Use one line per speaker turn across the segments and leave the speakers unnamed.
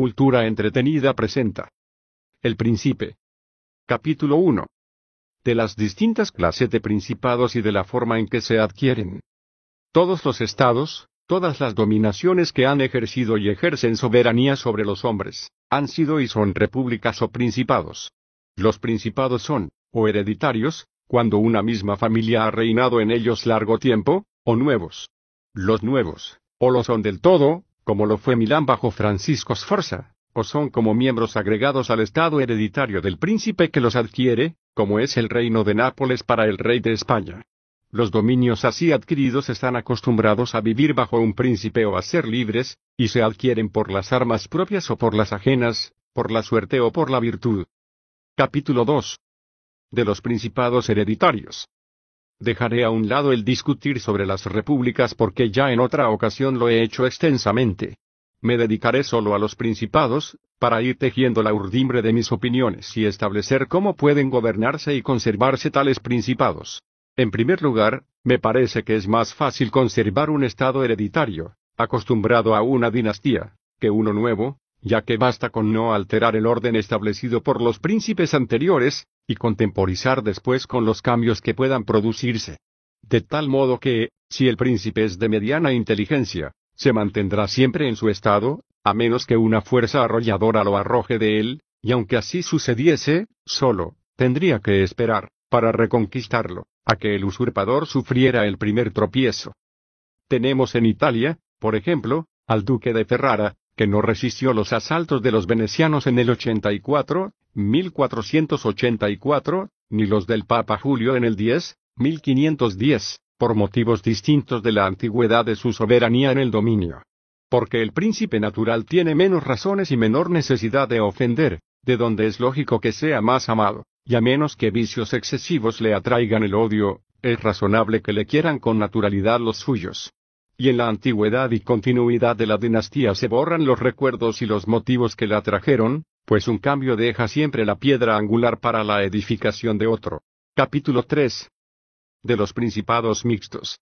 Cultura entretenida presenta. El Príncipe. Capítulo 1. De las distintas clases de principados y de la forma en que se adquieren. Todos los estados, todas las dominaciones que han ejercido y ejercen soberanía sobre los hombres, han sido y son repúblicas o principados. Los principados son, o hereditarios, cuando una misma familia ha reinado en ellos largo tiempo, o nuevos. Los nuevos, o lo son del todo, como lo fue Milán bajo Francisco Sforza, o son como miembros agregados al estado hereditario del príncipe que los adquiere, como es el reino de Nápoles para el rey de España. Los dominios así adquiridos están acostumbrados a vivir bajo un príncipe o a ser libres, y se adquieren por las armas propias o por las ajenas, por la suerte o por la virtud. Capítulo 2. De los principados hereditarios. Dejaré a un lado el discutir sobre las repúblicas porque ya en otra ocasión lo he hecho extensamente. Me dedicaré solo a los principados, para ir tejiendo la urdimbre de mis opiniones y establecer cómo pueden gobernarse y conservarse tales principados. En primer lugar, me parece que es más fácil conservar un estado hereditario, acostumbrado a una dinastía, que uno nuevo, ya que basta con no alterar el orden establecido por los príncipes anteriores, y contemporizar después con los cambios que puedan producirse. De tal modo que, si el príncipe es de mediana inteligencia, se mantendrá siempre en su estado, a menos que una fuerza arrolladora lo arroje de él, y aunque así sucediese, solo, tendría que esperar, para reconquistarlo, a que el usurpador sufriera el primer tropiezo. Tenemos en Italia, por ejemplo, al duque de Ferrara, que no resistió los asaltos de los venecianos en el 84, 1484, ni los del Papa Julio en el 10, 1510, por motivos distintos de la antigüedad de su soberanía en el dominio. Porque el príncipe natural tiene menos razones y menor necesidad de ofender, de donde es lógico que sea más amado, y a menos que vicios excesivos le atraigan el odio, es razonable que le quieran con naturalidad los suyos y en la antigüedad y continuidad de la dinastía se borran los recuerdos y los motivos que la trajeron, pues un cambio deja siempre la piedra angular para la edificación de otro. Capítulo 3. De los principados mixtos.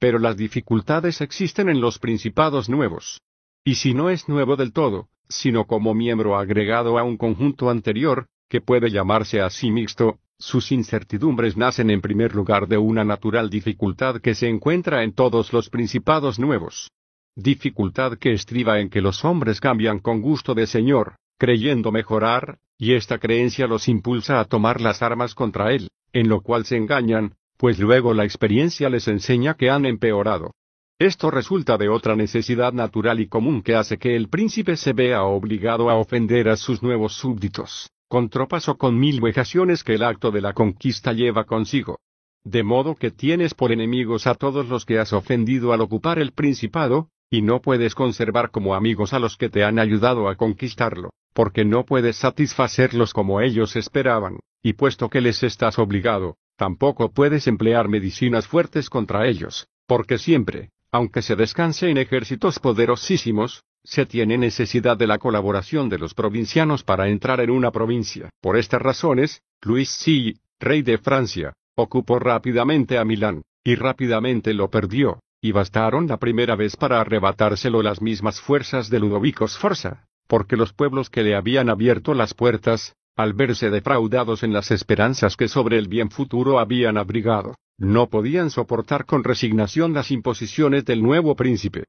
Pero las dificultades existen en los principados nuevos. Y si no es nuevo del todo, sino como miembro agregado a un conjunto anterior, que puede llamarse así mixto, sus incertidumbres nacen en primer lugar de una natural dificultad que se encuentra en todos los principados nuevos. Dificultad que estriba en que los hombres cambian con gusto de Señor, creyendo mejorar, y esta creencia los impulsa a tomar las armas contra Él, en lo cual se engañan, pues luego la experiencia les enseña que han empeorado. Esto resulta de otra necesidad natural y común que hace que el príncipe se vea obligado a ofender a sus nuevos súbditos con tropas o con mil vejaciones que el acto de la conquista lleva consigo. De modo que tienes por enemigos a todos los que has ofendido al ocupar el principado, y no puedes conservar como amigos a los que te han ayudado a conquistarlo, porque no puedes satisfacerlos como ellos esperaban, y puesto que les estás obligado, tampoco puedes emplear medicinas fuertes contra ellos, porque siempre, aunque se descanse en ejércitos poderosísimos, se tiene necesidad de la colaboración de los provincianos para entrar en una provincia. Por estas razones, Luis C., rey de Francia, ocupó rápidamente a Milán, y rápidamente lo perdió, y bastaron la primera vez para arrebatárselo las mismas fuerzas de Ludovico Sforza, porque los pueblos que le habían abierto las puertas, al verse defraudados en las esperanzas que sobre el bien futuro habían abrigado, no podían soportar con resignación las imposiciones del nuevo príncipe,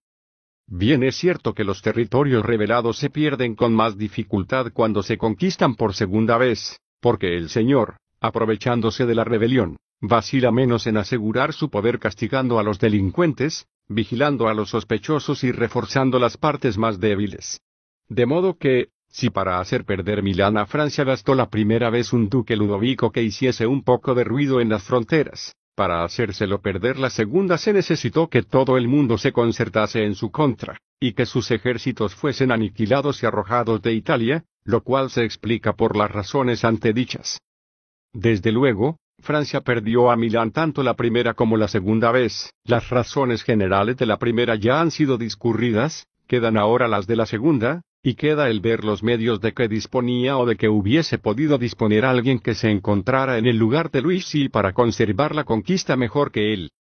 Bien es cierto que los territorios rebelados se pierden con más dificultad cuando se conquistan por segunda vez, porque el Señor, aprovechándose de la rebelión, vacila menos en asegurar su poder castigando a los delincuentes, vigilando a los sospechosos y reforzando las partes más débiles. De modo que, si para hacer perder Milán a Francia gastó la primera vez un duque Ludovico que hiciese un poco de ruido en las fronteras, para hacérselo perder la segunda se necesitó que todo el mundo se concertase en su contra, y que sus ejércitos fuesen aniquilados y arrojados de Italia, lo cual se explica por las razones antedichas. Desde luego, Francia perdió a Milán tanto la primera como la segunda vez. Las razones generales de la primera ya han sido discurridas, quedan ahora las de la segunda, y queda el ver los medios de que disponía o de que hubiese podido disponer alguien que se encontrara en el lugar de Luis y para conservar la conquista mejor que él.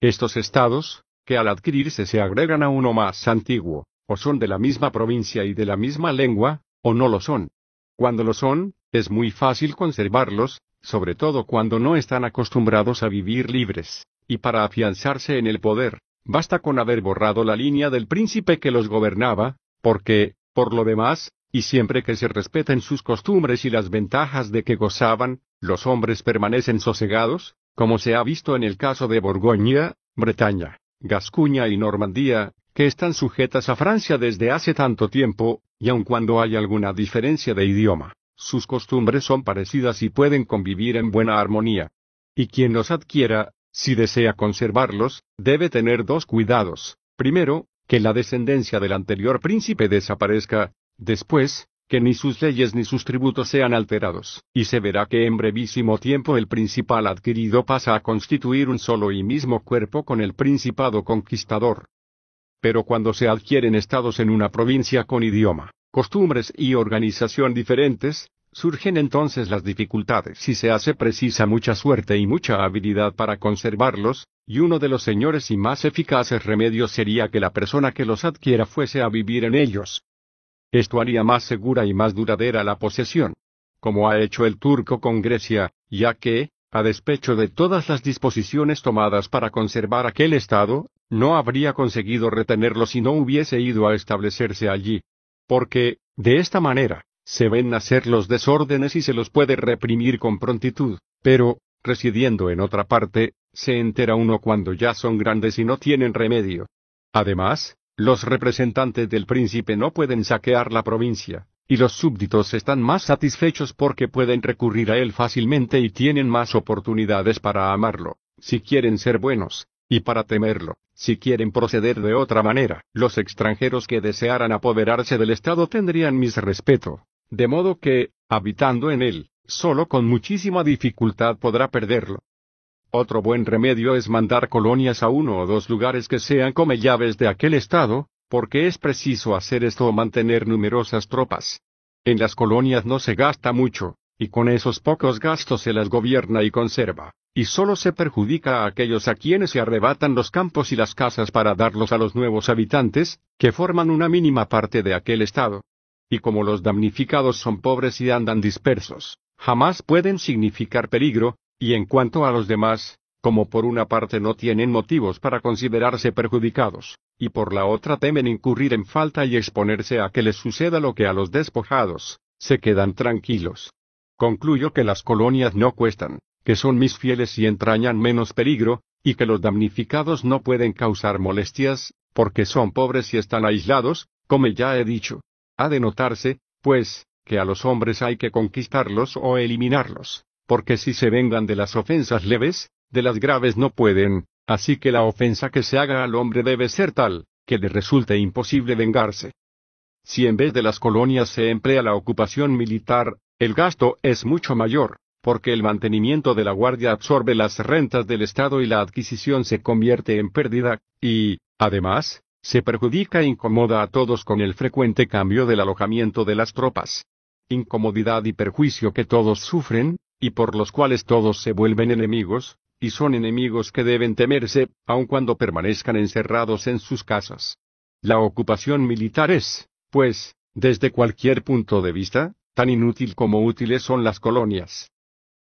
Estos estados, que al adquirirse se agregan a uno más antiguo, o son de la misma provincia y de la misma lengua, o no lo son. Cuando lo son, es muy fácil conservarlos, sobre todo cuando no están acostumbrados a vivir libres, y para afianzarse en el poder, basta con haber borrado la línea del príncipe que los gobernaba, porque, por lo demás, y siempre que se respeten sus costumbres y las ventajas de que gozaban, los hombres permanecen sosegados, como se ha visto en el caso de Borgoña, Bretaña, Gascuña y Normandía, que están sujetas a Francia desde hace tanto tiempo, y aun cuando hay alguna diferencia de idioma, sus costumbres son parecidas y pueden convivir en buena armonía. Y quien los adquiera, si desea conservarlos, debe tener dos cuidados. Primero, que la descendencia del anterior príncipe desaparezca, después, que ni sus leyes ni sus tributos sean alterados, y se verá que en brevísimo tiempo el principal adquirido pasa a constituir un solo y mismo cuerpo con el principado conquistador. Pero cuando se adquieren estados en una provincia con idioma, costumbres y organización diferentes, surgen entonces las dificultades y se hace precisa mucha suerte y mucha habilidad para conservarlos, y uno de los señores y más eficaces remedios sería que la persona que los adquiera fuese a vivir en ellos. Esto haría más segura y más duradera la posesión, como ha hecho el turco con Grecia, ya que, a despecho de todas las disposiciones tomadas para conservar aquel estado, no habría conseguido retenerlo si no hubiese ido a establecerse allí. Porque, de esta manera, se ven nacer los desórdenes y se los puede reprimir con prontitud, pero, residiendo en otra parte, se entera uno cuando ya son grandes y no tienen remedio. Además, los representantes del príncipe no pueden saquear la provincia, y los súbditos están más satisfechos porque pueden recurrir a él fácilmente y tienen más oportunidades para amarlo, si quieren ser buenos, y para temerlo, si quieren proceder de otra manera. Los extranjeros que desearan apoderarse del Estado tendrían mis respeto, de modo que, habitando en él, solo con muchísima dificultad podrá perderlo. Otro buen remedio es mandar colonias a uno o dos lugares que sean como llaves de aquel Estado, porque es preciso hacer esto o mantener numerosas tropas. En las colonias no se gasta mucho, y con esos pocos gastos se las gobierna y conserva y solo se perjudica a aquellos a quienes se arrebatan los campos y las casas para darlos a los nuevos habitantes, que forman una mínima parte de aquel estado. Y como los damnificados son pobres y andan dispersos, jamás pueden significar peligro, y en cuanto a los demás, como por una parte no tienen motivos para considerarse perjudicados, y por la otra temen incurrir en falta y exponerse a que les suceda lo que a los despojados, se quedan tranquilos. Concluyo que las colonias no cuestan, que son mis fieles y entrañan menos peligro, y que los damnificados no pueden causar molestias, porque son pobres y están aislados, como ya he dicho. Ha de notarse, pues, que a los hombres hay que conquistarlos o eliminarlos, porque si se vengan de las ofensas leves, de las graves no pueden, así que la ofensa que se haga al hombre debe ser tal, que le resulte imposible vengarse. Si en vez de las colonias se emplea la ocupación militar, el gasto es mucho mayor, porque el mantenimiento de la guardia absorbe las rentas del Estado y la adquisición se convierte en pérdida, y, además, se perjudica e incomoda a todos con el frecuente cambio del alojamiento de las tropas. Incomodidad y perjuicio que todos sufren, y por los cuales todos se vuelven enemigos, y son enemigos que deben temerse, aun cuando permanezcan encerrados en sus casas. La ocupación militar es, pues, desde cualquier punto de vista, tan inútil como útiles son las colonias.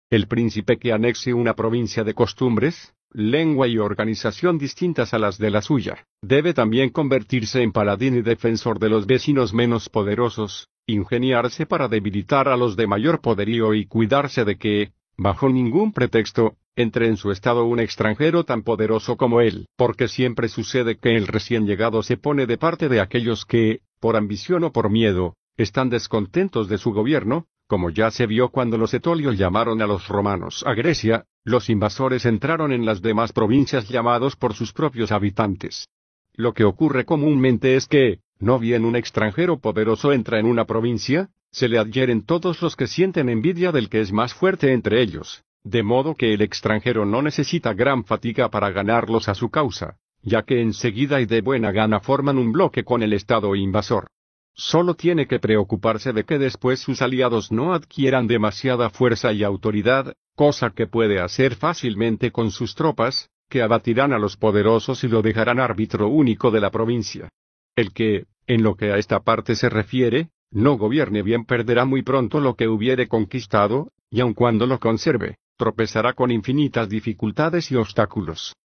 El príncipe que anexe una provincia de costumbres, lengua y organización distintas a las de la suya, debe también convertirse en paladín y defensor de los vecinos menos poderosos, ingeniarse para debilitar a los de mayor poderío y cuidarse de que, bajo ningún pretexto, entre en su estado un extranjero tan poderoso como él, porque siempre sucede que el recién llegado se pone de parte de aquellos que, por ambición o por miedo, están descontentos de su gobierno, como ya se vio cuando los etolios llamaron a los romanos a Grecia, los invasores entraron en las demás provincias llamados por sus propios habitantes. Lo que ocurre comúnmente es que, no bien un extranjero poderoso entra en una provincia, se le adhieren todos los que sienten envidia del que es más fuerte entre ellos, de modo que el extranjero no necesita gran fatiga para ganarlos a su causa, ya que enseguida y de buena gana forman un bloque con el Estado invasor. Solo tiene que preocuparse de que después sus aliados no adquieran demasiada fuerza y autoridad, cosa que puede hacer fácilmente con sus tropas, que abatirán a los poderosos y lo dejarán árbitro único de la provincia. El que, en lo que a esta parte se refiere, no gobierne bien perderá muy pronto lo que hubiere conquistado, y aun cuando lo conserve, tropezará con infinitas dificultades y obstáculos.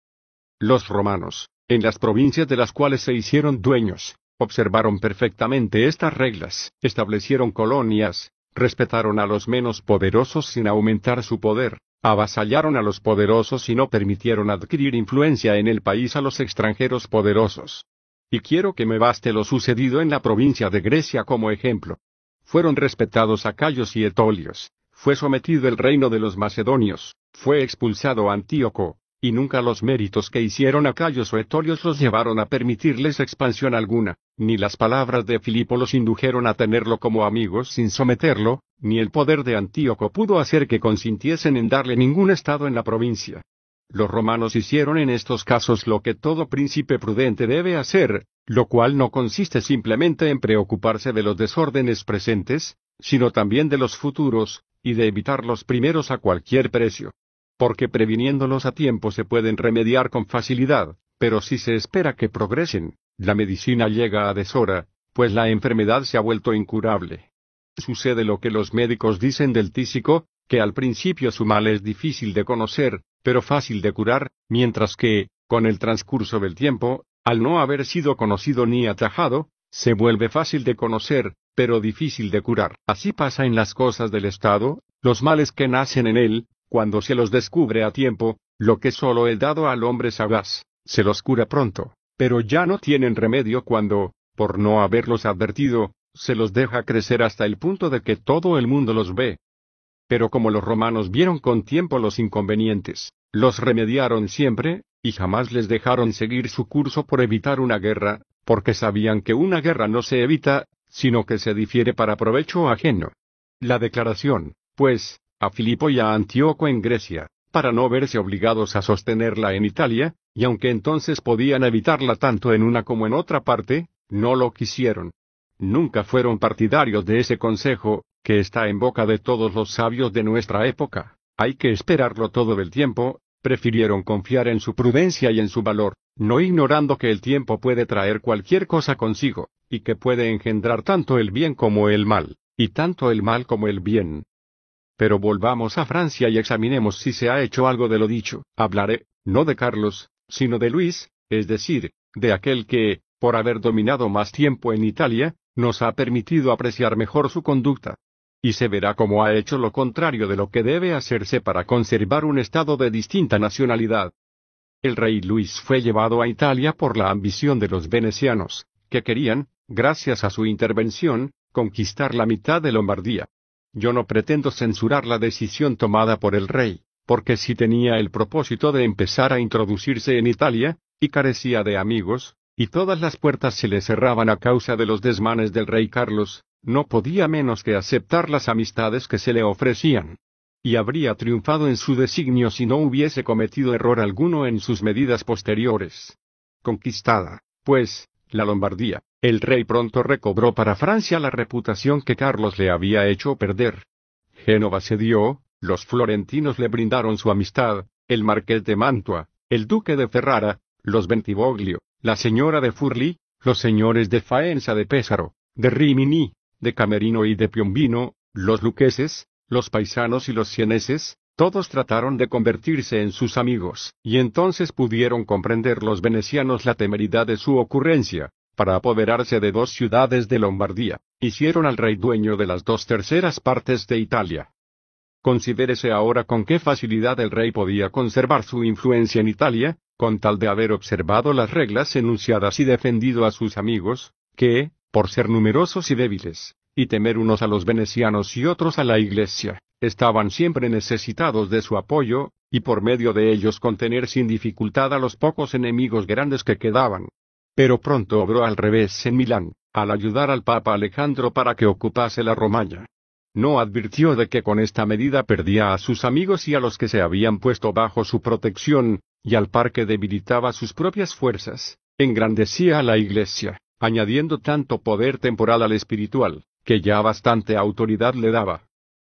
Los romanos, en las provincias de las cuales se hicieron dueños, observaron perfectamente estas reglas, establecieron colonias, respetaron a los menos poderosos sin aumentar su poder, avasallaron a los poderosos y no permitieron adquirir influencia en el país a los extranjeros poderosos. Y quiero que me baste lo sucedido en la provincia de Grecia como ejemplo. Fueron respetados Acayos y Etolios, fue sometido el reino de los macedonios, fue expulsado Antíoco, y nunca los méritos que hicieron Acayos o Etolios los llevaron a permitirles expansión alguna, ni las palabras de Filipo los indujeron a tenerlo como amigos sin someterlo, ni el poder de Antíoco pudo hacer que consintiesen en darle ningún estado en la provincia. Los romanos hicieron en estos casos lo que todo príncipe prudente debe hacer, lo cual no consiste simplemente en preocuparse de los desórdenes presentes, sino también de los futuros, y de evitar los primeros a cualquier precio. Porque previniéndolos a tiempo se pueden remediar con facilidad, pero si se espera que progresen, la medicina llega a deshora, pues la enfermedad se ha vuelto incurable. Sucede lo que los médicos dicen del tísico, que al principio su mal es difícil de conocer, pero fácil de curar, mientras que, con el transcurso del tiempo, al no haber sido conocido ni atajado, se vuelve fácil de conocer, pero difícil de curar. Así pasa en las cosas del Estado, los males que nacen en él, cuando se los descubre a tiempo, lo que solo he dado al hombre sagaz, se los cura pronto, pero ya no tienen remedio cuando, por no haberlos advertido, se los deja crecer hasta el punto de que todo el mundo los ve, pero como los romanos vieron con tiempo los inconvenientes, los remediaron siempre, y jamás les dejaron seguir su curso por evitar una guerra, porque sabían que una guerra no se evita, sino que se difiere para provecho ajeno. La declaración, pues, a Filipo y a Antíoco en Grecia, para no verse obligados a sostenerla en Italia, y aunque entonces podían evitarla tanto en una como en otra parte, no lo quisieron. Nunca fueron partidarios de ese consejo, que está en boca de todos los sabios de nuestra época, hay que esperarlo todo el tiempo, prefirieron confiar en su prudencia y en su valor, no ignorando que el tiempo puede traer cualquier cosa consigo, y que puede engendrar tanto el bien como el mal, y tanto el mal como el bien. Pero volvamos a Francia y examinemos si se ha hecho algo de lo dicho. Hablaré, no de Carlos, sino de Luis, es decir, de aquel que, por haber dominado más tiempo en Italia, nos ha permitido apreciar mejor su conducta, y se verá cómo ha hecho lo contrario de lo que debe hacerse para conservar un Estado de distinta nacionalidad. El rey Luis fue llevado a Italia por la ambición de los venecianos, que querían, gracias a su intervención, conquistar la mitad de Lombardía. Yo no pretendo censurar la decisión tomada por el rey, porque si tenía el propósito de empezar a introducirse en Italia, y carecía de amigos, y todas las puertas se le cerraban a causa de los desmanes del rey Carlos, no podía menos que aceptar las amistades que se le ofrecían. Y habría triunfado en su designio si no hubiese cometido error alguno en sus medidas posteriores. Conquistada, pues, la Lombardía, el rey pronto recobró para Francia la reputación que Carlos le había hecho perder. Génova cedió, los florentinos le brindaron su amistad, el marqués de Mantua, el duque de Ferrara, los Bentivoglio, la señora de Furli, los señores de Faenza de Pésaro, de Rimini, de Camerino y de Piombino, los luqueses, los paisanos y los cieneses, todos trataron de convertirse en sus amigos, y entonces pudieron comprender los venecianos la temeridad de su ocurrencia, para apoderarse de dos ciudades de Lombardía, hicieron al rey dueño de las dos terceras partes de Italia. Considérese ahora con qué facilidad el rey podía conservar su influencia en Italia, con tal de haber observado las reglas enunciadas y defendido a sus amigos, que, por ser numerosos y débiles, y temer unos a los venecianos y otros a la Iglesia, estaban siempre necesitados de su apoyo, y por medio de ellos contener sin dificultad a los pocos enemigos grandes que quedaban. Pero pronto obró al revés en Milán, al ayudar al Papa Alejandro para que ocupase la Romaña. No advirtió de que con esta medida perdía a sus amigos y a los que se habían puesto bajo su protección, y al par que debilitaba sus propias fuerzas, engrandecía a la Iglesia, añadiendo tanto poder temporal al espiritual, que ya bastante autoridad le daba.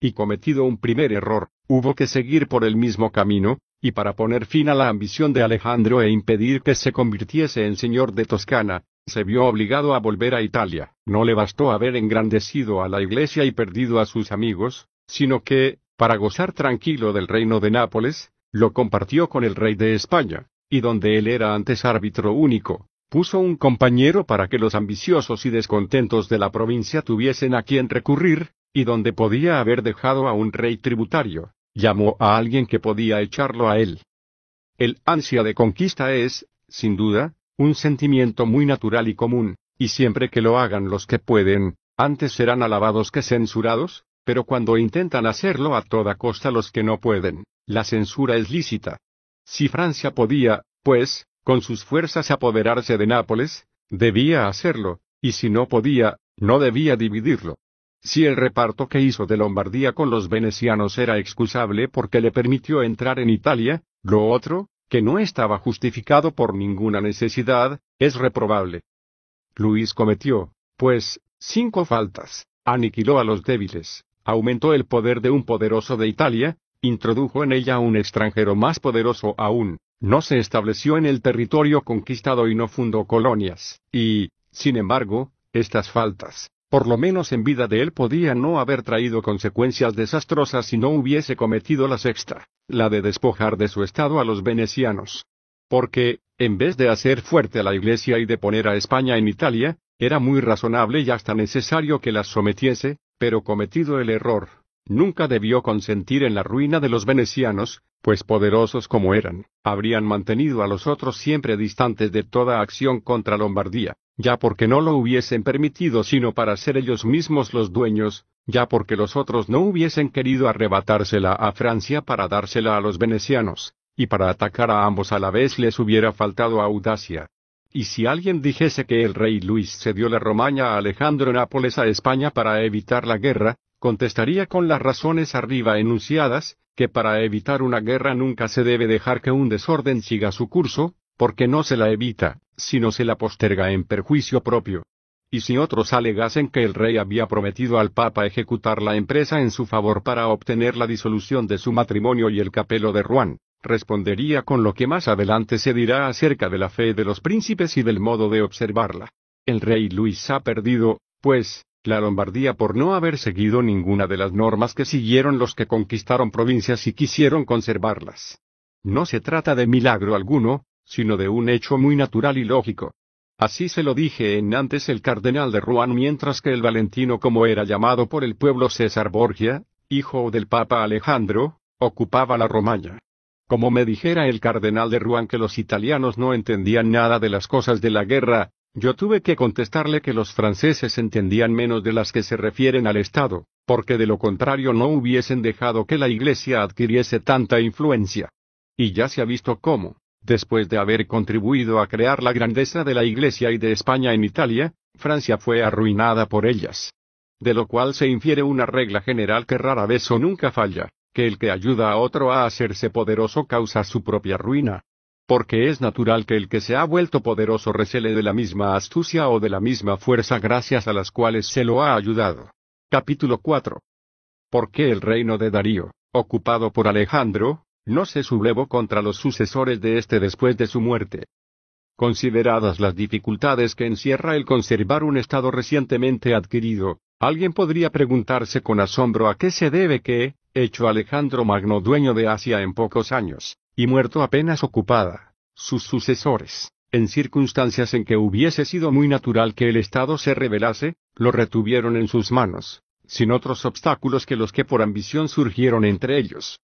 Y cometido un primer error, hubo que seguir por el mismo camino, y para poner fin a la ambición de Alejandro e impedir que se convirtiese en señor de Toscana, se vio obligado a volver a Italia. No le bastó haber engrandecido a la iglesia y perdido a sus amigos, sino que, para gozar tranquilo del reino de Nápoles, lo compartió con el rey de España, y donde él era antes árbitro único, puso un compañero para que los ambiciosos y descontentos de la provincia tuviesen a quien recurrir, y donde podía haber dejado a un rey tributario, llamó a alguien que podía echarlo a él. El ansia de conquista es, sin duda, un sentimiento muy natural y común, y siempre que lo hagan los que pueden, antes serán alabados que censurados, pero cuando intentan hacerlo a toda costa los que no pueden, la censura es lícita. Si Francia podía, pues, con sus fuerzas apoderarse de Nápoles, debía hacerlo, y si no podía, no debía dividirlo. Si el reparto que hizo de Lombardía con los venecianos era excusable porque le permitió entrar en Italia, lo otro, que no estaba justificado por ninguna necesidad, es reprobable. Luis cometió, pues, cinco faltas, aniquiló a los débiles, aumentó el poder de un poderoso de Italia, introdujo en ella un extranjero más poderoso aún, no se estableció en el territorio conquistado y no fundó colonias, y, sin embargo, estas faltas, por lo menos en vida de él podían no haber traído consecuencias desastrosas si no hubiese cometido la sexta, la de despojar de su estado a los venecianos. Porque, en vez de hacer fuerte a la Iglesia y de poner a España en Italia, era muy razonable y hasta necesario que las sometiese, pero cometido el error, nunca debió consentir en la ruina de los venecianos, pues poderosos como eran, habrían mantenido a los otros siempre distantes de toda acción contra Lombardía, ya porque no lo hubiesen permitido sino para ser ellos mismos los dueños, ya porque los otros no hubiesen querido arrebatársela a Francia para dársela a los venecianos, y para atacar a ambos a la vez les hubiera faltado audacia. Y si alguien dijese que el rey Luis cedió la Romaña a Alejandro Nápoles a España para evitar la guerra, contestaría con las razones arriba enunciadas, que para evitar una guerra nunca se debe dejar que un desorden siga su curso, porque no se la evita, sino se la posterga en perjuicio propio. Y si otros alegasen que el rey había prometido al Papa ejecutar la empresa en su favor para obtener la disolución de su matrimonio y el capelo de Rouen, respondería con lo que más adelante se dirá acerca de la fe de los príncipes y del modo de observarla. El rey Luis ha perdido, pues, la Lombardía por no haber seguido ninguna de las normas que siguieron los que conquistaron provincias y quisieron conservarlas. No se trata de milagro alguno, sino de un hecho muy natural y lógico. Así se lo dije en antes el cardenal de Rouen mientras que el Valentino como era llamado por el pueblo César Borgia, hijo del Papa Alejandro, ocupaba la Romaña. Como me dijera el cardenal de Rouen que los italianos no entendían nada de las cosas de la guerra, yo tuve que contestarle que los franceses entendían menos de las que se refieren al Estado, porque de lo contrario no hubiesen dejado que la Iglesia adquiriese tanta influencia. Y ya se ha visto cómo, después de haber contribuido a crear la grandeza de la Iglesia y de España en Italia, Francia fue arruinada por ellas. De lo cual se infiere una regla general que rara vez o nunca falla, que el que ayuda a otro a hacerse poderoso causa su propia ruina porque es natural que el que se ha vuelto poderoso recele de la misma astucia o de la misma fuerza gracias a las cuales se lo ha ayudado. Capítulo 4. ¿Por qué el reino de Darío, ocupado por Alejandro, no se sublevó contra los sucesores de éste después de su muerte? Consideradas las dificultades que encierra el conservar un estado recientemente adquirido, alguien podría preguntarse con asombro a qué se debe que, hecho Alejandro Magno dueño de Asia en pocos años, y muerto apenas ocupada, sus sucesores, en circunstancias en que hubiese sido muy natural que el Estado se rebelase, lo retuvieron en sus manos, sin otros obstáculos que los que por ambición surgieron entre ellos.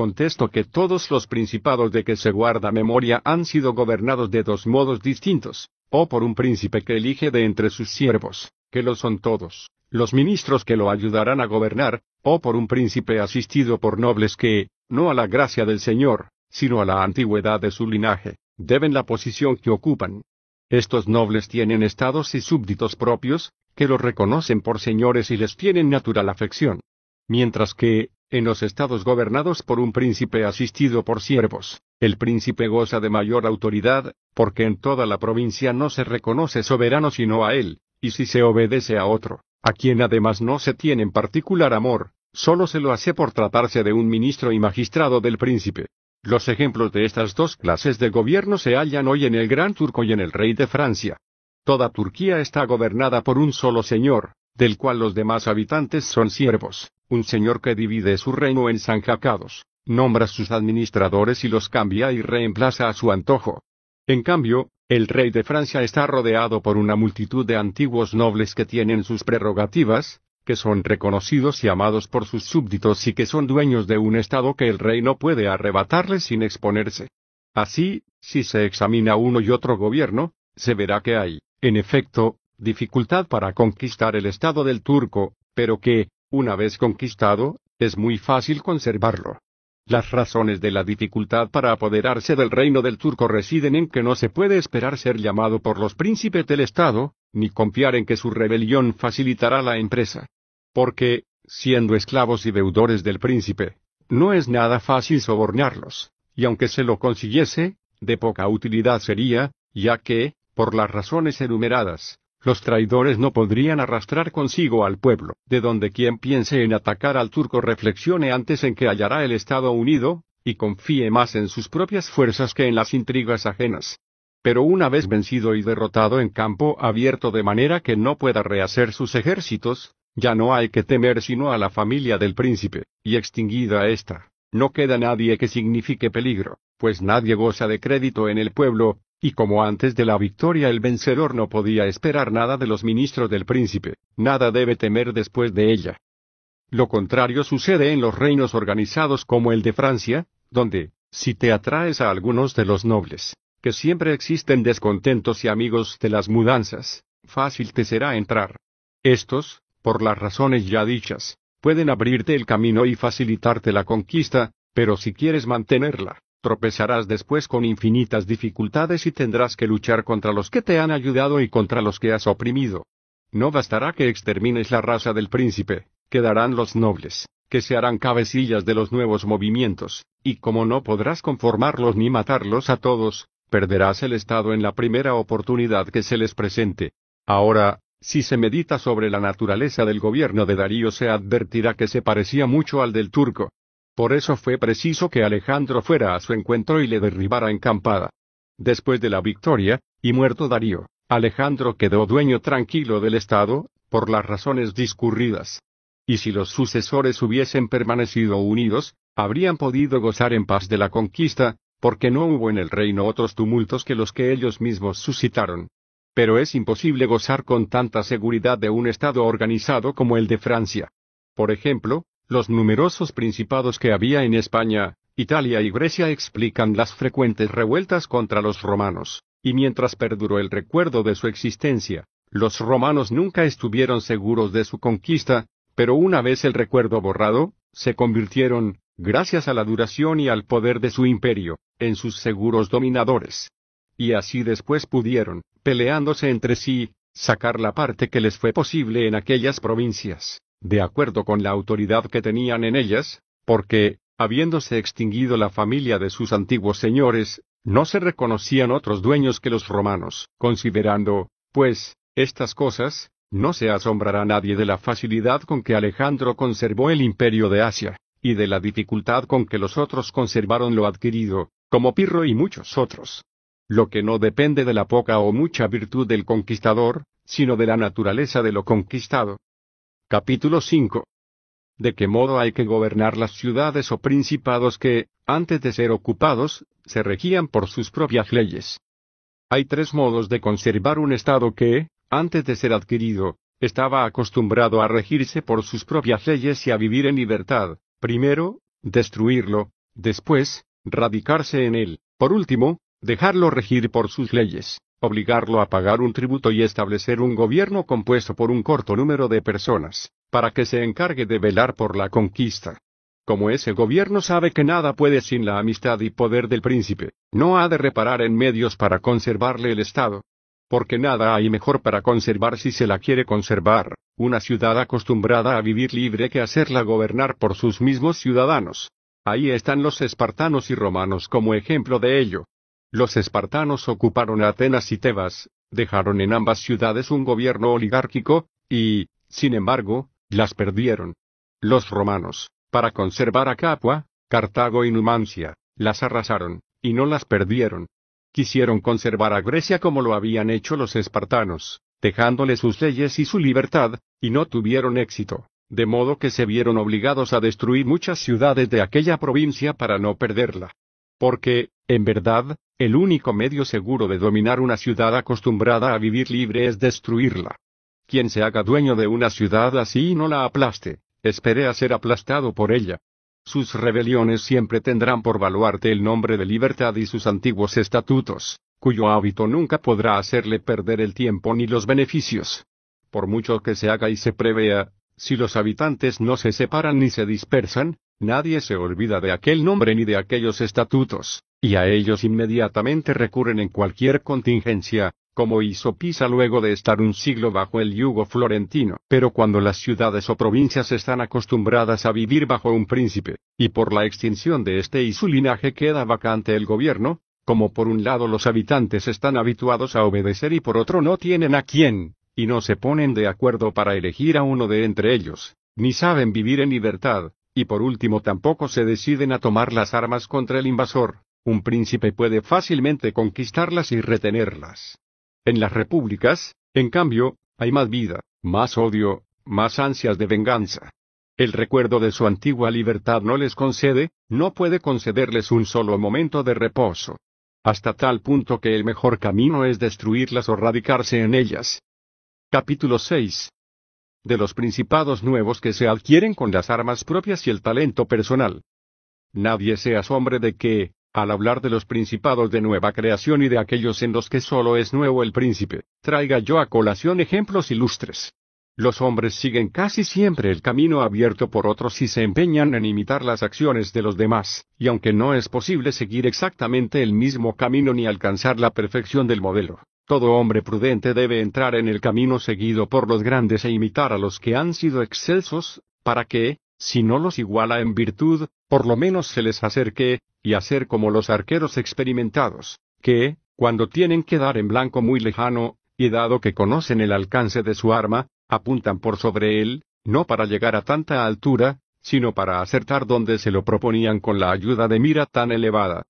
Contesto que todos los principados de que se guarda memoria han sido gobernados de dos modos distintos, o por un príncipe que elige de entre sus siervos, que lo son todos, los ministros que lo ayudarán a gobernar, o por un príncipe asistido por nobles que, no a la gracia del Señor, sino a la antigüedad de su linaje, deben la posición que ocupan. Estos nobles tienen estados y súbditos propios, que los reconocen por señores y les tienen natural afección. Mientras que, en los estados gobernados por un príncipe asistido por siervos, el príncipe goza de mayor autoridad, porque en toda la provincia no se reconoce soberano sino a él, y si se obedece a otro, a quien además no se tiene en particular amor, solo se lo hace por tratarse de un ministro y magistrado del príncipe. Los ejemplos de estas dos clases de gobierno se hallan hoy en el Gran Turco y en el Rey de Francia. Toda Turquía está gobernada por un solo señor, del cual los demás habitantes son siervos, un señor que divide su reino en zanjacados, nombra sus administradores y los cambia y reemplaza a su antojo. En cambio, el rey de Francia está rodeado por una multitud de antiguos nobles que tienen sus prerrogativas, que son reconocidos y amados por sus súbditos y que son dueños de un estado que el rey no puede arrebatarles sin exponerse. Así, si se examina uno y otro gobierno, se verá que hay, en efecto, dificultad para conquistar el estado del turco, pero que, una vez conquistado, es muy fácil conservarlo. Las razones de la dificultad para apoderarse del reino del turco residen en que no se puede esperar ser llamado por los príncipes del Estado, ni confiar en que su rebelión facilitará la empresa. Porque, siendo esclavos y deudores del príncipe, no es nada fácil sobornarlos, y aunque se lo consiguiese, de poca utilidad sería, ya que, por las razones enumeradas, los traidores no podrían arrastrar consigo al pueblo, de donde quien piense en atacar al turco reflexione antes en que hallará el Estado unido, y confíe más en sus propias fuerzas que en las intrigas ajenas. Pero una vez vencido y derrotado en campo abierto de manera que no pueda rehacer sus ejércitos, ya no hay que temer sino a la familia del príncipe, y extinguida ésta, no queda nadie que signifique peligro, pues nadie goza de crédito en el pueblo, y como antes de la victoria el vencedor no podía esperar nada de los ministros del príncipe, nada debe temer después de ella. Lo contrario sucede en los reinos organizados como el de Francia, donde, si te atraes a algunos de los nobles, que siempre existen descontentos y amigos de las mudanzas, fácil te será entrar. Estos, por las razones ya dichas, pueden abrirte el camino y facilitarte la conquista, pero si quieres mantenerla, tropezarás después con infinitas dificultades y tendrás que luchar contra los que te han ayudado y contra los que has oprimido. No bastará que extermines la raza del príncipe, quedarán los nobles, que se harán cabecillas de los nuevos movimientos, y como no podrás conformarlos ni matarlos a todos, perderás el Estado en la primera oportunidad que se les presente. Ahora, si se medita sobre la naturaleza del gobierno de Darío se advertirá que se parecía mucho al del turco, por eso fue preciso que Alejandro fuera a su encuentro y le derribara encampada. Después de la victoria, y muerto Darío, Alejandro quedó dueño tranquilo del Estado, por las razones discurridas. Y si los sucesores hubiesen permanecido unidos, habrían podido gozar en paz de la conquista, porque no hubo en el reino otros tumultos que los que ellos mismos suscitaron. Pero es imposible gozar con tanta seguridad de un Estado organizado como el de Francia. Por ejemplo, los numerosos principados que había en España, Italia y Grecia explican las frecuentes revueltas contra los romanos, y mientras perduró el recuerdo de su existencia, los romanos nunca estuvieron seguros de su conquista, pero una vez el recuerdo borrado, se convirtieron, gracias a la duración y al poder de su imperio, en sus seguros dominadores. Y así después pudieron, peleándose entre sí, sacar la parte que les fue posible en aquellas provincias de acuerdo con la autoridad que tenían en ellas, porque, habiéndose extinguido la familia de sus antiguos señores, no se reconocían otros dueños que los romanos. Considerando, pues, estas cosas, no se asombrará nadie de la facilidad con que Alejandro conservó el imperio de Asia, y de la dificultad con que los otros conservaron lo adquirido, como Pirro y muchos otros. Lo que no depende de la poca o mucha virtud del conquistador, sino de la naturaleza de lo conquistado. Capítulo 5. De qué modo hay que gobernar las ciudades o principados que, antes de ser ocupados, se regían por sus propias leyes. Hay tres modos de conservar un Estado que, antes de ser adquirido, estaba acostumbrado a regirse por sus propias leyes y a vivir en libertad. Primero, destruirlo, después, radicarse en él, por último, dejarlo regir por sus leyes obligarlo a pagar un tributo y establecer un gobierno compuesto por un corto número de personas, para que se encargue de velar por la conquista. Como ese gobierno sabe que nada puede sin la amistad y poder del príncipe, no ha de reparar en medios para conservarle el Estado. Porque nada hay mejor para conservar si se la quiere conservar, una ciudad acostumbrada a vivir libre que hacerla gobernar por sus mismos ciudadanos. Ahí están los espartanos y romanos como ejemplo de ello. Los espartanos ocuparon Atenas y Tebas, dejaron en ambas ciudades un gobierno oligárquico, y, sin embargo, las perdieron. Los romanos, para conservar a Capua, Cartago y Numancia, las arrasaron, y no las perdieron. quisieron conservar a Grecia como lo habían hecho los espartanos, dejándole sus leyes y su libertad, y no tuvieron éxito, de modo que se vieron obligados a destruir muchas ciudades de aquella provincia para no perderla. Porque, en verdad, el único medio seguro de dominar una ciudad acostumbrada a vivir libre es destruirla. Quien se haga dueño de una ciudad así y no la aplaste, espere a ser aplastado por ella. Sus rebeliones siempre tendrán por baluarte el nombre de libertad y sus antiguos estatutos, cuyo hábito nunca podrá hacerle perder el tiempo ni los beneficios. Por mucho que se haga y se prevea, si los habitantes no se separan ni se dispersan, nadie se olvida de aquel nombre ni de aquellos estatutos, y a ellos inmediatamente recurren en cualquier contingencia, como hizo Pisa luego de estar un siglo bajo el yugo florentino. Pero cuando las ciudades o provincias están acostumbradas a vivir bajo un príncipe, y por la extinción de este y su linaje queda vacante el gobierno, como por un lado los habitantes están habituados a obedecer y por otro no tienen a quién, y no se ponen de acuerdo para elegir a uno de entre ellos, ni saben vivir en libertad, y por último tampoco se deciden a tomar las armas contra el invasor, un príncipe puede fácilmente conquistarlas y retenerlas. En las repúblicas, en cambio, hay más vida, más odio, más ansias de venganza. El recuerdo de su antigua libertad no les concede, no puede concederles un solo momento de reposo hasta tal punto que el mejor camino es destruirlas o radicarse en ellas. Capítulo 6. De los principados nuevos que se adquieren con las armas propias y el talento personal. Nadie se asombre de que, al hablar de los principados de nueva creación y de aquellos en los que solo es nuevo el príncipe, traiga yo a colación ejemplos ilustres. Los hombres siguen casi siempre el camino abierto por otros y se empeñan en imitar las acciones de los demás, y aunque no es posible seguir exactamente el mismo camino ni alcanzar la perfección del modelo, todo hombre prudente debe entrar en el camino seguido por los grandes e imitar a los que han sido excelsos, para que, si no los iguala en virtud, por lo menos se les acerque, y hacer como los arqueros experimentados, que, cuando tienen que dar en blanco muy lejano, y dado que conocen el alcance de su arma, apuntan por sobre él, no para llegar a tanta altura, sino para acertar donde se lo proponían con la ayuda de mira tan elevada.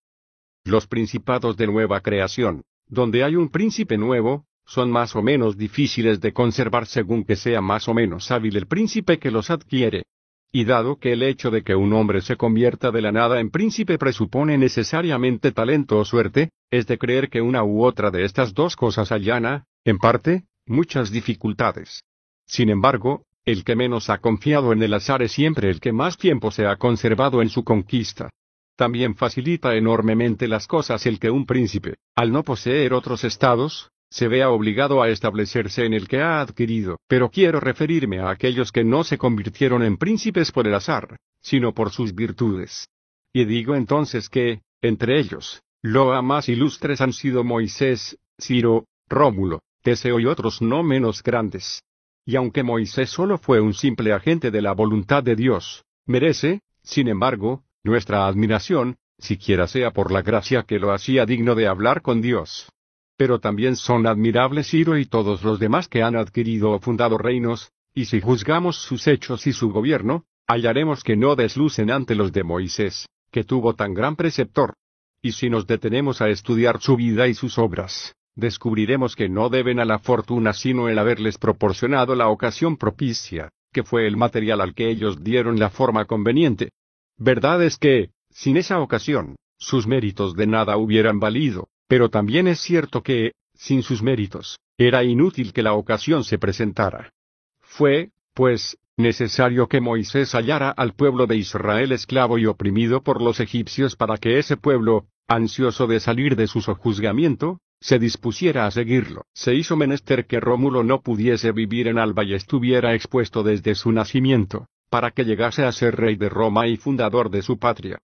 Los principados de nueva creación, donde hay un príncipe nuevo, son más o menos difíciles de conservar según que sea más o menos hábil el príncipe que los adquiere. Y dado que el hecho de que un hombre se convierta de la nada en príncipe presupone necesariamente talento o suerte, es de creer que una u otra de estas dos cosas allana, en parte, muchas dificultades. Sin embargo, el que menos ha confiado en el azar es siempre el que más tiempo se ha conservado en su conquista. También facilita enormemente las cosas el que un príncipe, al no poseer otros estados, se vea obligado a establecerse en el que ha adquirido. Pero quiero referirme a aquellos que no se convirtieron en príncipes por el azar, sino por sus virtudes. Y digo entonces que, entre ellos, los más ilustres han sido Moisés, Ciro, Rómulo, Teseo y otros no menos grandes. Y aunque Moisés solo fue un simple agente de la voluntad de Dios, merece, sin embargo, nuestra admiración, siquiera sea por la gracia que lo hacía digno de hablar con Dios. Pero también son admirables Ciro y todos los demás que han adquirido o fundado reinos, y si juzgamos sus hechos y su gobierno, hallaremos que no deslucen ante los de Moisés, que tuvo tan gran preceptor. Y si nos detenemos a estudiar su vida y sus obras, descubriremos que no deben a la fortuna sino el haberles proporcionado la ocasión propicia, que fue el material al que ellos dieron la forma conveniente. Verdad es que, sin esa ocasión, sus méritos de nada hubieran valido, pero también es cierto que, sin sus méritos, era inútil que la ocasión se presentara. Fue, pues, necesario que Moisés hallara al pueblo de Israel esclavo y oprimido por los egipcios para que ese pueblo, ansioso de salir de su sojuzgamiento, se dispusiera a seguirlo. Se hizo menester que Rómulo no pudiese vivir en Alba y estuviera expuesto desde su nacimiento, para que llegase a ser rey de Roma y fundador de su patria.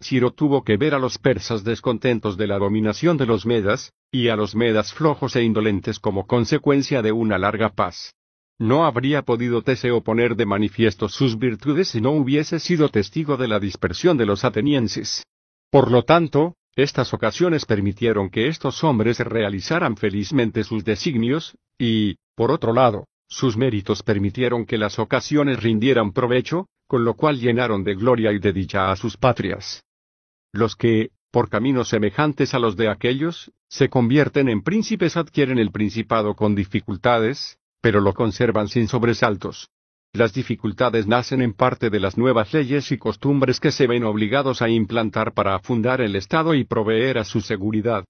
Ciro tuvo que ver a los persas descontentos de la dominación de los medas, y a los medas flojos e indolentes como consecuencia de una larga paz. No habría podido Teseo poner de manifiesto sus virtudes si no hubiese sido testigo de la dispersión de los atenienses. Por lo tanto, estas ocasiones permitieron que estos hombres realizaran felizmente sus designios, y, por otro lado, sus méritos permitieron que las ocasiones rindieran provecho, con lo cual llenaron de gloria y de dicha a sus patrias. Los que, por caminos semejantes a los de aquellos, se convierten en príncipes, adquieren el principado con dificultades, pero lo conservan sin sobresaltos. Las dificultades nacen en parte de las nuevas leyes y costumbres que se ven obligados a implantar para fundar el Estado y proveer a su seguridad.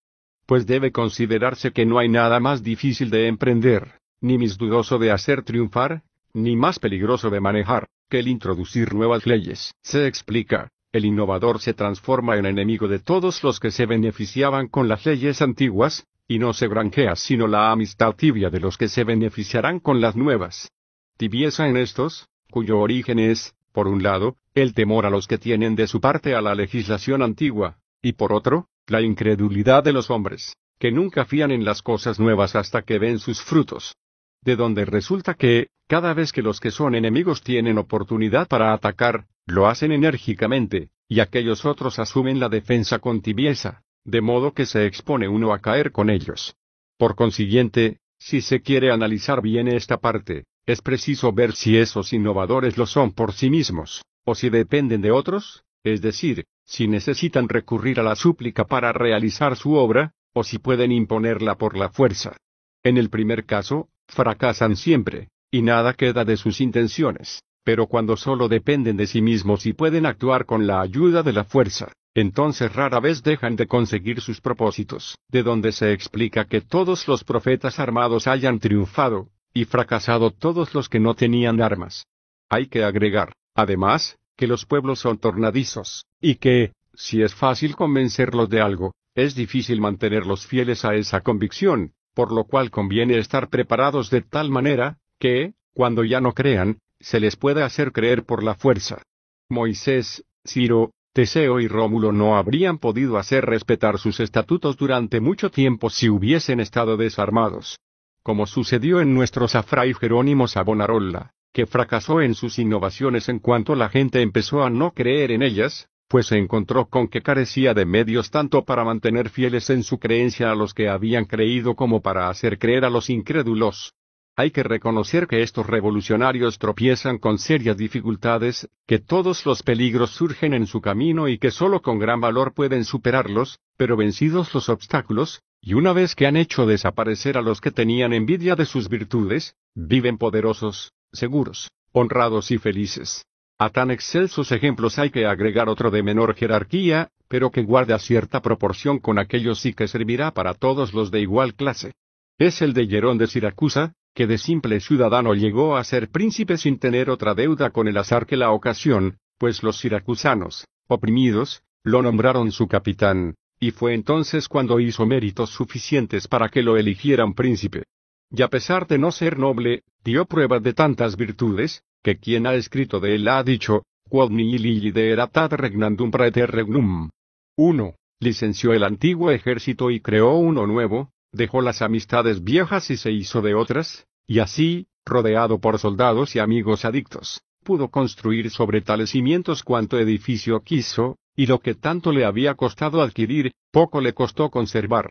Pues debe considerarse que no hay nada más difícil de emprender, ni más dudoso de hacer triunfar, ni más peligroso de manejar, que el introducir nuevas leyes. Se explica, el innovador se transforma en enemigo de todos los que se beneficiaban con las leyes antiguas, y no se granjea sino la amistad tibia de los que se beneficiarán con las nuevas. Tibieza en estos, cuyo origen es, por un lado, el temor a los que tienen de su parte a la legislación antigua, y por otro, la incredulidad de los hombres, que nunca fían en las cosas nuevas hasta que ven sus frutos. De donde resulta que, cada vez que los que son enemigos tienen oportunidad para atacar, lo hacen enérgicamente, y aquellos otros asumen la defensa con tibieza, de modo que se expone uno a caer con ellos. Por consiguiente, si se quiere analizar bien esta parte, es preciso ver si esos innovadores lo son por sí mismos, o si dependen de otros, es decir, si necesitan recurrir a la súplica para realizar su obra, o si pueden imponerla por la fuerza. En el primer caso, fracasan siempre, y nada queda de sus intenciones, pero cuando solo dependen de sí mismos y pueden actuar con la ayuda de la fuerza, entonces rara vez dejan de conseguir sus propósitos, de donde se explica que todos los profetas armados hayan triunfado, y fracasado todos los que no tenían armas. Hay que agregar, además, que los pueblos son tornadizos, y que, si es fácil convencerlos de algo, es difícil mantenerlos fieles a esa convicción, por lo cual conviene estar preparados de tal manera, que, cuando ya no crean, se les pueda hacer creer por la fuerza. Moisés, Ciro, Teseo y Rómulo no habrían podido hacer respetar sus estatutos durante mucho tiempo si hubiesen estado desarmados. Como sucedió en nuestro Fray Jerónimo Savonarola, que fracasó en sus innovaciones en cuanto la gente empezó a no creer en ellas, pues se encontró con que carecía de medios tanto para mantener fieles en su creencia a los que habían creído como para hacer creer a los incrédulos. Hay que reconocer que estos revolucionarios tropiezan con serias dificultades, que todos los peligros surgen en su camino y que solo con gran valor pueden superarlos, pero vencidos los obstáculos, y una vez que han hecho desaparecer a los que tenían envidia de sus virtudes, viven poderosos, seguros, honrados y felices. A tan excelsos ejemplos hay que agregar otro de menor jerarquía, pero que guarda cierta proporción con aquellos sí que servirá para todos los de igual clase. Es el de Hierón de Siracusa, que de simple ciudadano llegó a ser príncipe sin tener otra deuda con el azar que la ocasión, pues los siracusanos, oprimidos, lo nombraron su capitán, y fue entonces cuando hizo méritos suficientes para que lo eligieran príncipe. Y a pesar de no ser noble, dio prueba de tantas virtudes, que quien ha escrito de él ha dicho, quod nihil de eratat regnandum praeter regnum. 1. Licenció el antiguo ejército y creó uno nuevo, dejó las amistades viejas y se hizo de otras, y así, rodeado por soldados y amigos adictos, pudo construir sobre tales cimientos cuanto edificio quiso, y lo que tanto le había costado adquirir, poco le costó conservar.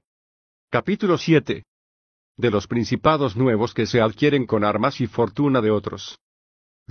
Capítulo 7. De los principados nuevos que se adquieren con armas y fortuna de otros.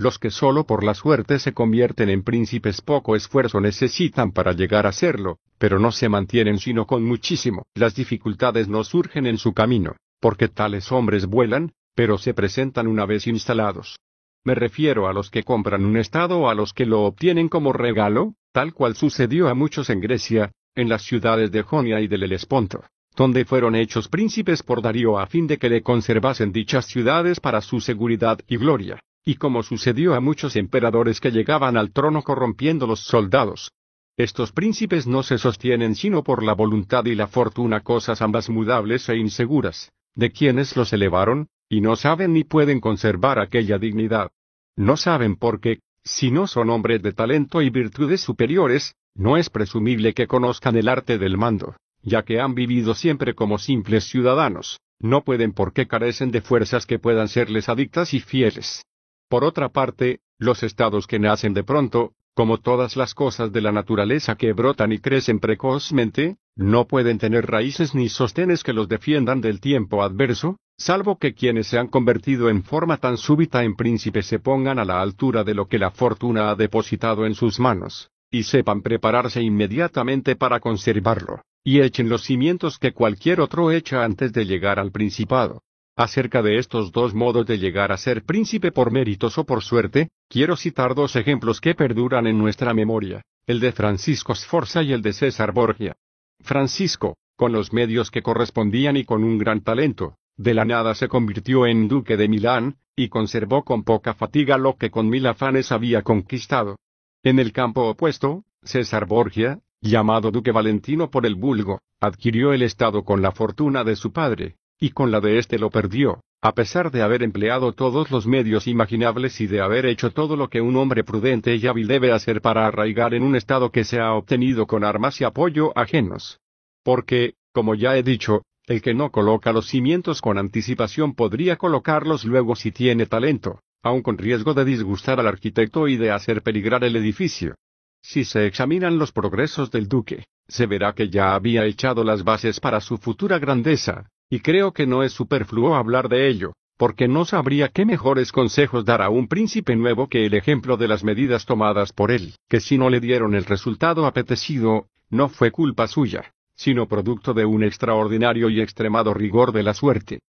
Los que solo por la suerte se convierten en príncipes poco esfuerzo necesitan para llegar a serlo, pero no se mantienen sino con muchísimo. Las dificultades no surgen en su camino, porque tales hombres vuelan, pero se presentan una vez instalados. Me refiero a los que compran un estado o a los que lo obtienen como regalo, tal cual sucedió a muchos en Grecia, en las ciudades de Jonia y del Helesponto, donde fueron hechos príncipes por Darío a fin de que le conservasen dichas ciudades para su seguridad y gloria y como sucedió a muchos emperadores que llegaban al trono corrompiendo los soldados. Estos príncipes no se sostienen sino por la voluntad y la fortuna, cosas ambas mudables e inseguras, de quienes los elevaron, y no saben ni pueden conservar aquella dignidad. No saben por qué, si no son hombres de talento y virtudes superiores, no es presumible que conozcan el arte del mando, ya que han vivido siempre como simples ciudadanos, no pueden porque carecen de fuerzas que puedan serles adictas y fieles. Por otra parte, los estados que nacen de pronto, como todas las cosas de la naturaleza que brotan y crecen precozmente, no pueden tener raíces ni sostenes que los defiendan del tiempo adverso, salvo que quienes se han convertido en forma tan súbita en príncipes se pongan a la altura de lo que la fortuna ha depositado en sus manos, y sepan prepararse inmediatamente para conservarlo, y echen los cimientos que cualquier otro echa antes de llegar al principado. Acerca de estos dos modos de llegar a ser príncipe por méritos o por suerte, quiero citar dos ejemplos que perduran en nuestra memoria, el de Francisco Sforza y el de César Borgia. Francisco, con los medios que correspondían y con un gran talento, de la nada se convirtió en duque de Milán, y conservó con poca fatiga lo que con mil afanes había conquistado. En el campo opuesto, César Borgia, llamado duque Valentino por el vulgo, adquirió el estado con la fortuna de su padre, y con la de éste lo perdió, a pesar de haber empleado todos los medios imaginables y de haber hecho todo lo que un hombre prudente y hábil debe hacer para arraigar en un estado que se ha obtenido con armas y apoyo ajenos. Porque, como ya he dicho, el que no coloca los cimientos con anticipación podría colocarlos luego si tiene talento, aun con riesgo de disgustar al arquitecto y de hacer peligrar el edificio. Si se examinan los progresos del duque, se verá que ya había echado las bases para su futura grandeza, y creo que no es superfluo hablar de ello, porque no sabría qué mejores consejos dar a un príncipe nuevo que el ejemplo de las medidas tomadas por él, que si no le dieron el resultado apetecido, no fue culpa suya, sino producto de un extraordinario y extremado rigor de la suerte.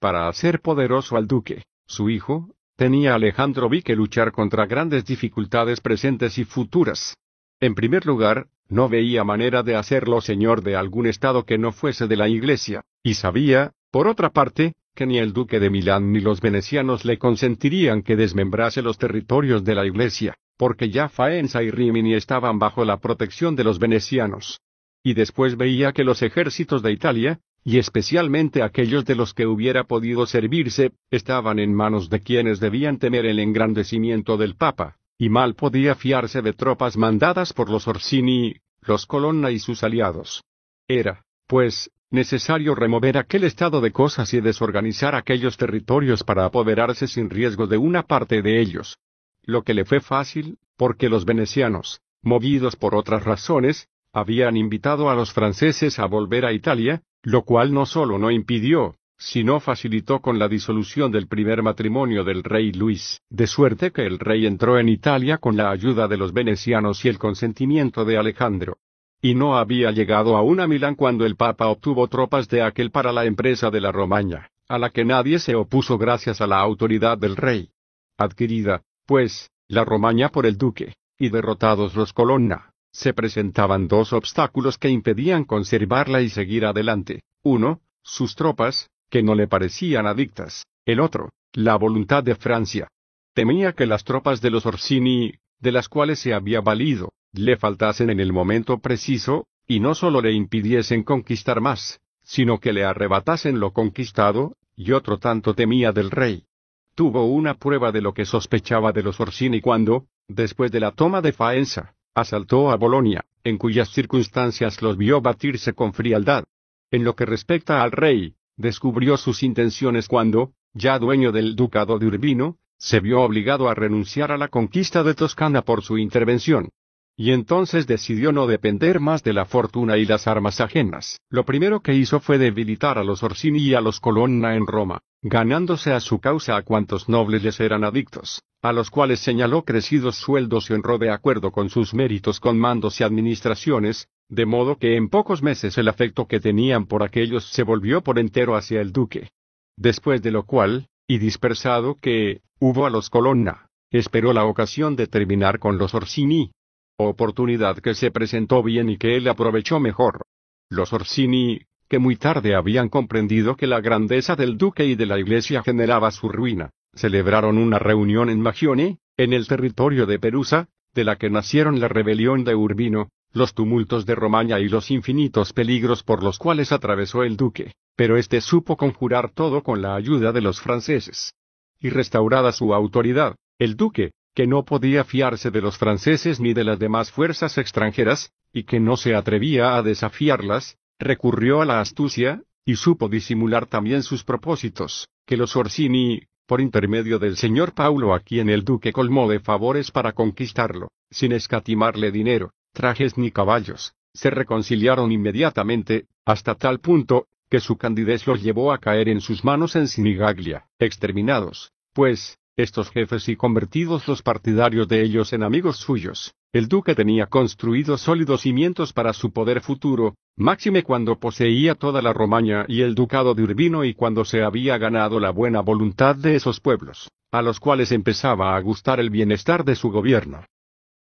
Para hacer poderoso al duque, su hijo, tenía Alejandro vi que luchar contra grandes dificultades presentes y futuras. En primer lugar, no veía manera de hacerlo señor de algún estado que no fuese de la Iglesia, y sabía, por otra parte, que ni el duque de Milán ni los venecianos le consentirían que desmembrase los territorios de la Iglesia, porque ya Faenza y Rimini estaban bajo la protección de los venecianos. Y después veía que los ejércitos de Italia, y especialmente aquellos de los que hubiera podido servirse, estaban en manos de quienes debían temer el engrandecimiento del Papa, y mal podía fiarse de tropas mandadas por los Orsini, los Colonna y sus aliados. Era, pues, necesario remover aquel estado de cosas y desorganizar aquellos territorios para apoderarse sin riesgo de una parte de ellos. Lo que le fue fácil, porque los venecianos, movidos por otras razones, habían invitado a los franceses a volver a Italia, lo cual no solo no impidió, sino facilitó con la disolución del primer matrimonio del rey Luis, de suerte que el rey entró en Italia con la ayuda de los venecianos y el consentimiento de Alejandro. Y no había llegado aún a Milán cuando el Papa obtuvo tropas de aquel para la empresa de la Romaña, a la que nadie se opuso gracias a la autoridad del rey. Adquirida, pues, la Romaña por el duque, y derrotados los Colonna, se presentaban dos obstáculos que impedían conservarla y seguir adelante. Uno, sus tropas, que no le parecían adictas, el otro, la voluntad de Francia. Temía que las tropas de los Orsini, de las cuales se había valido, le faltasen en el momento preciso, y no solo le impidiesen conquistar más, sino que le arrebatasen lo conquistado, y otro tanto temía del rey. Tuvo una prueba de lo que sospechaba de los Orsini cuando, después de la toma de Faenza, asaltó a Bolonia, en cuyas circunstancias los vio batirse con frialdad. En lo que respecta al rey, descubrió sus intenciones cuando, ya dueño del ducado de Urbino, se vio obligado a renunciar a la conquista de Toscana por su intervención. Y entonces decidió no depender más de la fortuna y las armas ajenas. Lo primero que hizo fue debilitar a los Orsini y a los Colonna en Roma, ganándose a su causa a cuantos nobles les eran adictos, a los cuales señaló crecidos sueldos y honró de acuerdo con sus méritos con mandos y administraciones, de modo que en pocos meses el afecto que tenían por aquellos se volvió por entero hacia el duque. Después de lo cual, y dispersado que, hubo a los Colonna, esperó la ocasión de terminar con los Orsini. Oportunidad que se presentó bien y que él aprovechó mejor. Los Orsini, que muy tarde habían comprendido que la grandeza del duque y de la iglesia generaba su ruina, celebraron una reunión en Magione, en el territorio de Perusa, de la que nacieron la rebelión de Urbino, los tumultos de Romaña y los infinitos peligros por los cuales atravesó el duque, pero éste supo conjurar todo con la ayuda de los franceses. Y restaurada su autoridad, el duque, que no podía fiarse de los franceses ni de las demás fuerzas extranjeras, y que no se atrevía a desafiarlas, recurrió a la astucia, y supo disimular también sus propósitos, que los Orsini, por intermedio del señor Paulo a quien el duque colmó de favores para conquistarlo, sin escatimarle dinero, trajes ni caballos, se reconciliaron inmediatamente, hasta tal punto, que su candidez los llevó a caer en sus manos en Sinigaglia, exterminados, pues, estos jefes y convertidos los partidarios de ellos en amigos suyos, el duque tenía construidos sólidos cimientos para su poder futuro, máxime cuando poseía toda la Romaña y el ducado de Urbino y cuando se había ganado la buena voluntad de esos pueblos, a los cuales empezaba a gustar el bienestar de su gobierno.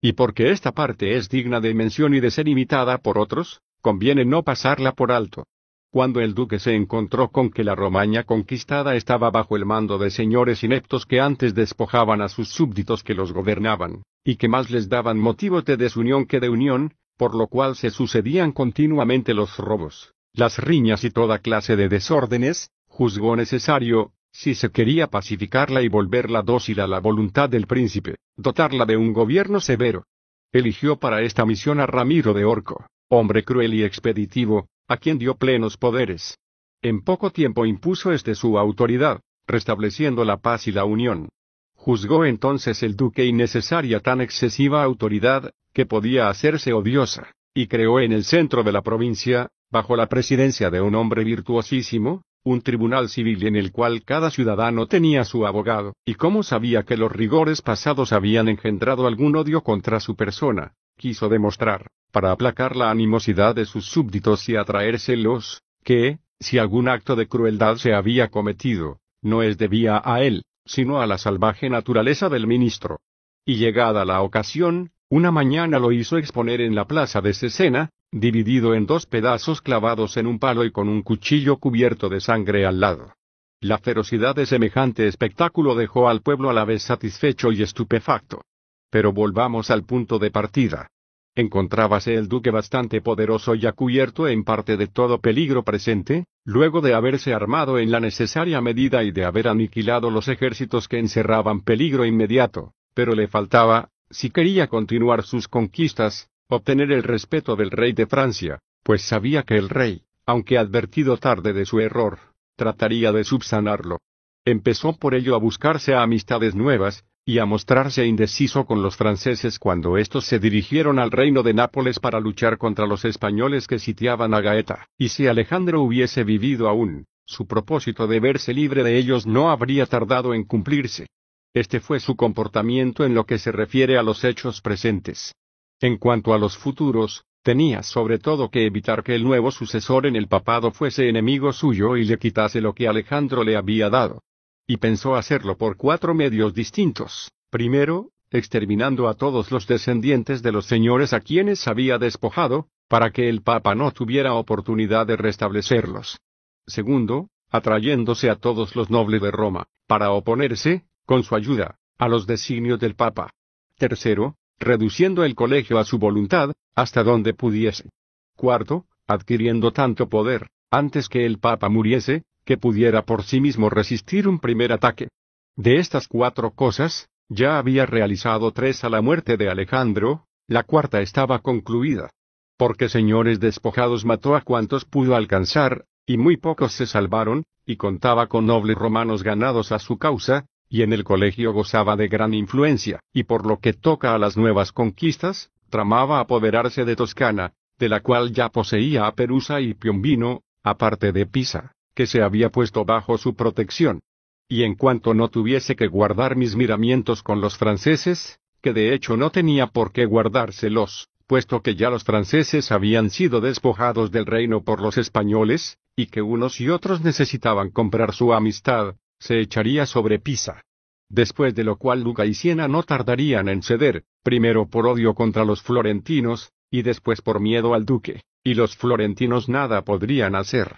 Y porque esta parte es digna de mención y de ser imitada por otros, conviene no pasarla por alto. Cuando el duque se encontró con que la Romaña conquistada estaba bajo el mando de señores ineptos que antes despojaban a sus súbditos que los gobernaban, y que más les daban motivos de desunión que de unión, por lo cual se sucedían continuamente los robos, las riñas y toda clase de desórdenes, juzgó necesario, si se quería pacificarla y volverla dócil a la voluntad del príncipe, dotarla de un gobierno severo. Eligió para esta misión a Ramiro de Orco, hombre cruel y expeditivo, a quien dio plenos poderes. En poco tiempo impuso este su autoridad, restableciendo la paz y la unión. Juzgó entonces el duque innecesaria tan excesiva autoridad, que podía hacerse odiosa, y creó en el centro de la provincia, bajo la presidencia de un hombre virtuosísimo, un tribunal civil en el cual cada ciudadano tenía su abogado, y como sabía que los rigores pasados habían engendrado algún odio contra su persona, quiso demostrar, para aplacar la animosidad de sus súbditos y atraérselos, que, si algún acto de crueldad se había cometido, no es debía a él, sino a la salvaje naturaleza del ministro. Y llegada la ocasión, una mañana lo hizo exponer en la plaza de Cesena, dividido en dos pedazos clavados en un palo y con un cuchillo cubierto de sangre al lado. La ferocidad de semejante espectáculo dejó al pueblo a la vez satisfecho y estupefacto. Pero volvamos al punto de partida. Encontrábase el duque bastante poderoso y a cubierto en parte de todo peligro presente, luego de haberse armado en la necesaria medida y de haber aniquilado los ejércitos que encerraban peligro inmediato, pero le faltaba, si quería continuar sus conquistas, obtener el respeto del rey de Francia, pues sabía que el rey, aunque advertido tarde de su error, trataría de subsanarlo. Empezó por ello a buscarse a amistades nuevas, y a mostrarse indeciso con los franceses cuando éstos se dirigieron al reino de Nápoles para luchar contra los españoles que sitiaban a Gaeta, y si Alejandro hubiese vivido aún, su propósito de verse libre de ellos no habría tardado en cumplirse. Este fue su comportamiento en lo que se refiere a los hechos presentes. En cuanto a los futuros, tenía sobre todo que evitar que el nuevo sucesor en el papado fuese enemigo suyo y le quitase lo que Alejandro le había dado y pensó hacerlo por cuatro medios distintos. Primero, exterminando a todos los descendientes de los señores a quienes había despojado, para que el Papa no tuviera oportunidad de restablecerlos. Segundo, atrayéndose a todos los nobles de Roma, para oponerse, con su ayuda, a los designios del Papa. Tercero, reduciendo el colegio a su voluntad, hasta donde pudiese. Cuarto, adquiriendo tanto poder, antes que el Papa muriese, que pudiera por sí mismo resistir un primer ataque. De estas cuatro cosas, ya había realizado tres a la muerte de Alejandro, la cuarta estaba concluida. Porque señores despojados mató a cuantos pudo alcanzar, y muy pocos se salvaron, y contaba con nobles romanos ganados a su causa, y en el colegio gozaba de gran influencia, y por lo que toca a las nuevas conquistas, tramaba apoderarse de Toscana, de la cual ya poseía a Perusa y Piombino, aparte de Pisa que se había puesto bajo su protección. Y en cuanto no tuviese que guardar mis miramientos con los franceses, que de hecho no tenía por qué guardárselos, puesto que ya los franceses habían sido despojados del reino por los españoles, y que unos y otros necesitaban comprar su amistad, se echaría sobre Pisa. Después de lo cual Luca y Siena no tardarían en ceder, primero por odio contra los florentinos, y después por miedo al duque, y los florentinos nada podrían hacer.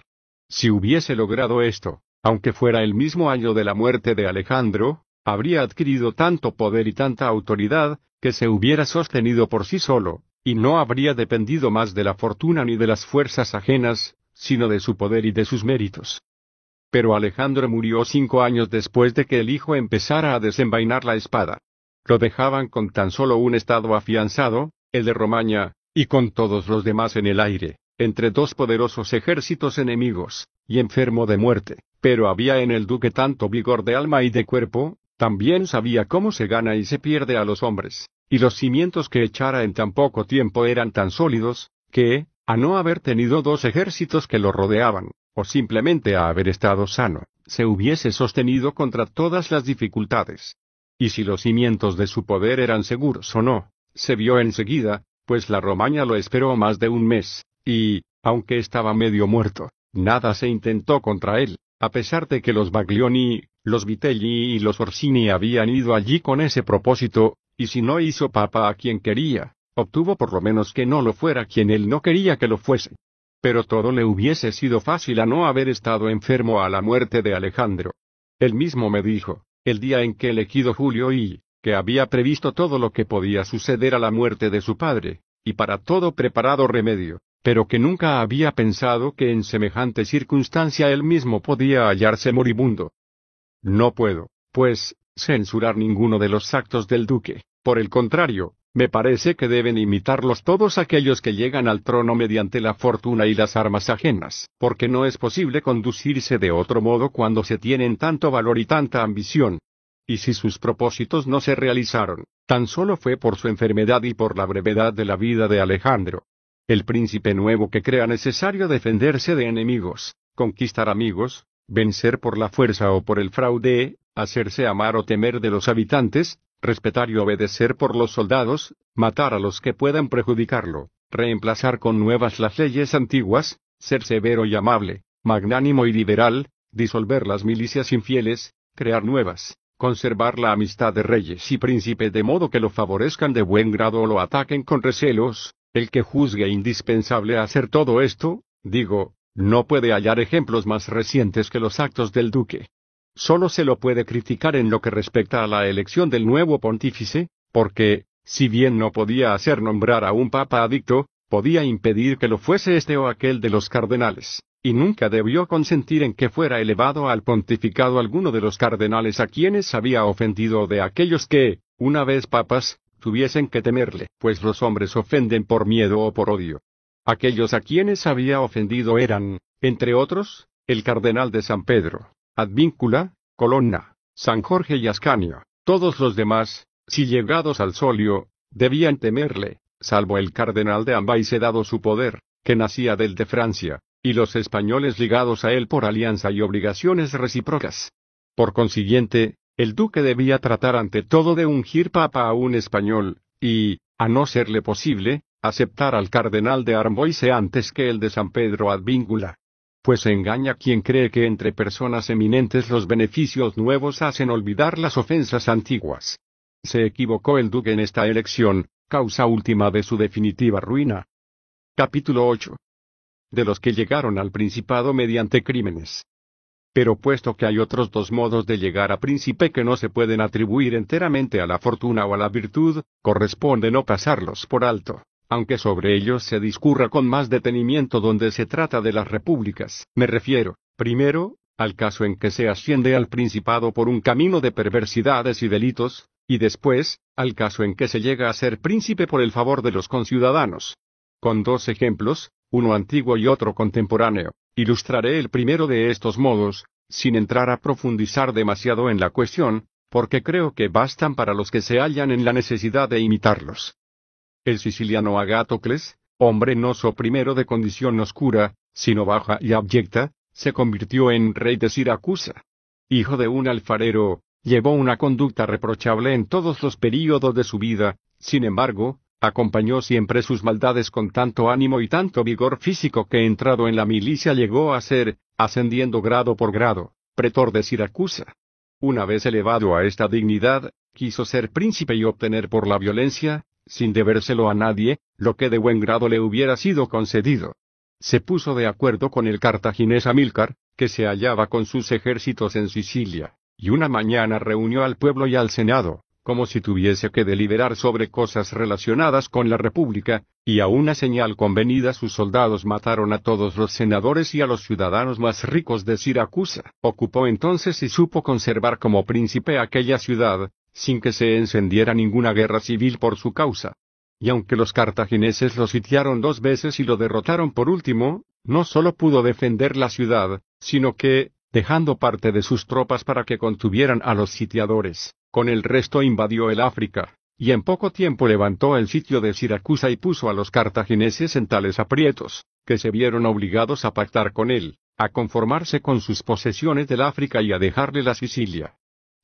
Si hubiese logrado esto, aunque fuera el mismo año de la muerte de Alejandro, habría adquirido tanto poder y tanta autoridad, que se hubiera sostenido por sí solo, y no habría dependido más de la fortuna ni de las fuerzas ajenas, sino de su poder y de sus méritos. Pero Alejandro murió cinco años después de que el hijo empezara a desenvainar la espada. Lo dejaban con tan solo un estado afianzado, el de Romaña, y con todos los demás en el aire entre dos poderosos ejércitos enemigos, y enfermo de muerte, pero había en el duque tanto vigor de alma y de cuerpo, también sabía cómo se gana y se pierde a los hombres, y los cimientos que echara en tan poco tiempo eran tan sólidos, que, a no haber tenido dos ejércitos que lo rodeaban, o simplemente a haber estado sano, se hubiese sostenido contra todas las dificultades. Y si los cimientos de su poder eran seguros o no, se vio enseguida, pues la Romaña lo esperó más de un mes, y, aunque estaba medio muerto, nada se intentó contra él, a pesar de que los Baglioni, los Vitelli y los Orsini habían ido allí con ese propósito, y si no hizo papa a quien quería, obtuvo por lo menos que no lo fuera quien él no quería que lo fuese. Pero todo le hubiese sido fácil a no haber estado enfermo a la muerte de Alejandro. Él mismo me dijo, el día en que elegido Julio y, que había previsto todo lo que podía suceder a la muerte de su padre, y para todo preparado remedio, pero que nunca había pensado que en semejante circunstancia él mismo podía hallarse moribundo. No puedo, pues, censurar ninguno de los actos del duque, por el contrario, me parece que deben imitarlos todos aquellos que llegan al trono mediante la fortuna y las armas ajenas, porque no es posible conducirse de otro modo cuando se tienen tanto valor y tanta ambición. Y si sus propósitos no se realizaron, tan solo fue por su enfermedad y por la brevedad de la vida de Alejandro. El príncipe nuevo que crea necesario defenderse de enemigos, conquistar amigos, vencer por la fuerza o por el fraude, hacerse amar o temer de los habitantes, respetar y obedecer por los soldados, matar a los que puedan perjudicarlo, reemplazar con nuevas las leyes antiguas, ser severo y amable, magnánimo y liberal, disolver las milicias infieles, crear nuevas, conservar la amistad de reyes y príncipes de modo que lo favorezcan de buen grado o lo ataquen con recelos, el que juzgue indispensable hacer todo esto, digo, no puede hallar ejemplos más recientes que los actos del duque. Solo se lo puede criticar en lo que respecta a la elección del nuevo pontífice, porque, si bien no podía hacer nombrar a un papa adicto, podía impedir que lo fuese este o aquel de los cardenales, y nunca debió consentir en que fuera elevado al pontificado alguno de los cardenales a quienes había ofendido o de aquellos que, una vez papas, tuviesen que temerle, pues los hombres ofenden por miedo o por odio. Aquellos a quienes había ofendido eran, entre otros, el cardenal de San Pedro, Advíncula, Colonna, San Jorge y Ascanio. Todos los demás, si llegados al solio, debían temerle, salvo el cardenal de Ambaise dado su poder, que nacía del de Francia, y los españoles ligados a él por alianza y obligaciones recíprocas. Por consiguiente, el duque debía tratar ante todo de ungir papa a un español, y, a no serle posible, aceptar al cardenal de Arboise antes que el de San Pedro Advíncula pues engaña quien cree que entre personas eminentes los beneficios nuevos hacen olvidar las ofensas antiguas. Se equivocó el duque en esta elección, causa última de su definitiva ruina. Capítulo 8. De los que llegaron al principado mediante crímenes. Pero puesto que hay otros dos modos de llegar a príncipe que no se pueden atribuir enteramente a la fortuna o a la virtud, corresponde no pasarlos por alto aunque sobre ellos se discurra con más detenimiento donde se trata de las repúblicas. Me refiero, primero, al caso en que se asciende al principado por un camino de perversidades y delitos, y después, al caso en que se llega a ser príncipe por el favor de los conciudadanos. Con dos ejemplos, uno antiguo y otro contemporáneo, ilustraré el primero de estos modos, sin entrar a profundizar demasiado en la cuestión, porque creo que bastan para los que se hallan en la necesidad de imitarlos. El siciliano Agatocles, hombre no so primero de condición oscura, sino baja y abyecta, se convirtió en rey de Siracusa. Hijo de un alfarero, llevó una conducta reprochable en todos los períodos de su vida, sin embargo, acompañó siempre sus maldades con tanto ánimo y tanto vigor físico que entrado en la milicia llegó a ser, ascendiendo grado por grado, pretor de Siracusa. Una vez elevado a esta dignidad, quiso ser príncipe y obtener por la violencia, sin debérselo a nadie, lo que de buen grado le hubiera sido concedido. Se puso de acuerdo con el cartaginés Amílcar, que se hallaba con sus ejércitos en Sicilia, y una mañana reunió al pueblo y al Senado, como si tuviese que deliberar sobre cosas relacionadas con la República, y a una señal convenida sus soldados mataron a todos los senadores y a los ciudadanos más ricos de Siracusa. Ocupó entonces y supo conservar como príncipe aquella ciudad, sin que se encendiera ninguna guerra civil por su causa. Y aunque los cartagineses lo sitiaron dos veces y lo derrotaron por último, no solo pudo defender la ciudad, sino que, dejando parte de sus tropas para que contuvieran a los sitiadores, con el resto invadió el África, y en poco tiempo levantó el sitio de Siracusa y puso a los cartagineses en tales aprietos, que se vieron obligados a pactar con él, a conformarse con sus posesiones del África y a dejarle la Sicilia.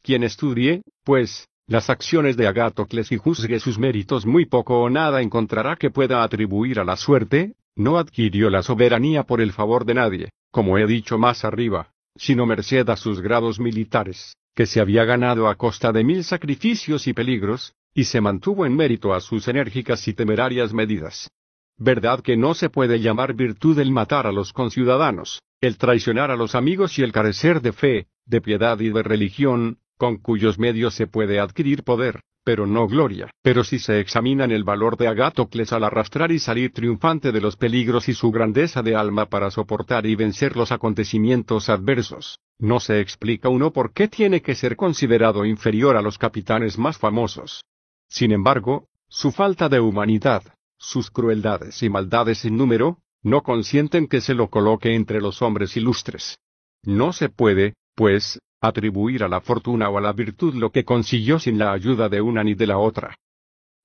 Quien estudie, pues, las acciones de Agatocles y juzgue sus méritos muy poco o nada encontrará que pueda atribuir a la suerte, no adquirió la soberanía por el favor de nadie, como he dicho más arriba, sino merced a sus grados militares, que se había ganado a costa de mil sacrificios y peligros, y se mantuvo en mérito a sus enérgicas y temerarias medidas. Verdad que no se puede llamar virtud el matar a los conciudadanos, el traicionar a los amigos y el carecer de fe, de piedad y de religión, con cuyos medios se puede adquirir poder, pero no gloria. Pero si se examinan el valor de Agatocles al arrastrar y salir triunfante de los peligros y su grandeza de alma para soportar y vencer los acontecimientos adversos, no se explica uno por qué tiene que ser considerado inferior a los capitanes más famosos. Sin embargo, su falta de humanidad, sus crueldades y maldades sin número, no consienten que se lo coloque entre los hombres ilustres. No se puede, pues, atribuir a la fortuna o a la virtud lo que consiguió sin la ayuda de una ni de la otra.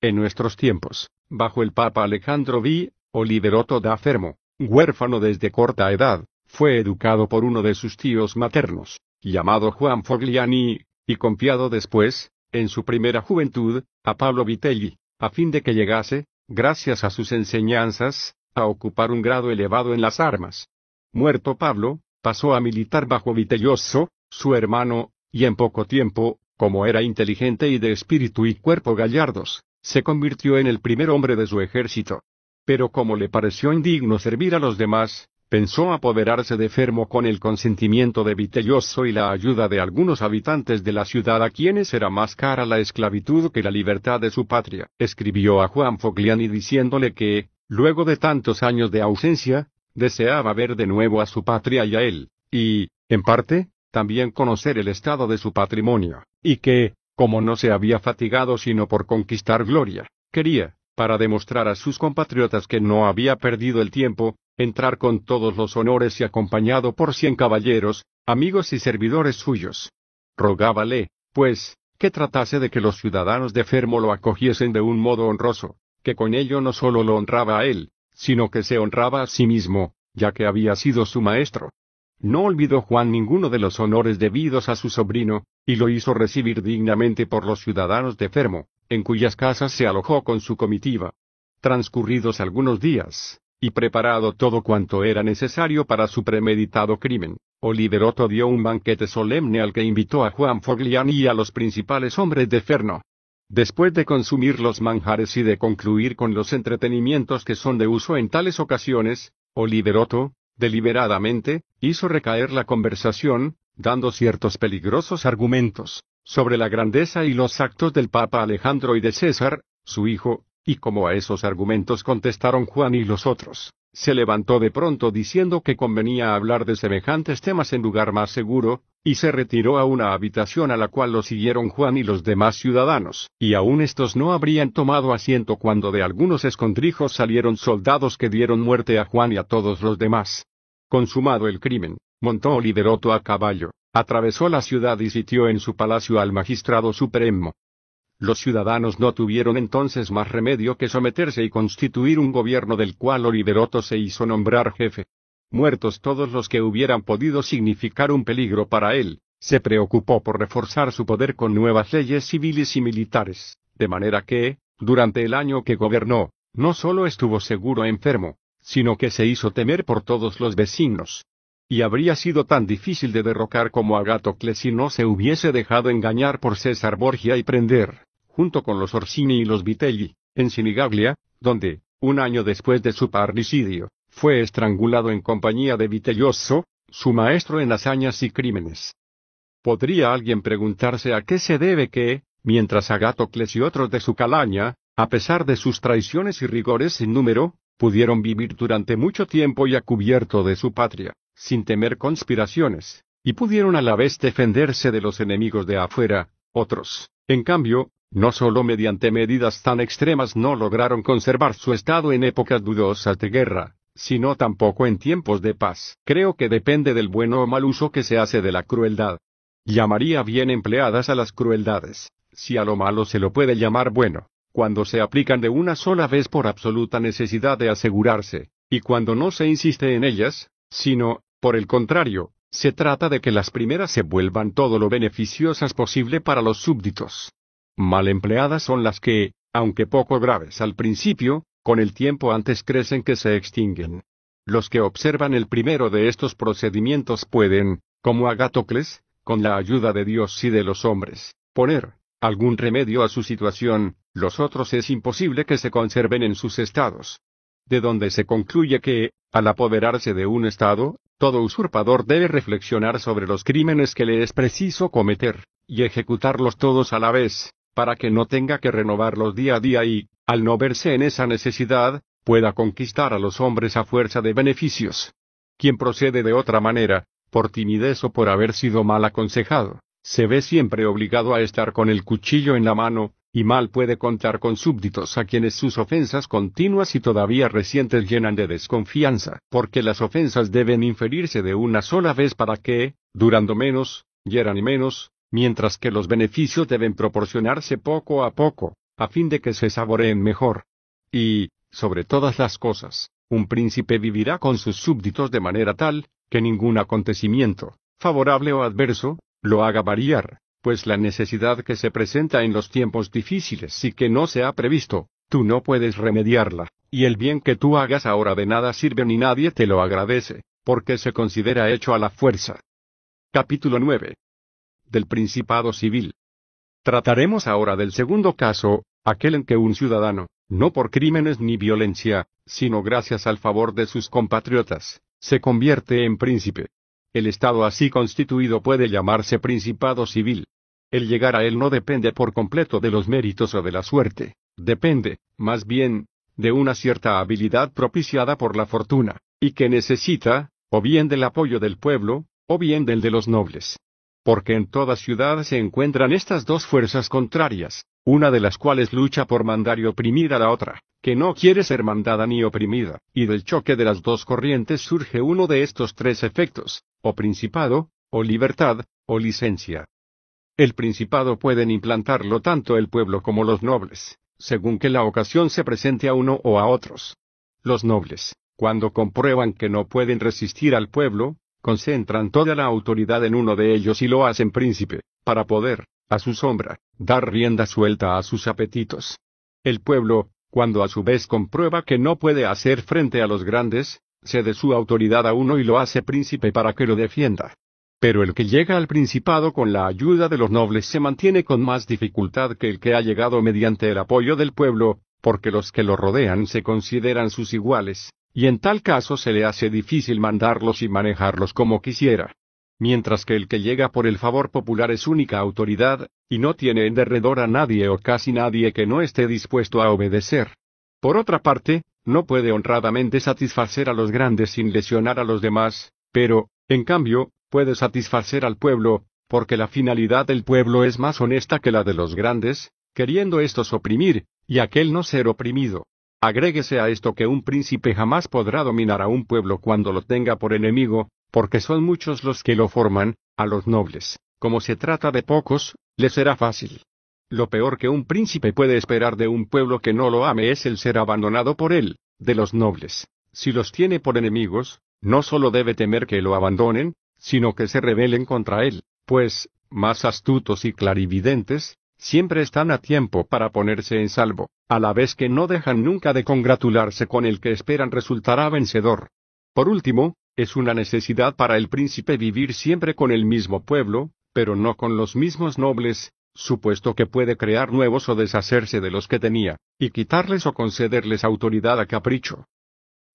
En nuestros tiempos, bajo el Papa Alejandro V, Oliveroto da Fermo, huérfano desde corta edad, fue educado por uno de sus tíos maternos, llamado Juan Fogliani, y confiado después, en su primera juventud, a Pablo Vitelli, a fin de que llegase, gracias a sus enseñanzas, a ocupar un grado elevado en las armas. Muerto Pablo, pasó a militar bajo Vitelloso, su hermano, y en poco tiempo, como era inteligente y de espíritu y cuerpo gallardos, se convirtió en el primer hombre de su ejército. Pero como le pareció indigno servir a los demás, pensó apoderarse de Fermo con el consentimiento de Vitelloso y la ayuda de algunos habitantes de la ciudad a quienes era más cara la esclavitud que la libertad de su patria. Escribió a Juan Fogliani diciéndole que, luego de tantos años de ausencia, deseaba ver de nuevo a su patria y a él, y, en parte, también conocer el estado de su patrimonio, y que, como no se había fatigado sino por conquistar gloria, quería, para demostrar a sus compatriotas que no había perdido el tiempo, entrar con todos los honores y acompañado por cien caballeros, amigos y servidores suyos. Rogábale, pues, que tratase de que los ciudadanos de Fermo lo acogiesen de un modo honroso, que con ello no solo lo honraba a él, sino que se honraba a sí mismo, ya que había sido su maestro, no olvidó Juan ninguno de los honores debidos a su sobrino, y lo hizo recibir dignamente por los ciudadanos de Fermo, en cuyas casas se alojó con su comitiva. Transcurridos algunos días, y preparado todo cuanto era necesario para su premeditado crimen, Oliveroto dio un banquete solemne al que invitó a Juan Fogliani y a los principales hombres de Ferno. Después de consumir los manjares y de concluir con los entretenimientos que son de uso en tales ocasiones, Oliveroto, deliberadamente, hizo recaer la conversación, dando ciertos peligrosos argumentos, sobre la grandeza y los actos del Papa Alejandro y de César, su hijo, y como a esos argumentos contestaron Juan y los otros, se levantó de pronto diciendo que convenía hablar de semejantes temas en lugar más seguro, y se retiró a una habitación a la cual lo siguieron Juan y los demás ciudadanos, y aún estos no habrían tomado asiento cuando de algunos escondrijos salieron soldados que dieron muerte a Juan y a todos los demás. Consumado el crimen, montó Oliveroto a caballo, atravesó la ciudad y sitió en su palacio al magistrado supremo. Los ciudadanos no tuvieron entonces más remedio que someterse y constituir un gobierno del cual Oliveroto se hizo nombrar jefe. Muertos todos los que hubieran podido significar un peligro para él, se preocupó por reforzar su poder con nuevas leyes civiles y militares, de manera que, durante el año que gobernó, no solo estuvo seguro enfermo, sino que se hizo temer por todos los vecinos. Y habría sido tan difícil de derrocar como Agatocles si no se hubiese dejado engañar por César Borgia y prender, junto con los Orsini y los Vitelli, en Sinigaglia, donde, un año después de su parricidio, fue estrangulado en compañía de Vitelloso, su maestro en hazañas y crímenes. ¿Podría alguien preguntarse a qué se debe que, mientras Agatocles y otros de su calaña, a pesar de sus traiciones y rigores sin número, pudieron vivir durante mucho tiempo ya cubierto de su patria, sin temer conspiraciones, y pudieron a la vez defenderse de los enemigos de afuera, otros, en cambio, no solo mediante medidas tan extremas no lograron conservar su estado en épocas dudosas de guerra, sino tampoco en tiempos de paz. Creo que depende del bueno o mal uso que se hace de la crueldad. Llamaría bien empleadas a las crueldades, si a lo malo se lo puede llamar bueno, cuando se aplican de una sola vez por absoluta necesidad de asegurarse, y cuando no se insiste en ellas, sino, Por el contrario, se trata de que las primeras se vuelvan todo lo beneficiosas posible para los súbditos. Mal empleadas son las que, aunque poco graves al principio, con el tiempo antes crecen que se extinguen. Los que observan el primero de estos procedimientos pueden, como Agatocles, con la ayuda de Dios y de los hombres, poner algún remedio a su situación, los otros es imposible que se conserven en sus estados. De donde se concluye que, al apoderarse de un estado, todo usurpador debe reflexionar sobre los crímenes que le es preciso cometer, y ejecutarlos todos a la vez, para que no tenga que renovarlos día a día y, al no verse en esa necesidad, pueda conquistar a los hombres a fuerza de beneficios. Quien procede de otra manera, por timidez o por haber sido mal aconsejado, se ve siempre obligado a estar con el cuchillo en la mano, y mal puede contar con súbditos a quienes sus ofensas continuas y todavía recientes llenan de desconfianza, porque las ofensas deben inferirse de una sola vez para que, durando menos, hieran menos, mientras que los beneficios deben proporcionarse poco a poco, a fin de que se saboreen mejor. Y, sobre todas las cosas, un príncipe vivirá con sus súbditos de manera tal, que ningún acontecimiento, favorable o adverso, lo haga variar, pues la necesidad que se presenta en los tiempos difíciles y que no se ha previsto, tú no puedes remediarla, y el bien que tú hagas ahora de nada sirve ni nadie te lo agradece, porque se considera hecho a la fuerza. Capítulo 9. Del Principado Civil. Trataremos ahora del segundo caso, aquel en que un ciudadano, no por crímenes ni violencia, sino gracias al favor de sus compatriotas, se convierte en príncipe. El Estado así constituido puede llamarse Principado Civil. El llegar a él no depende por completo de los méritos o de la suerte, depende, más bien, de una cierta habilidad propiciada por la fortuna, y que necesita, o bien del apoyo del pueblo, o bien del de los nobles. Porque en toda ciudad se encuentran estas dos fuerzas contrarias, una de las cuales lucha por mandar y oprimir a la otra, que no quiere ser mandada ni oprimida, y del choque de las dos corrientes surge uno de estos tres efectos, o principado, o libertad, o licencia. El principado pueden implantarlo tanto el pueblo como los nobles, según que la ocasión se presente a uno o a otros. Los nobles, cuando comprueban que no pueden resistir al pueblo, concentran toda la autoridad en uno de ellos y lo hacen príncipe, para poder, a su sombra, dar rienda suelta a sus apetitos. El pueblo, cuando a su vez comprueba que no puede hacer frente a los grandes, cede su autoridad a uno y lo hace príncipe para que lo defienda. Pero el que llega al principado con la ayuda de los nobles se mantiene con más dificultad que el que ha llegado mediante el apoyo del pueblo, porque los que lo rodean se consideran sus iguales, y en tal caso se le hace difícil mandarlos y manejarlos como quisiera mientras que el que llega por el favor popular es única autoridad, y no tiene en derredor a nadie o casi nadie que no esté dispuesto a obedecer. Por otra parte, no puede honradamente satisfacer a los grandes sin lesionar a los demás, pero, en cambio, puede satisfacer al pueblo, porque la finalidad del pueblo es más honesta que la de los grandes, queriendo estos oprimir, y aquel no ser oprimido. Agréguese a esto que un príncipe jamás podrá dominar a un pueblo cuando lo tenga por enemigo, porque son muchos los que lo forman, a los nobles, como se trata de pocos, les será fácil. Lo peor que un príncipe puede esperar de un pueblo que no lo ame es el ser abandonado por él, de los nobles. Si los tiene por enemigos, no solo debe temer que lo abandonen, sino que se rebelen contra él, pues, más astutos y clarividentes, siempre están a tiempo para ponerse en salvo, a la vez que no dejan nunca de congratularse con el que esperan resultará vencedor. Por último, es una necesidad para el príncipe vivir siempre con el mismo pueblo, pero no con los mismos nobles, supuesto que puede crear nuevos o deshacerse de los que tenía, y quitarles o concederles autoridad a capricho.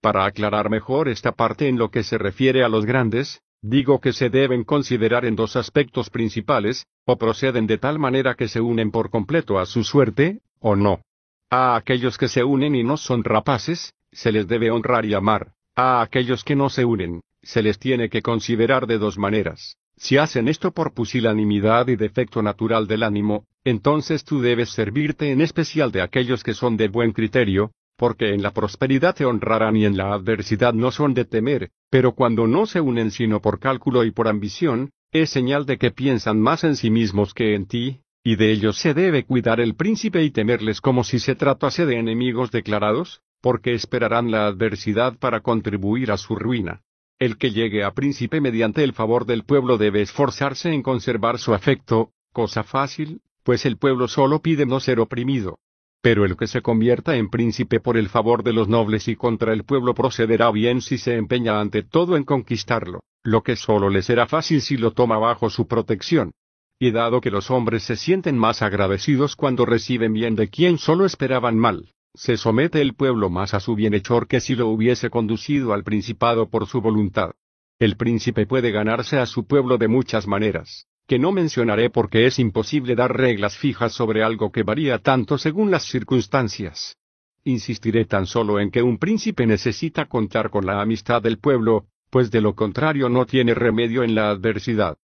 Para aclarar mejor esta parte en lo que se refiere a los grandes, digo que se deben considerar en dos aspectos principales, o proceden de tal manera que se unen por completo a su suerte, o no. A aquellos que se unen y no son rapaces, se les debe honrar y amar, a aquellos que no se unen, se les tiene que considerar de dos maneras. Si hacen esto por pusilanimidad y defecto natural del ánimo, entonces tú debes servirte en especial de aquellos que son de buen criterio, porque en la prosperidad te honrarán y en la adversidad no son de temer, pero cuando no se unen sino por cálculo y por ambición, es señal de que piensan más en sí mismos que en ti, y de ellos se debe cuidar el príncipe y temerles como si se tratase de enemigos declarados, porque esperarán la adversidad para contribuir a su ruina. el que llegue a príncipe mediante el favor del pueblo debe esforzarse en conservar su afecto, cosa fácil, pues el pueblo solo pide no ser oprimido. Pero el que se convierta en príncipe por el favor de los nobles y contra el pueblo procederá bien si se empeña ante todo en conquistarlo, lo que solo le será fácil si lo toma bajo su protección. Y dado que los hombres se sienten más agradecidos cuando reciben bien de quien solo esperaban mal, se somete el pueblo más a su bienhechor que si lo hubiese conducido al principado por su voluntad. El príncipe puede ganarse a su pueblo de muchas maneras que no mencionaré porque es imposible dar reglas fijas sobre algo que varía tanto según las circunstancias. Insistiré tan solo en que un príncipe necesita contar con la amistad del pueblo, pues de lo contrario no tiene remedio en la adversidad.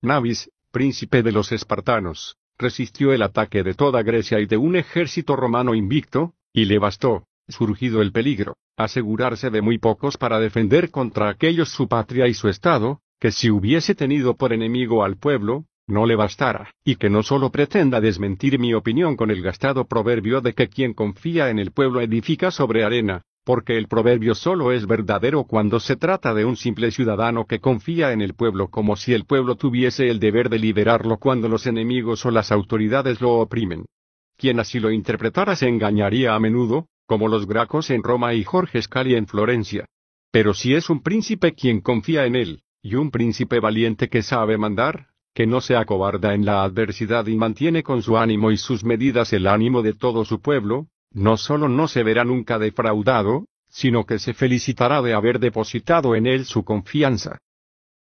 Navis, príncipe de los espartanos, resistió el ataque de toda Grecia y de un ejército romano invicto, y le bastó, surgido el peligro, asegurarse de muy pocos para defender contra aquellos su patria y su estado, que si hubiese tenido por enemigo al pueblo, no le bastara, y que no solo pretenda desmentir mi opinión con el gastado proverbio de que quien confía en el pueblo edifica sobre arena, porque el proverbio solo es verdadero cuando se trata de un simple ciudadano que confía en el pueblo como si el pueblo tuviese el deber de liberarlo cuando los enemigos o las autoridades lo oprimen. Quien así lo interpretara se engañaría a menudo, como los Gracos en Roma y Jorge Scali en Florencia. Pero si es un príncipe quien confía en él, y un príncipe valiente que sabe mandar, que no se acobarda en la adversidad y mantiene con su ánimo y sus medidas el ánimo de todo su pueblo, no solo no se verá nunca defraudado, sino que se felicitará de haber depositado en él su confianza.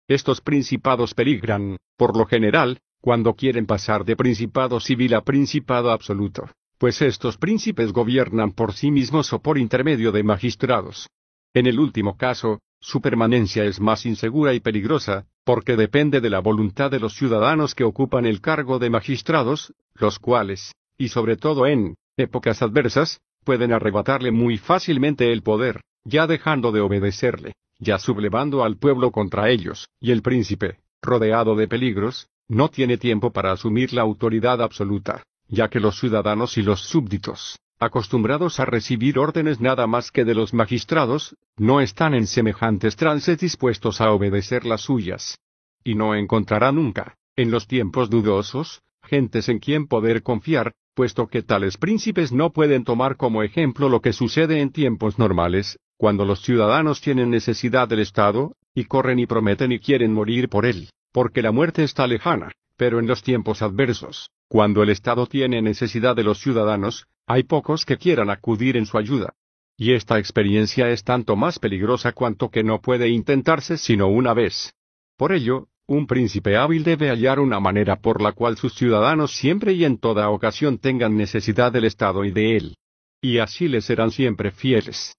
Estos principados peligran, por lo general, cuando quieren pasar de principado civil a principado absoluto, pues estos príncipes gobiernan por sí mismos o por intermedio de magistrados. En el último caso, su permanencia es más insegura y peligrosa, porque depende de la voluntad de los ciudadanos que ocupan el cargo de magistrados, los cuales, y sobre todo en épocas adversas, pueden arrebatarle muy fácilmente el poder, ya dejando de obedecerle, ya sublevando al pueblo contra ellos, y el príncipe, rodeado de peligros, no tiene tiempo para asumir la autoridad absoluta, ya que los ciudadanos y los súbditos, acostumbrados a recibir órdenes nada más que de los magistrados, no están en semejantes trances dispuestos a obedecer las suyas. Y no encontrará nunca, en los tiempos dudosos, gentes en quien poder confiar, puesto que tales príncipes no pueden tomar como ejemplo lo que sucede en tiempos normales, cuando los ciudadanos tienen necesidad del Estado, y corren y prometen y quieren morir por él, porque la muerte está lejana, pero en los tiempos adversos, cuando el Estado tiene necesidad de los ciudadanos, hay pocos que quieran acudir en su ayuda. Y esta experiencia es tanto más peligrosa cuanto que no puede intentarse sino una vez. Por ello, un príncipe hábil debe hallar una manera por la cual sus ciudadanos siempre y en toda ocasión tengan necesidad del Estado y de él. Y así le serán siempre fieles.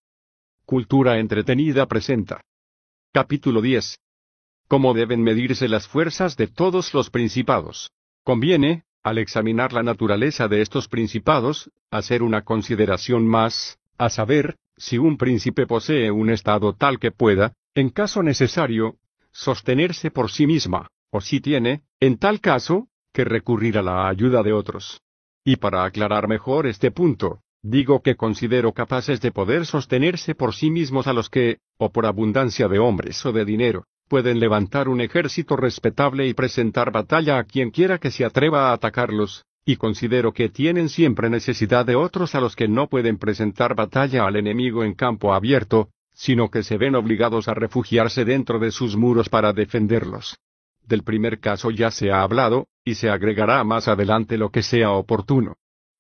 Cultura entretenida presenta. Capítulo 10. Cómo deben medirse las fuerzas de todos los principados. Conviene, al examinar la naturaleza de estos principados, hacer una consideración más, a saber, si un príncipe posee un estado tal que pueda, en caso necesario, sostenerse por sí misma, o si tiene, en tal caso, que recurrir a la ayuda de otros. Y para aclarar mejor este punto, digo que considero capaces de poder sostenerse por sí mismos a los que, o por abundancia de hombres o de dinero, pueden levantar un ejército respetable y presentar batalla a quien quiera que se atreva a atacarlos, y considero que tienen siempre necesidad de otros a los que no pueden presentar batalla al enemigo en campo abierto, sino que se ven obligados a refugiarse dentro de sus muros para defenderlos. Del primer caso ya se ha hablado, y se agregará más adelante lo que sea oportuno.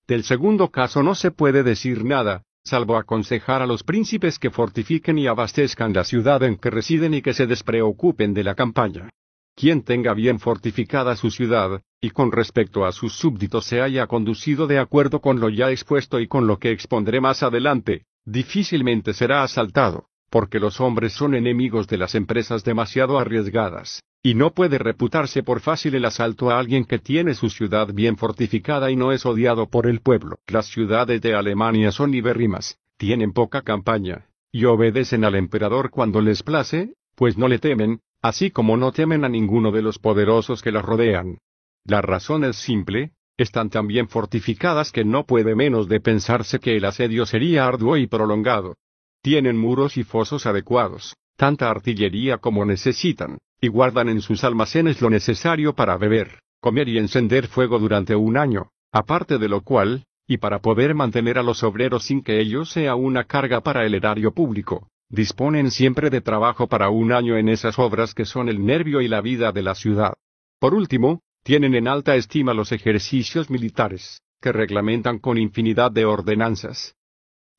Del segundo caso no se puede decir nada, salvo aconsejar a los príncipes que fortifiquen y abastezcan la ciudad en que residen y que se despreocupen de la campaña. Quien tenga bien fortificada su ciudad, y con respecto a sus súbditos se haya conducido de acuerdo con lo ya expuesto y con lo que expondré más adelante, difícilmente será asaltado, porque los hombres son enemigos de las empresas demasiado arriesgadas, y no puede reputarse por fácil el asalto a alguien que tiene su ciudad bien fortificada y no es odiado por el pueblo. Las ciudades de Alemania son ibérrimas, tienen poca campaña, y obedecen al emperador cuando les place, pues no le temen, así como no temen a ninguno de los poderosos que las rodean. La razón es simple, están tan bien fortificadas que no puede menos de pensarse que el asedio sería arduo y prolongado. Tienen muros y fosos adecuados, tanta artillería como necesitan, y guardan en sus almacenes lo necesario para beber, comer y encender fuego durante un año, aparte de lo cual, y para poder mantener a los obreros sin que ello sea una carga para el erario público, disponen siempre de trabajo para un año en esas obras que son el nervio y la vida de la ciudad. Por último, tienen en alta estima los ejercicios militares, que reglamentan con infinidad de ordenanzas.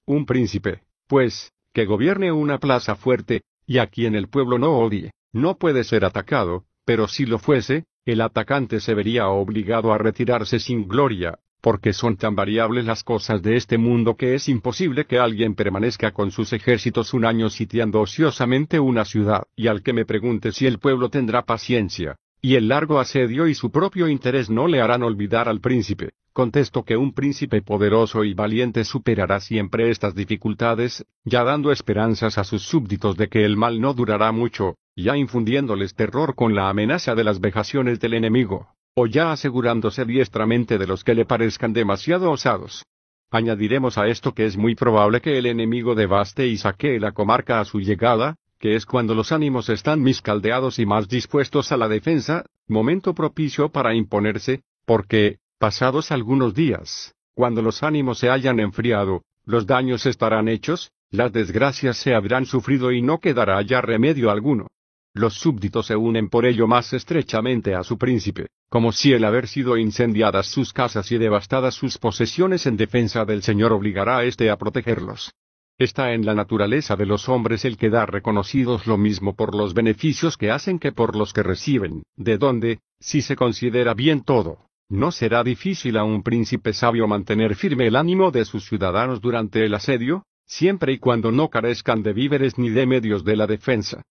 Un príncipe, pues, que gobierne una plaza fuerte, y a quien el pueblo no odie, no puede ser atacado, pero si lo fuese, el atacante se vería obligado a retirarse sin gloria, porque son tan variables las cosas de este mundo que es imposible que alguien permanezca con sus ejércitos un año sitiando ociosamente una ciudad, y al que me pregunte si el pueblo tendrá paciencia, y el largo asedio y su propio interés no le harán olvidar al príncipe, contesto que un príncipe poderoso y valiente superará siempre estas dificultades, ya dando esperanzas a sus súbditos de que el mal no durará mucho, ya infundiéndoles terror con la amenaza de las vejaciones del enemigo o ya asegurándose diestramente de los que le parezcan demasiado osados. Añadiremos a esto que es muy probable que el enemigo devaste y saquee la comarca a su llegada, que es cuando los ánimos están mis caldeados y más dispuestos a la defensa, momento propicio para imponerse, porque, pasados algunos días, cuando los ánimos se hayan enfriado, los daños estarán hechos, las desgracias se habrán sufrido y no quedará ya remedio alguno. Los súbditos se unen por ello más estrechamente a su príncipe, como si el haber sido incendiadas sus casas y devastadas sus posesiones en defensa del Señor obligará a éste a protegerlos. Está en la naturaleza de los hombres el quedar reconocidos lo mismo por los beneficios que hacen que por los que reciben, de donde, si se considera bien todo, no será difícil a un príncipe sabio mantener firme el ánimo de sus ciudadanos durante el asedio, siempre y cuando no carezcan de víveres ni de medios de la defensa.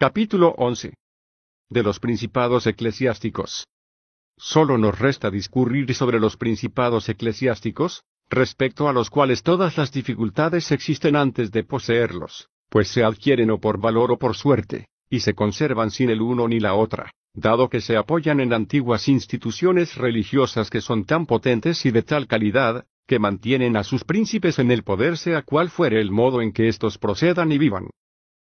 Capítulo 11. De los principados eclesiásticos. Solo nos resta discurrir sobre los principados eclesiásticos, respecto a los cuales todas las dificultades existen antes de poseerlos, pues se adquieren o por valor o por suerte, y se conservan sin el uno ni la otra, dado que se apoyan en antiguas instituciones religiosas que son tan potentes y de tal calidad, que mantienen a sus príncipes en el poder sea cual fuere el modo en que éstos procedan y vivan.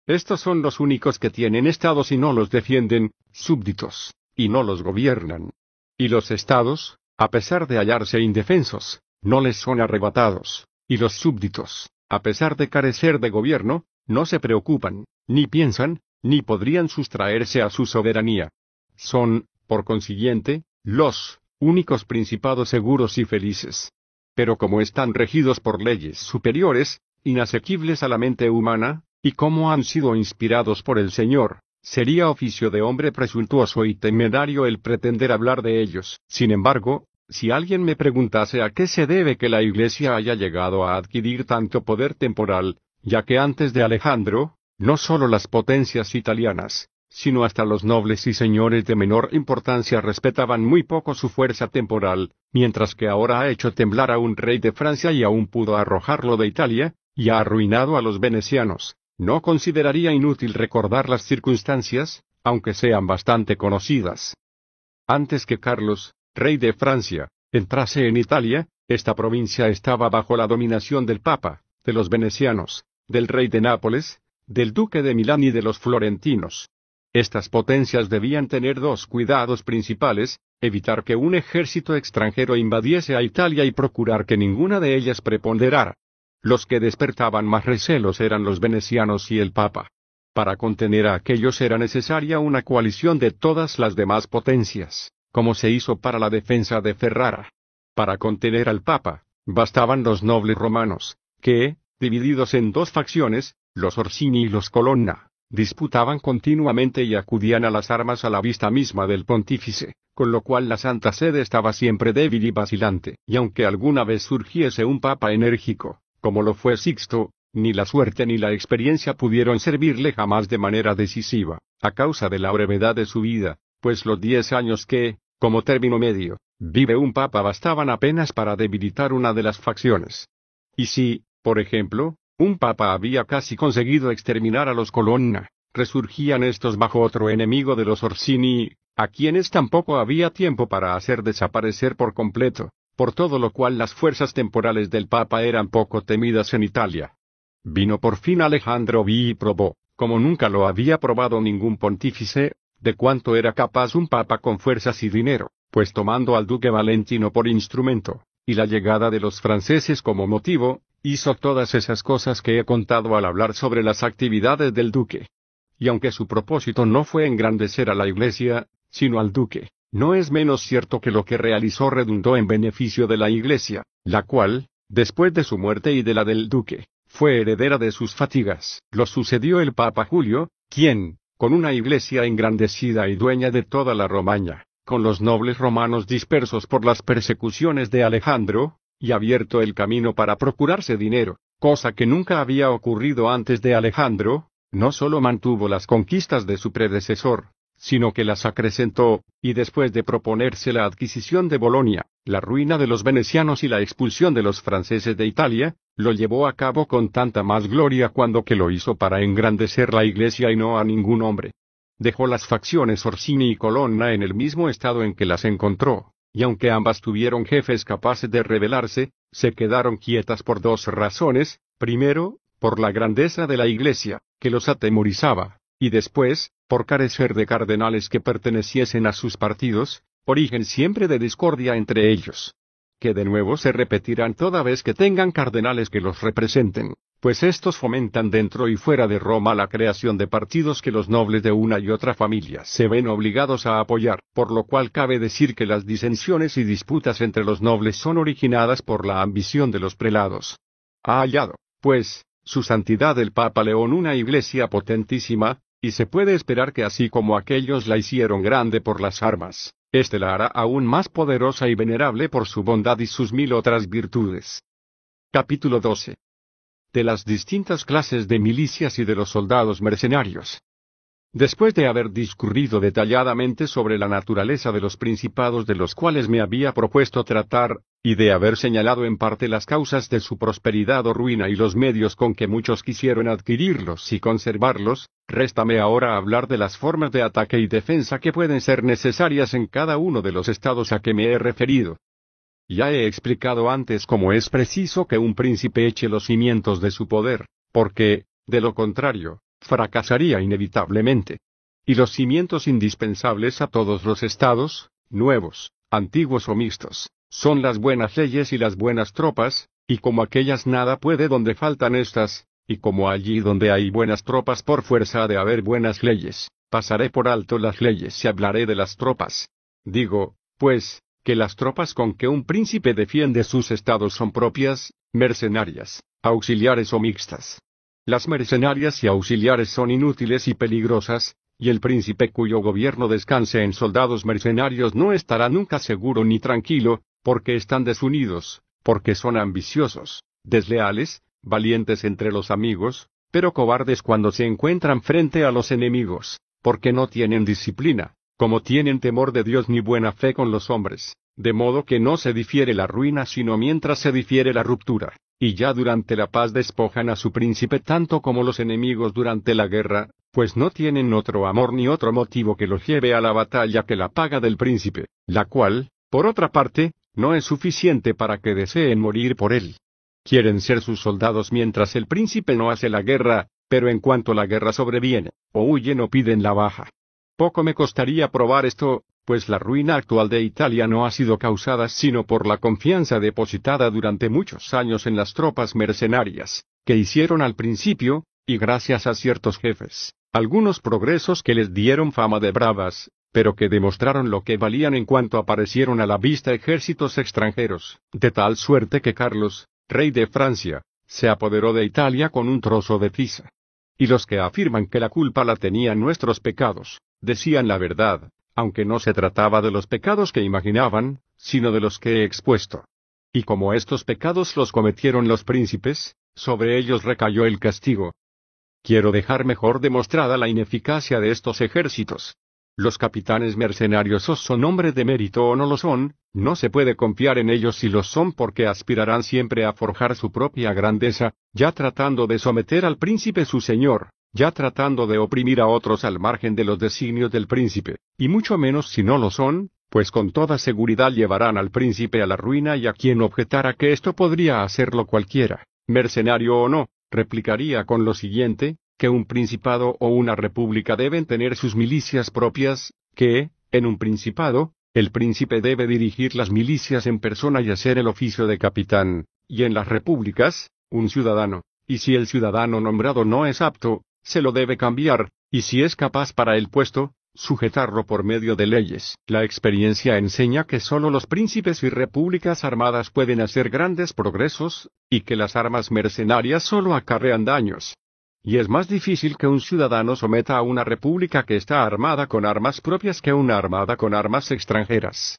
Estos son los únicos que tienen estados y no los defienden, súbditos, y no los gobiernan. Y los estados, a pesar de hallarse indefensos, no les son arrebatados, y los súbditos, a pesar de carecer de gobierno, no se preocupan, ni piensan, ni podrían sustraerse a su soberanía. Son, por consiguiente, los únicos principados seguros y felices. Pero como están regidos por leyes superiores, inasequibles a la mente humana, y cómo han sido inspirados por el Señor, sería oficio de hombre presuntuoso y temerario el pretender hablar de ellos. Sin embargo, si alguien me preguntase a qué se debe que la Iglesia haya llegado a adquirir tanto poder temporal, ya que antes de Alejandro, no sólo las potencias italianas, sino hasta los nobles y señores de menor importancia respetaban muy poco su fuerza temporal, mientras que ahora ha hecho temblar a un rey de Francia y aún pudo arrojarlo de Italia, y ha arruinado a los venecianos, no consideraría inútil recordar las circunstancias, aunque sean bastante conocidas. Antes que Carlos, rey de Francia, entrase en Italia, esta provincia estaba bajo la dominación del Papa, de los venecianos, del rey de Nápoles, del duque de Milán y de los florentinos. Estas potencias debían tener dos cuidados principales, evitar que un ejército extranjero invadiese a Italia y procurar que ninguna de ellas preponderara. Los que despertaban más recelos eran los venecianos y el Papa. Para contener a aquellos era necesaria una coalición de todas las demás potencias, como se hizo para la defensa de Ferrara. Para contener al Papa, bastaban los nobles romanos, que, divididos en dos facciones, los Orsini y los Colonna, disputaban continuamente y acudían a las armas a la vista misma del pontífice, con lo cual la Santa Sede estaba siempre débil y vacilante, y aunque alguna vez surgiese un papa enérgico, como lo fue Sixto, ni la suerte ni la experiencia pudieron servirle jamás de manera decisiva, a causa de la brevedad de su vida, pues los diez años que, como término medio, vive un papa bastaban apenas para debilitar una de las facciones. Y si, por ejemplo, un papa había casi conseguido exterminar a los Colonna, resurgían estos bajo otro enemigo de los Orsini, a quienes tampoco había tiempo para hacer desaparecer por completo, por todo lo cual las fuerzas temporales del Papa eran poco temidas en Italia. Vino por fin Alejandro V y probó, como nunca lo había probado ningún pontífice, de cuánto era capaz un papa con fuerzas y dinero, pues tomando al duque Valentino por instrumento, y la llegada de los franceses como motivo, hizo todas esas cosas que he contado al hablar sobre las actividades del duque. Y aunque su propósito no fue engrandecer a la iglesia, sino al duque, no es menos cierto que lo que realizó redundó en beneficio de la iglesia, la cual, después de su muerte y de la del duque, fue heredera de sus fatigas. Lo sucedió el Papa Julio, quien, con una iglesia engrandecida y dueña de toda la Romaña, con los nobles romanos dispersos por las persecuciones de Alejandro, y abierto el camino para procurarse dinero, cosa que nunca había ocurrido antes de Alejandro, no solo mantuvo las conquistas de su predecesor, sino que las acrecentó, y después de proponerse la adquisición de Bolonia, la ruina de los venecianos y la expulsión de los franceses de Italia, lo llevó a cabo con tanta más gloria cuando que lo hizo para engrandecer la iglesia y no a ningún hombre. Dejó las facciones Orsini y Colonna en el mismo estado en que las encontró, y aunque ambas tuvieron jefes capaces de rebelarse, se quedaron quietas por dos razones, primero, por la grandeza de la iglesia, que los atemorizaba, y después, por carecer de cardenales que perteneciesen a sus partidos, origen siempre de discordia entre ellos. Que de nuevo se repetirán toda vez que tengan cardenales que los representen, pues estos fomentan dentro y fuera de Roma la creación de partidos que los nobles de una y otra familia se ven obligados a apoyar, por lo cual cabe decir que las disensiones y disputas entre los nobles son originadas por la ambición de los prelados. Ha hallado, pues, su santidad el Papa León una iglesia potentísima, y se puede esperar que así como aquellos la hicieron grande por las armas, éste la hará aún más poderosa y venerable por su bondad y sus mil otras virtudes. Capítulo 12. De las distintas clases de milicias y de los soldados mercenarios. Después de haber discurrido detalladamente sobre la naturaleza de los principados de los cuales me había propuesto tratar, y de haber señalado en parte las causas de su prosperidad o ruina y los medios con que muchos quisieron adquirirlos y conservarlos, réstame ahora hablar de las formas de ataque y defensa que pueden ser necesarias en cada uno de los estados a que me he referido. Ya he explicado antes cómo es preciso que un príncipe eche los cimientos de su poder, porque, de lo contrario, fracasaría inevitablemente. Y los cimientos indispensables a todos los estados, nuevos, antiguos o mixtos, son las buenas leyes y las buenas tropas, y como aquellas nada puede donde faltan estas, y como allí donde hay buenas tropas por fuerza de haber buenas leyes, pasaré por alto las leyes y hablaré de las tropas. Digo, pues, que las tropas con que un príncipe defiende sus estados son propias, mercenarias, auxiliares o mixtas. Las mercenarias y auxiliares son inútiles y peligrosas, y el príncipe cuyo gobierno descanse en soldados mercenarios no estará nunca seguro ni tranquilo, porque están desunidos, porque son ambiciosos, desleales, valientes entre los amigos, pero cobardes cuando se encuentran frente a los enemigos, porque no tienen disciplina, como tienen temor de Dios ni buena fe con los hombres, de modo que no se difiere la ruina sino mientras se difiere la ruptura y ya durante la paz despojan a su príncipe tanto como los enemigos durante la guerra, pues no tienen otro amor ni otro motivo que los lleve a la batalla que la paga del príncipe, la cual, por otra parte, no es suficiente para que deseen morir por él. Quieren ser sus soldados mientras el príncipe no hace la guerra, pero en cuanto la guerra sobreviene, o huyen o piden la baja. Poco me costaría probar esto, pues la ruina actual de Italia no ha sido causada sino por la confianza depositada durante muchos años en las tropas mercenarias, que hicieron al principio, y gracias a ciertos jefes, algunos progresos que les dieron fama de bravas, pero que demostraron lo que valían en cuanto aparecieron a la vista ejércitos extranjeros, de tal suerte que Carlos, rey de Francia, se apoderó de Italia con un trozo de Pisa. Y los que afirman que la culpa la tenían nuestros pecados, decían la verdad, aunque no se trataba de los pecados que imaginaban, sino de los que he expuesto. Y como estos pecados los cometieron los príncipes, sobre ellos recayó el castigo. Quiero dejar mejor demostrada la ineficacia de estos ejércitos. Los capitanes mercenarios o son hombres de mérito o no lo son, no se puede confiar en ellos si los son porque aspirarán siempre a forjar su propia grandeza, ya tratando de someter al príncipe su señor, ya tratando de oprimir a otros al margen de los designios del príncipe, y mucho menos si no lo son, pues con toda seguridad llevarán al príncipe a la ruina y a quien objetara que esto podría hacerlo cualquiera, mercenario o no, replicaría con lo siguiente, que un principado o una república deben tener sus milicias propias, que, en un principado, el príncipe debe dirigir las milicias en persona y hacer el oficio de capitán, y en las repúblicas, un ciudadano, y si el ciudadano nombrado no es apto, se lo debe cambiar, y si es capaz para el puesto, sujetarlo por medio de leyes. La experiencia enseña que solo los príncipes y repúblicas armadas pueden hacer grandes progresos, y que las armas mercenarias solo acarrean daños. Y es más difícil que un ciudadano someta a una república que está armada con armas propias que una armada con armas extranjeras.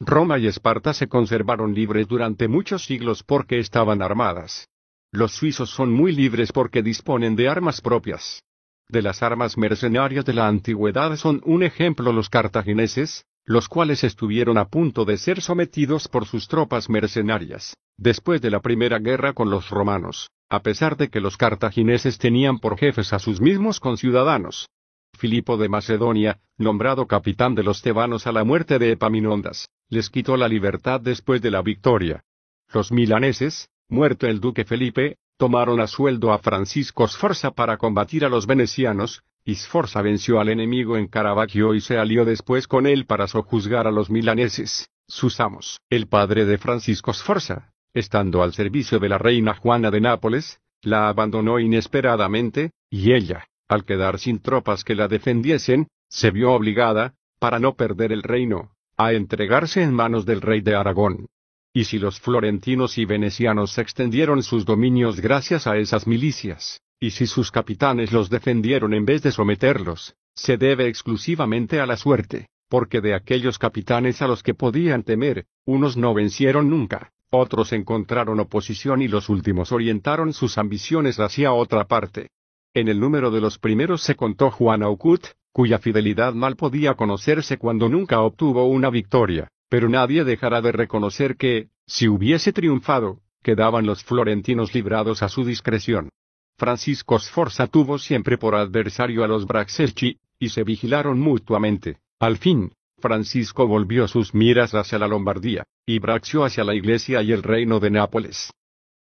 Roma y Esparta se conservaron libres durante muchos siglos porque estaban armadas. Los suizos son muy libres porque disponen de armas propias. De las armas mercenarias de la antigüedad son un ejemplo los cartagineses, los cuales estuvieron a punto de ser sometidos por sus tropas mercenarias, después de la primera guerra con los romanos a pesar de que los cartagineses tenían por jefes a sus mismos conciudadanos. Filipo de Macedonia, nombrado capitán de los tebanos a la muerte de Epaminondas, les quitó la libertad después de la victoria. Los milaneses, muerto el duque Felipe, tomaron a sueldo a Francisco Sforza para combatir a los venecianos, y Sforza venció al enemigo en Caravaggio y se alió después con él para sojuzgar a los milaneses, sus amos. El padre de Francisco Sforza, estando al servicio de la reina Juana de Nápoles, la abandonó inesperadamente, y ella, al quedar sin tropas que la defendiesen, se vio obligada, para no perder el reino, a entregarse en manos del rey de Aragón. Y si los florentinos y venecianos extendieron sus dominios gracias a esas milicias, y si sus capitanes los defendieron en vez de someterlos, se debe exclusivamente a la suerte, porque de aquellos capitanes a los que podían temer, unos no vencieron nunca, otros encontraron oposición y los últimos orientaron sus ambiciones hacia otra parte. En el número de los primeros se contó Juan Aucut, cuya fidelidad mal podía conocerse cuando nunca obtuvo una victoria, pero nadie dejará de reconocer que, si hubiese triunfado, quedaban los florentinos librados a su discreción. Francisco Sforza tuvo siempre por adversario a los Braxelchi, y se vigilaron mutuamente. Al fin, Francisco volvió sus miras hacia la Lombardía, y Braxio hacia la Iglesia y el reino de Nápoles.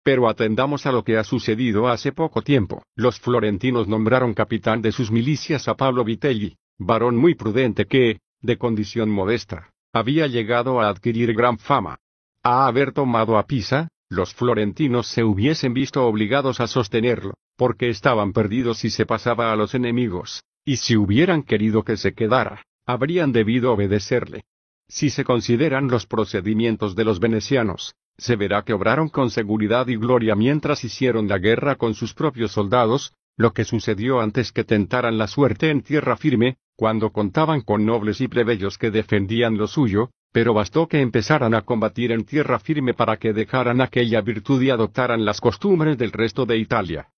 Pero atendamos a lo que ha sucedido hace poco tiempo. Los florentinos nombraron capitán de sus milicias a Pablo Vitelli, varón muy prudente que, de condición modesta, había llegado a adquirir gran fama. A haber tomado a Pisa, los florentinos se hubiesen visto obligados a sostenerlo, porque estaban perdidos si se pasaba a los enemigos, y si hubieran querido que se quedara, habrían debido obedecerle. Si se consideran los procedimientos de los venecianos, se verá que obraron con seguridad y gloria mientras hicieron la guerra con sus propios soldados, lo que sucedió antes que tentaran la suerte en tierra firme, cuando contaban con nobles y plebeyos que defendían lo suyo, pero bastó que empezaran a combatir en tierra firme para que dejaran aquella virtud y adoptaran las costumbres del resto de Italia.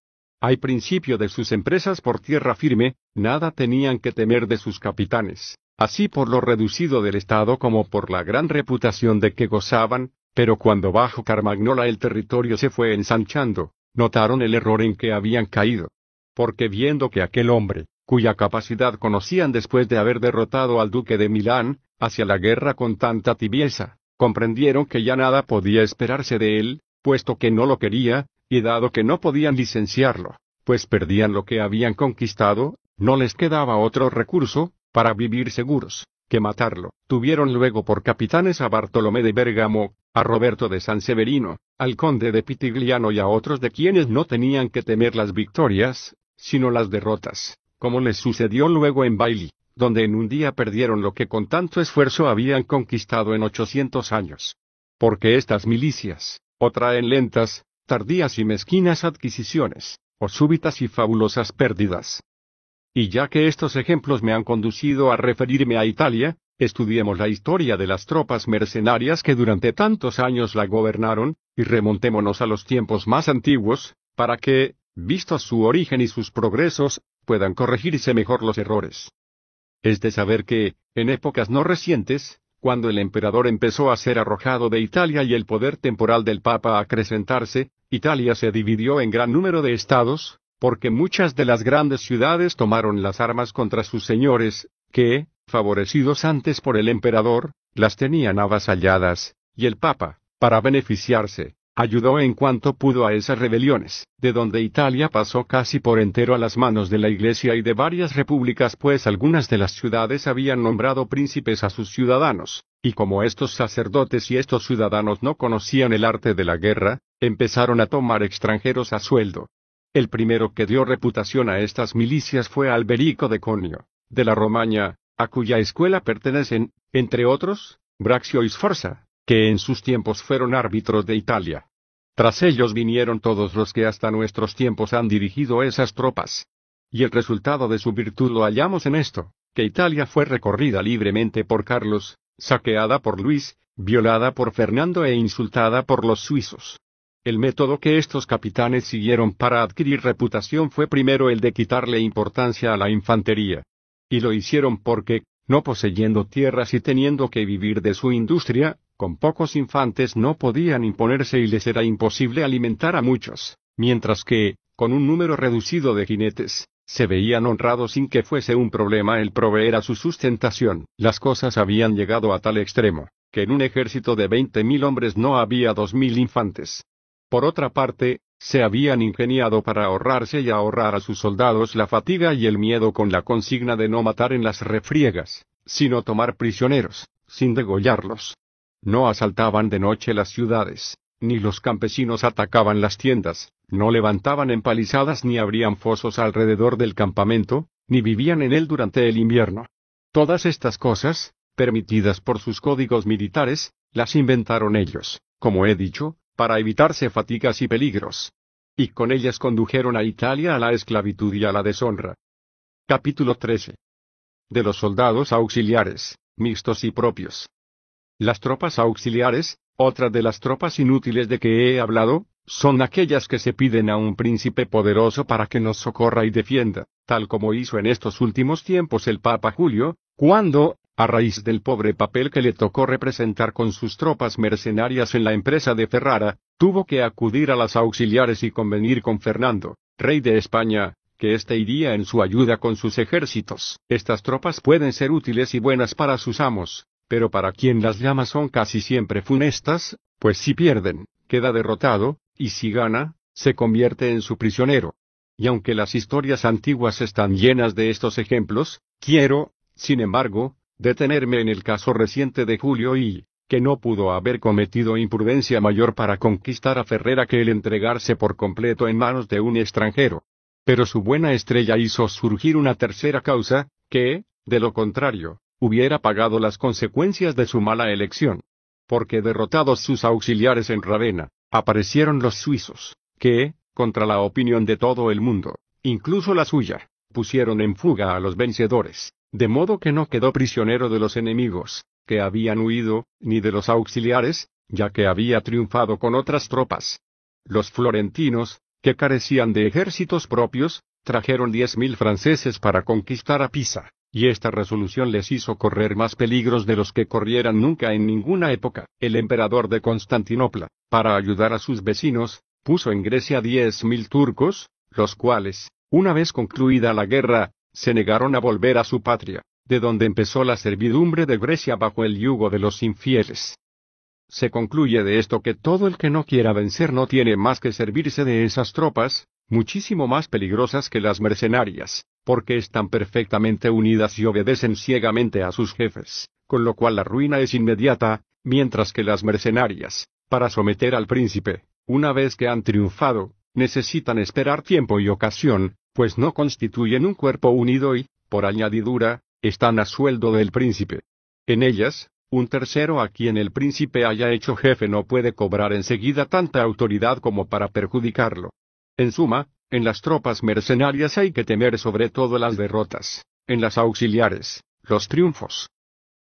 Al principio de sus empresas por tierra firme, nada tenían que temer de sus capitanes, así por lo reducido del Estado como por la gran reputación de que gozaban, pero cuando bajo Carmagnola el territorio se fue ensanchando, notaron el error en que habían caído. Porque viendo que aquel hombre, cuya capacidad conocían después de haber derrotado al duque de Milán, hacia la guerra con tanta tibieza, comprendieron que ya nada podía esperarse de él, puesto que no lo quería, y dado que no podían licenciarlo, pues perdían lo que habían conquistado, no les quedaba otro recurso, para vivir seguros, que matarlo. Tuvieron luego por capitanes a Bartolomé de Bergamo, a Roberto de San Severino, al conde de Pitigliano y a otros de quienes no tenían que temer las victorias, sino las derrotas, como les sucedió luego en Bailey, donde en un día perdieron lo que con tanto esfuerzo habían conquistado en ochocientos años. Porque estas milicias, o traen lentas, tardías y mezquinas adquisiciones, o súbitas y fabulosas pérdidas. Y ya que estos ejemplos me han conducido a referirme a Italia, estudiemos la historia de las tropas mercenarias que durante tantos años la gobernaron, y remontémonos a los tiempos más antiguos, para que, vistos su origen y sus progresos, puedan corregirse mejor los errores. Es de saber que, en épocas no recientes, cuando el emperador empezó a ser arrojado de Italia y el poder temporal del Papa a acrecentarse, Italia se dividió en gran número de estados, porque muchas de las grandes ciudades tomaron las armas contra sus señores, que, favorecidos antes por el emperador, las tenían avasalladas, y el Papa, para beneficiarse, ayudó en cuanto pudo a esas rebeliones, de donde Italia pasó casi por entero a las manos de la Iglesia y de varias repúblicas pues algunas de las ciudades habían nombrado príncipes a sus ciudadanos, y como estos sacerdotes y estos ciudadanos no conocían el arte de la guerra, empezaron a tomar extranjeros a sueldo. El primero que dio reputación a estas milicias fue Alberico de Conio, de la Romaña, a cuya escuela pertenecen, entre otros, Braxio y Sforza, que en sus tiempos fueron árbitros de Italia. Tras ellos vinieron todos los que hasta nuestros tiempos han dirigido esas tropas. Y el resultado de su virtud lo hallamos en esto, que Italia fue recorrida libremente por Carlos, saqueada por Luis, violada por Fernando e insultada por los suizos. El método que estos capitanes siguieron para adquirir reputación fue primero el de quitarle importancia a la infantería. Y lo hicieron porque, no poseyendo tierras y teniendo que vivir de su industria, con pocos infantes no podían imponerse y les era imposible alimentar a muchos, mientras que, con un número reducido de jinetes, se veían honrados sin que fuese un problema el proveer a su sustentación. Las cosas habían llegado a tal extremo, que en un ejército de veinte mil hombres no había dos mil infantes. Por otra parte, se habían ingeniado para ahorrarse y ahorrar a sus soldados la fatiga y el miedo con la consigna de no matar en las refriegas, sino tomar prisioneros, sin degollarlos. No asaltaban de noche las ciudades, ni los campesinos atacaban las tiendas, no levantaban empalizadas ni abrían fosos alrededor del campamento, ni vivían en él durante el invierno. Todas estas cosas, permitidas por sus códigos militares, las inventaron ellos, como he dicho, para evitarse fatigas y peligros. Y con ellas condujeron a Italia a la esclavitud y a la deshonra. Capítulo 13. De los soldados auxiliares, mixtos y propios. Las tropas auxiliares, otra de las tropas inútiles de que he hablado, son aquellas que se piden a un príncipe poderoso para que nos socorra y defienda, tal como hizo en estos últimos tiempos el Papa Julio, cuando, a raíz del pobre papel que le tocó representar con sus tropas mercenarias en la empresa de Ferrara, tuvo que acudir a las auxiliares y convenir con Fernando, rey de España, que éste iría en su ayuda con sus ejércitos. Estas tropas pueden ser útiles y buenas para sus amos, pero para quien las llama son casi siempre funestas, pues si pierden, queda derrotado, y si gana, se convierte en su prisionero. Y aunque las historias antiguas están llenas de estos ejemplos, quiero, sin embargo, detenerme en el caso reciente de Julio y, que no pudo haber cometido imprudencia mayor para conquistar a Ferrera que el entregarse por completo en manos de un extranjero. Pero su buena estrella hizo surgir una tercera causa, que, de lo contrario, hubiera pagado las consecuencias de su mala elección. Porque derrotados sus auxiliares en Ravenna, aparecieron los suizos, que, contra la opinión de todo el mundo, incluso la suya, pusieron en fuga a los vencedores, de modo que no quedó prisionero de los enemigos, que habían huido, ni de los auxiliares, ya que había triunfado con otras tropas. Los florentinos, que carecían de ejércitos propios, trajeron diez mil franceses para conquistar a Pisa, y esta resolución les hizo correr más peligros de los que corrieran nunca en ninguna época. El emperador de Constantinopla, para ayudar a sus vecinos, puso en Grecia diez mil turcos, los cuales, una vez concluida la guerra, se negaron a volver a su patria, de donde empezó la servidumbre de Grecia bajo el yugo de los infieles. Se concluye de esto que todo el que no quiera vencer no tiene más que servirse de esas tropas, muchísimo más peligrosas que las mercenarias, porque están perfectamente unidas y obedecen ciegamente a sus jefes, con lo cual la ruina es inmediata, mientras que las mercenarias, para someter al príncipe, una vez que han triunfado, necesitan esperar tiempo y ocasión, pues no constituyen un cuerpo unido y, por añadidura, están a sueldo del príncipe. En ellas, un tercero a quien el príncipe haya hecho jefe no puede cobrar enseguida tanta autoridad como para perjudicarlo. En suma, en las tropas mercenarias hay que temer sobre todo las derrotas, en las auxiliares, los triunfos.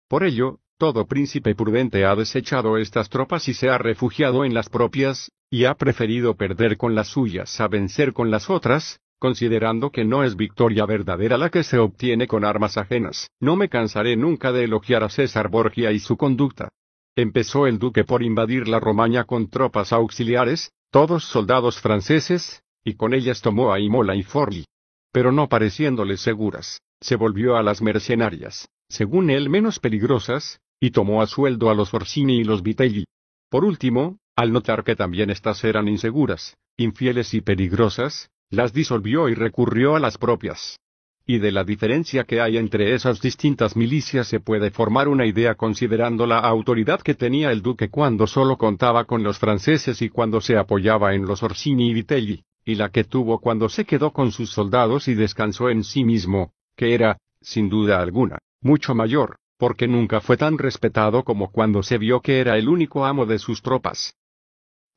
Por ello, todo príncipe prudente ha desechado estas tropas y se ha refugiado en las propias, y ha preferido perder con las suyas a vencer con las otras, considerando que no es victoria verdadera la que se obtiene con armas ajenas. No me cansaré nunca de elogiar a César Borgia y su conducta. Empezó el duque por invadir la Romaña con tropas auxiliares, todos soldados franceses, y con ellas tomó a Imola y Forli. Pero no pareciéndole seguras, se volvió a las mercenarias, según él menos peligrosas, y tomó a sueldo a los Orsini y los Vitelli. Por último, Al notar que también éstas eran inseguras, infieles y peligrosas, las disolvió y recurrió a las propias. Y de la diferencia que hay entre esas distintas milicias se puede formar una idea considerando la autoridad que tenía el duque cuando solo contaba con los franceses y cuando se apoyaba en los Orsini y Vitelli, y la que tuvo cuando se quedó con sus soldados y descansó en sí mismo, que era, sin duda alguna, mucho mayor, porque nunca fue tan respetado como cuando se vio que era el único amo de sus tropas.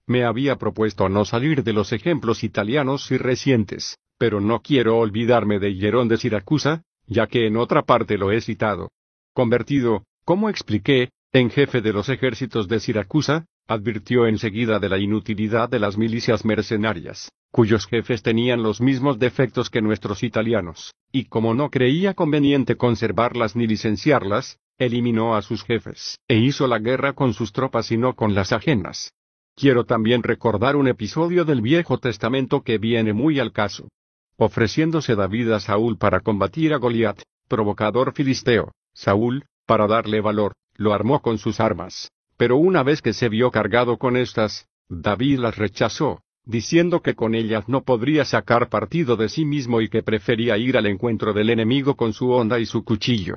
Me había propuesto no salir de los ejemplos italianos y recientes, pero no quiero olvidarme de Hierón de Siracusa, ya que en otra parte lo he citado. Convertido, como expliqué, en jefe de los ejércitos de Siracusa, advirtió enseguida de la inutilidad de las milicias mercenarias, cuyos jefes tenían los mismos defectos que nuestros italianos, y como no creía conveniente conservarlas ni licenciarlas, eliminó a sus jefes, e hizo la guerra con sus tropas y no con las ajenas. Quiero también recordar un episodio del Viejo Testamento que viene muy al caso. Ofreciéndose David a Saúl para combatir a Goliat, provocador filisteo, Saúl, para darle valor, lo armó con sus armas. Pero una vez que se vio cargado con estas, David las rechazó, diciendo que con ellas no podría sacar partido de sí mismo y que prefería ir al encuentro del enemigo con su honda y su cuchillo.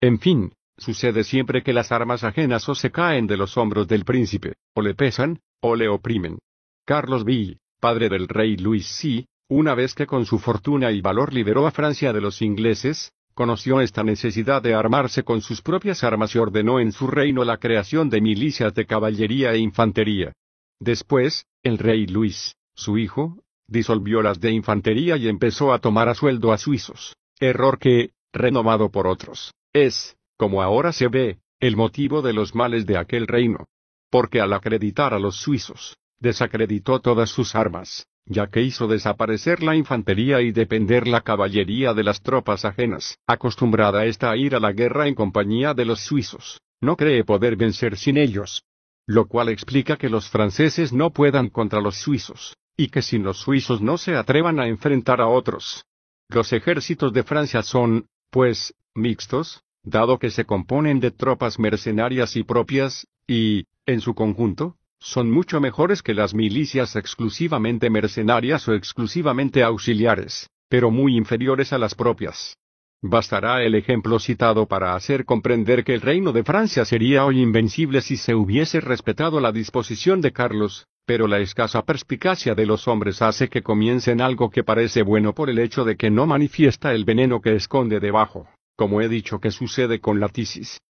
En fin, sucede siempre que las armas ajenas o se caen de los hombros del príncipe, o le pesan, o le oprimen. Carlos V, padre del rey Luis C., una vez que con su fortuna y valor liberó a Francia de los ingleses, conoció esta necesidad de armarse con sus propias armas y ordenó en su reino la creación de milicias de caballería e infantería. Después, el rey Luis, su hijo, disolvió las de infantería y empezó a tomar a sueldo a suizos, error que, renomado por otros, es, como ahora se ve, el motivo de los males de aquel reino. Porque al acreditar a los suizos, desacreditó todas sus armas, ya que hizo desaparecer la infantería y depender la caballería de las tropas ajenas, acostumbrada esta a ir a la guerra en compañía de los suizos, no cree poder vencer sin ellos. Lo cual explica que los franceses no puedan contra los suizos, y que sin los suizos no se atrevan a enfrentar a otros. Los ejércitos de Francia son, pues, mixtos, dado que se componen de tropas mercenarias y propias, y, en su conjunto, son mucho mejores que las milicias exclusivamente mercenarias o exclusivamente auxiliares, pero muy inferiores a las propias. Bastará el ejemplo citado para hacer comprender que el reino de Francia sería hoy invencible si se hubiese respetado la disposición de Carlos, pero la escasa perspicacia de los hombres hace que comiencen algo que parece bueno por el hecho de que no manifiesta el veneno que esconde debajo, como he dicho que sucede con la tisis.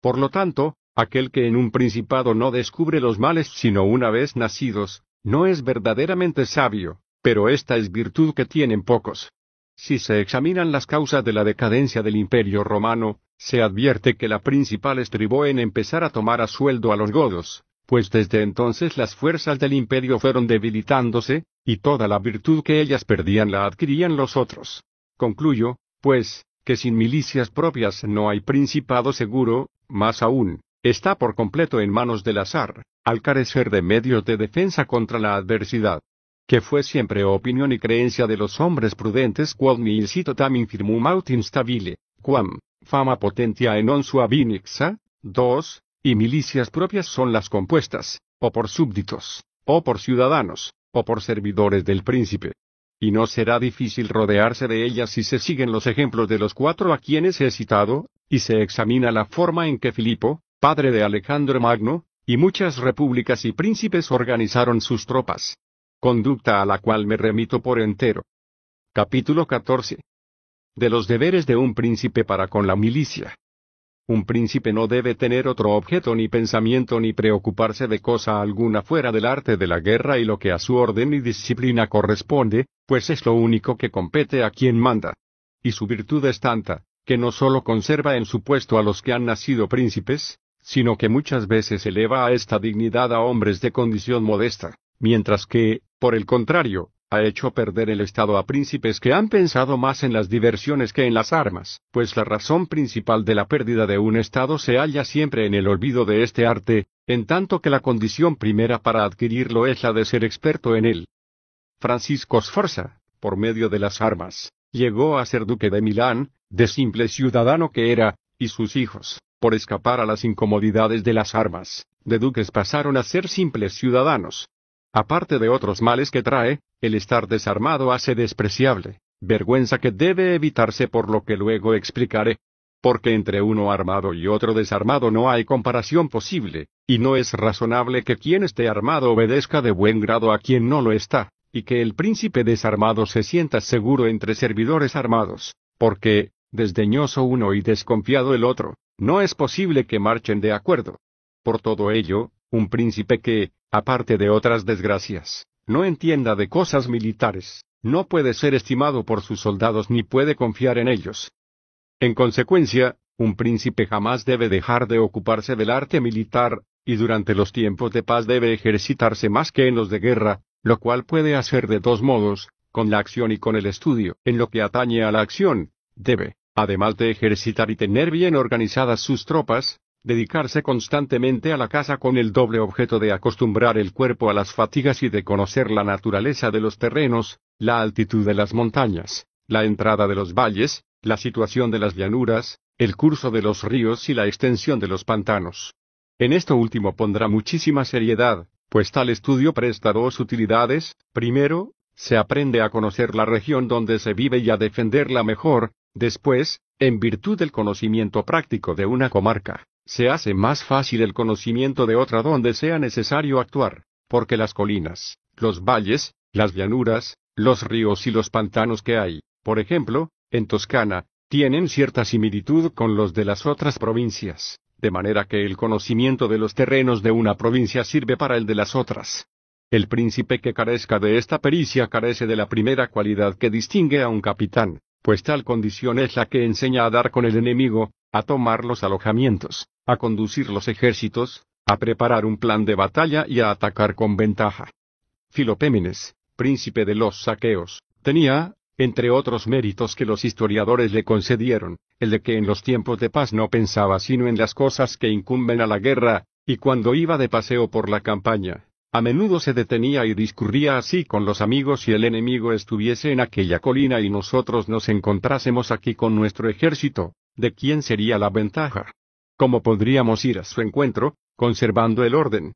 Por lo tanto, Aquel que en un principado no descubre los males sino una vez nacidos, no es verdaderamente sabio, pero esta es virtud que tienen pocos. Si se examinan las causas de la decadencia del imperio romano, se advierte que la principal estribó en empezar a tomar a sueldo a los godos, pues desde entonces las fuerzas del imperio fueron debilitándose, y toda la virtud que ellas perdían la adquirían los otros. Concluyo, pues, que sin milicias propias no hay principado seguro, más aún, está por completo en manos del azar, al carecer de medios de defensa contra la adversidad. Que fue siempre opinión y creencia de los hombres prudentes quod cito tam infirmum aut instabile, quam, fama potentia en on sua vinixa, dos, y milicias propias son las compuestas, o por súbditos, o por ciudadanos, o por servidores del príncipe. Y no será difícil rodearse de ellas si se siguen los ejemplos de los cuatro a quienes he citado, y se examina la forma en que Filipo, padre de Alejandro Magno, y muchas repúblicas y príncipes organizaron sus tropas. Conducta a la cual me remito por entero. Capítulo 14. De los deberes de un príncipe para con la milicia. Un príncipe no debe tener otro objeto ni pensamiento ni preocuparse de cosa alguna fuera del arte de la guerra y lo que a su orden y disciplina corresponde, pues es lo único que compete a quien manda. Y su virtud es tanta, que no sólo conserva en su puesto a los que han nacido príncipes, sino que muchas veces eleva a esta dignidad a hombres de condición modesta, mientras que, por el contrario, ha hecho perder el Estado a príncipes que han pensado más en las diversiones que en las armas, pues la razón principal de la pérdida de un Estado se halla siempre en el olvido de este arte, en tanto que la condición primera para adquirirlo es la de ser experto en él. Francisco Sforza, por medio de las armas, llegó a ser duque de Milán, de simple ciudadano que era, y sus hijos, por escapar a las incomodidades de las armas, de duques pasaron a ser simples ciudadanos. Aparte de otros males que trae, el estar desarmado hace despreciable, vergüenza que debe evitarse por lo que luego explicaré. Porque entre uno armado y otro desarmado no hay comparación posible, y no es razonable que quien esté armado obedezca de buen grado a quien no lo está, y que el príncipe desarmado se sienta seguro entre servidores armados, porque, desdeñoso uno y desconfiado el otro, no es posible que marchen de acuerdo. Por todo ello, un príncipe que, aparte de otras desgracias, no entienda de cosas militares, no puede ser estimado por sus soldados ni puede confiar en ellos. En consecuencia, un príncipe jamás debe dejar de ocuparse del arte militar, y durante los tiempos de paz debe ejercitarse más que en los de guerra, lo cual puede hacer de dos modos, con la acción y con el estudio. En lo que atañe a la acción, debe, además de ejercitar y tener bien organizadas sus tropas, dedicarse constantemente a la caza con el doble objeto de acostumbrar el cuerpo a las fatigas y de conocer la naturaleza de los terrenos, la altitud de las montañas, la entrada de los valles, la situación de las llanuras, el curso de los ríos y la extensión de los pantanos. En esto último pondrá muchísima seriedad, pues tal estudio presta dos utilidades, primero, se aprende a conocer la región donde se vive y a defenderla mejor, Después, en virtud del conocimiento práctico de una comarca, se hace más fácil el conocimiento de otra donde sea necesario actuar, porque las colinas, los valles, las llanuras, los ríos y los pantanos que hay, por ejemplo, en Toscana, tienen cierta similitud con los de las otras provincias, de manera que el conocimiento de los terrenos de una provincia sirve para el de las otras. El príncipe que carezca de esta pericia carece de la primera cualidad que distingue a un capitán, pues tal condición es la que enseña a dar con el enemigo, a tomar los alojamientos, a conducir los ejércitos, a preparar un plan de batalla y a atacar con ventaja. Filopémenes, príncipe de los saqueos, tenía, entre otros méritos que los historiadores le concedieron, el de que en los tiempos de paz no pensaba sino en las cosas que incumben a la guerra, y cuando iba de paseo por la campaña, a menudo se detenía y discurría así con los amigos si el enemigo estuviese en aquella colina y nosotros nos encontrásemos aquí con nuestro ejército, ¿de quién sería la ventaja? ¿Cómo podríamos ir a su encuentro, conservando el orden?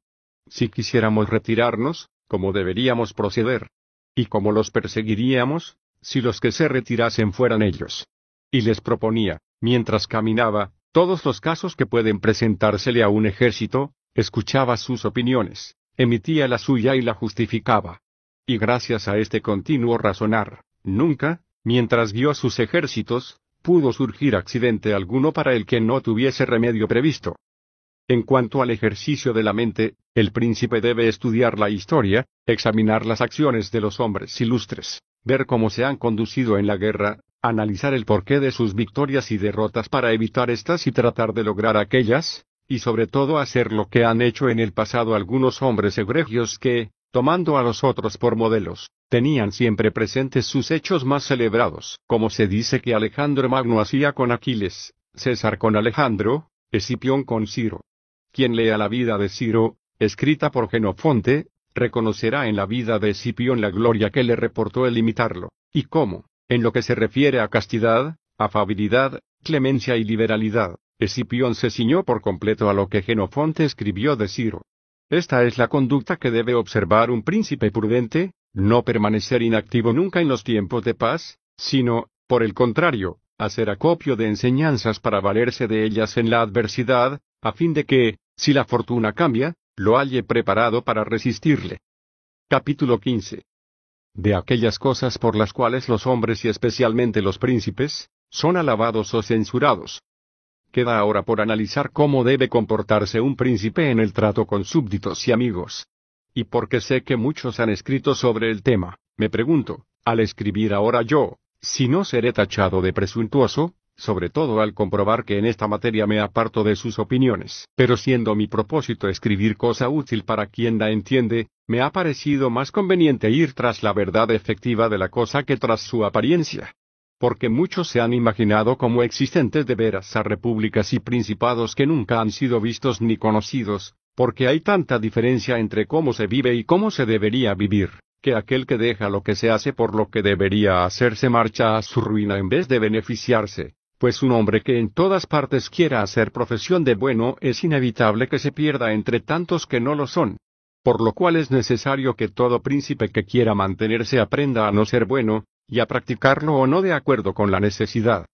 Si quisiéramos retirarnos, ¿cómo deberíamos proceder? ¿Y cómo los perseguiríamos, si los que se retirasen fueran ellos? Y les proponía, mientras caminaba, todos los casos que pueden presentársele a un ejército, escuchaba sus opiniones emitía la suya y la justificaba. Y gracias a este continuo razonar, nunca, mientras vio sus ejércitos, pudo surgir accidente alguno para el que no tuviese remedio previsto. En cuanto al ejercicio de la mente, el príncipe debe estudiar la historia, examinar las acciones de los hombres ilustres, ver cómo se han conducido en la guerra, analizar el porqué de sus victorias y derrotas para evitar estas y tratar de lograr aquellas, y sobre todo hacer lo que han hecho en el pasado algunos hombres egregios que, tomando a los otros por modelos, tenían siempre presentes sus hechos más celebrados, como se dice que Alejandro Magno hacía con Aquiles, César con Alejandro, Escipión con Ciro. Quien lea la vida de Ciro, escrita por Genofonte, reconocerá en la vida de Escipión la gloria que le reportó el imitarlo, y cómo, en lo que se refiere a castidad, afabilidad, clemencia y liberalidad, Escipión se ciñó por completo a lo que Genofonte escribió de Ciro. Esta es la conducta que debe observar un príncipe prudente, no permanecer inactivo nunca en los tiempos de paz, sino, por el contrario, hacer acopio de enseñanzas para valerse de ellas en la adversidad, a fin de que, si la fortuna cambia, lo halle preparado para resistirle. Capítulo 15. De aquellas cosas por las cuales los hombres y especialmente los príncipes, son alabados o censurados, Queda ahora por analizar cómo debe comportarse un príncipe en el trato con súbditos y amigos. Y porque sé que muchos han escrito sobre el tema, me pregunto, al escribir ahora yo, si no seré tachado de presuntuoso, sobre todo al comprobar que en esta materia me aparto de sus opiniones. Pero siendo mi propósito escribir cosa útil para quien la entiende, me ha parecido más conveniente ir tras la verdad efectiva de la cosa que tras su apariencia porque muchos se han imaginado como existentes de veras a repúblicas y principados que nunca han sido vistos ni conocidos, porque hay tanta diferencia entre cómo se vive y cómo se debería vivir, que aquel que deja lo que se hace por lo que debería hacerse marcha a su ruina en vez de beneficiarse, pues un hombre que en todas partes quiera hacer profesión de bueno es inevitable que se pierda entre tantos que no lo son. Por lo cual es necesario que todo príncipe que quiera mantenerse aprenda a no ser bueno, y a practicarlo o no de acuerdo con la necesidad.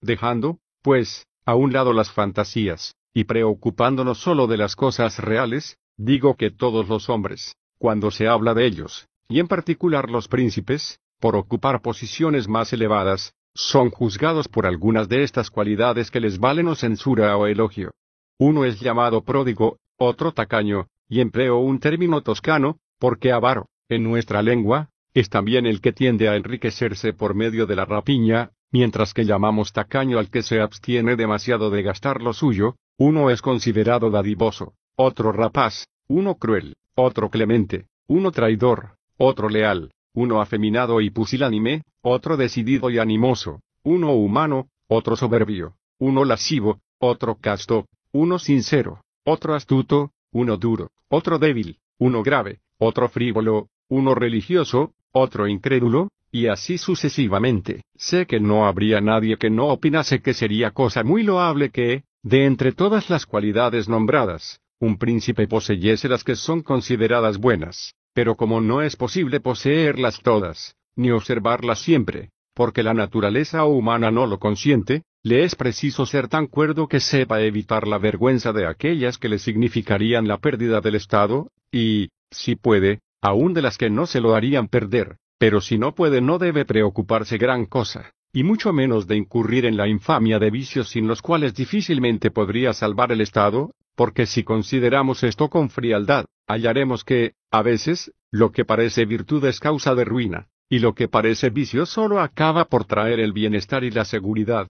Dejando, pues, a un lado las fantasías, y preocupándonos solo de las cosas reales, digo que todos los hombres, cuando se habla de ellos, y en particular los príncipes, por ocupar posiciones más elevadas, son juzgados por algunas de estas cualidades que les valen o censura o elogio. Uno es llamado pródigo, otro tacaño, y empleo un término toscano, porque avaro, en nuestra lengua, es también el que tiende a enriquecerse por medio de la rapiña, mientras que llamamos tacaño al que se abstiene demasiado de gastar lo suyo, uno es considerado dadivoso, otro rapaz, uno cruel, otro clemente, uno traidor, otro leal, uno afeminado y pusilánime, otro decidido y animoso, uno humano, otro soberbio, uno lascivo, otro casto, uno sincero, otro astuto, uno duro, otro débil, uno grave, otro frívolo, uno religioso, otro incrédulo, y así sucesivamente. Sé que no habría nadie que no opinase que sería cosa muy loable que, de entre todas las cualidades nombradas, un príncipe poseyese las que son consideradas buenas, pero como no es posible poseerlas todas, ni observarlas siempre, porque la naturaleza humana no lo consiente, le es preciso ser tan cuerdo que sepa evitar la vergüenza de aquellas que le significarían la pérdida del Estado, y, si puede, aun de las que no se lo harían perder, pero si no puede no debe preocuparse gran cosa, y mucho menos de incurrir en la infamia de vicios sin los cuales difícilmente podría salvar el Estado, porque si consideramos esto con frialdad, hallaremos que, a veces, lo que parece virtud es causa de ruina, y lo que parece vicio solo acaba por traer el bienestar y la seguridad.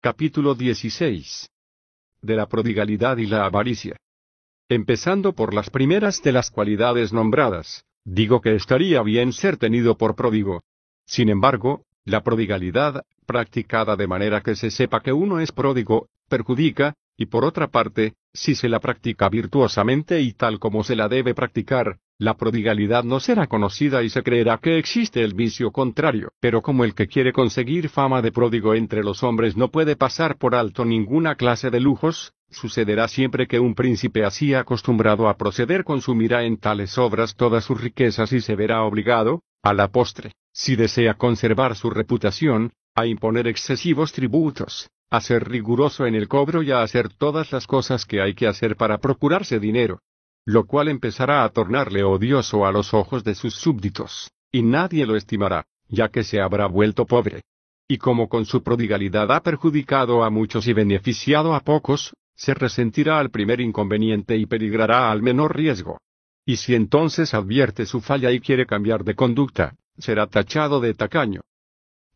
Capítulo 16. De la prodigalidad y la avaricia. Empezando por las primeras de las cualidades nombradas, digo que estaría bien ser tenido por pródigo. Sin embargo, la prodigalidad, practicada de manera que se sepa que uno es pródigo, perjudica, y por otra parte, si se la practica virtuosamente y tal como se la debe practicar, la prodigalidad no será conocida y se creerá que existe el vicio contrario. Pero como el que quiere conseguir fama de pródigo entre los hombres no puede pasar por alto ninguna clase de lujos, sucederá siempre que un príncipe así acostumbrado a proceder consumirá en tales obras todas sus riquezas y se verá obligado, a la postre, si desea conservar su reputación, a imponer excesivos tributos, a ser riguroso en el cobro y a hacer todas las cosas que hay que hacer para procurarse dinero. Lo cual empezará a tornarle odioso a los ojos de sus súbditos, y nadie lo estimará, ya que se habrá vuelto pobre. Y como con su prodigalidad ha perjudicado a muchos y beneficiado a pocos, se resentirá al primer inconveniente y peligrará al menor riesgo. Y si entonces advierte su falla y quiere cambiar de conducta, será tachado de tacaño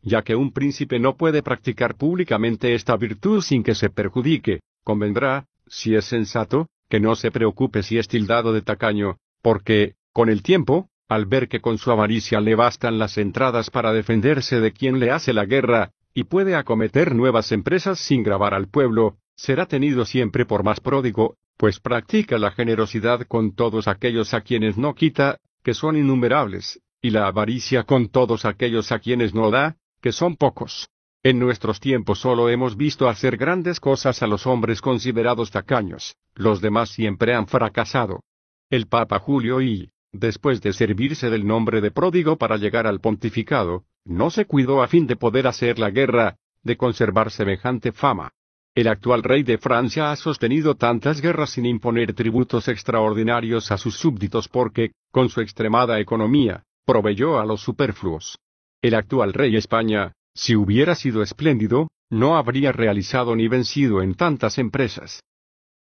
ya que un príncipe no puede practicar públicamente esta virtud sin que se perjudique, convendrá, si es sensato, que no se preocupe si es tildado de tacaño, porque, con el tiempo, al ver que con su avaricia le bastan las entradas para defenderse de quien le hace la guerra, y puede acometer nuevas empresas sin grabar al pueblo, será tenido siempre por más pródigo, pues practica la generosidad con todos aquellos a quienes no quita, que son innumerables, y la avaricia con todos aquellos a quienes no da, que son pocos. En nuestros tiempos solo hemos visto hacer grandes cosas a los hombres considerados tacaños, los demás siempre han fracasado. El Papa Julio y, después de servirse del nombre de pródigo para llegar al pontificado, no se cuidó a fin de poder hacer la guerra, de conservar semejante fama. El actual rey de Francia ha sostenido tantas guerras sin imponer tributos extraordinarios a sus súbditos porque, con su extremada economía, proveyó a los superfluos. El actual rey España, si hubiera sido espléndido, no habría realizado ni vencido en tantas empresas.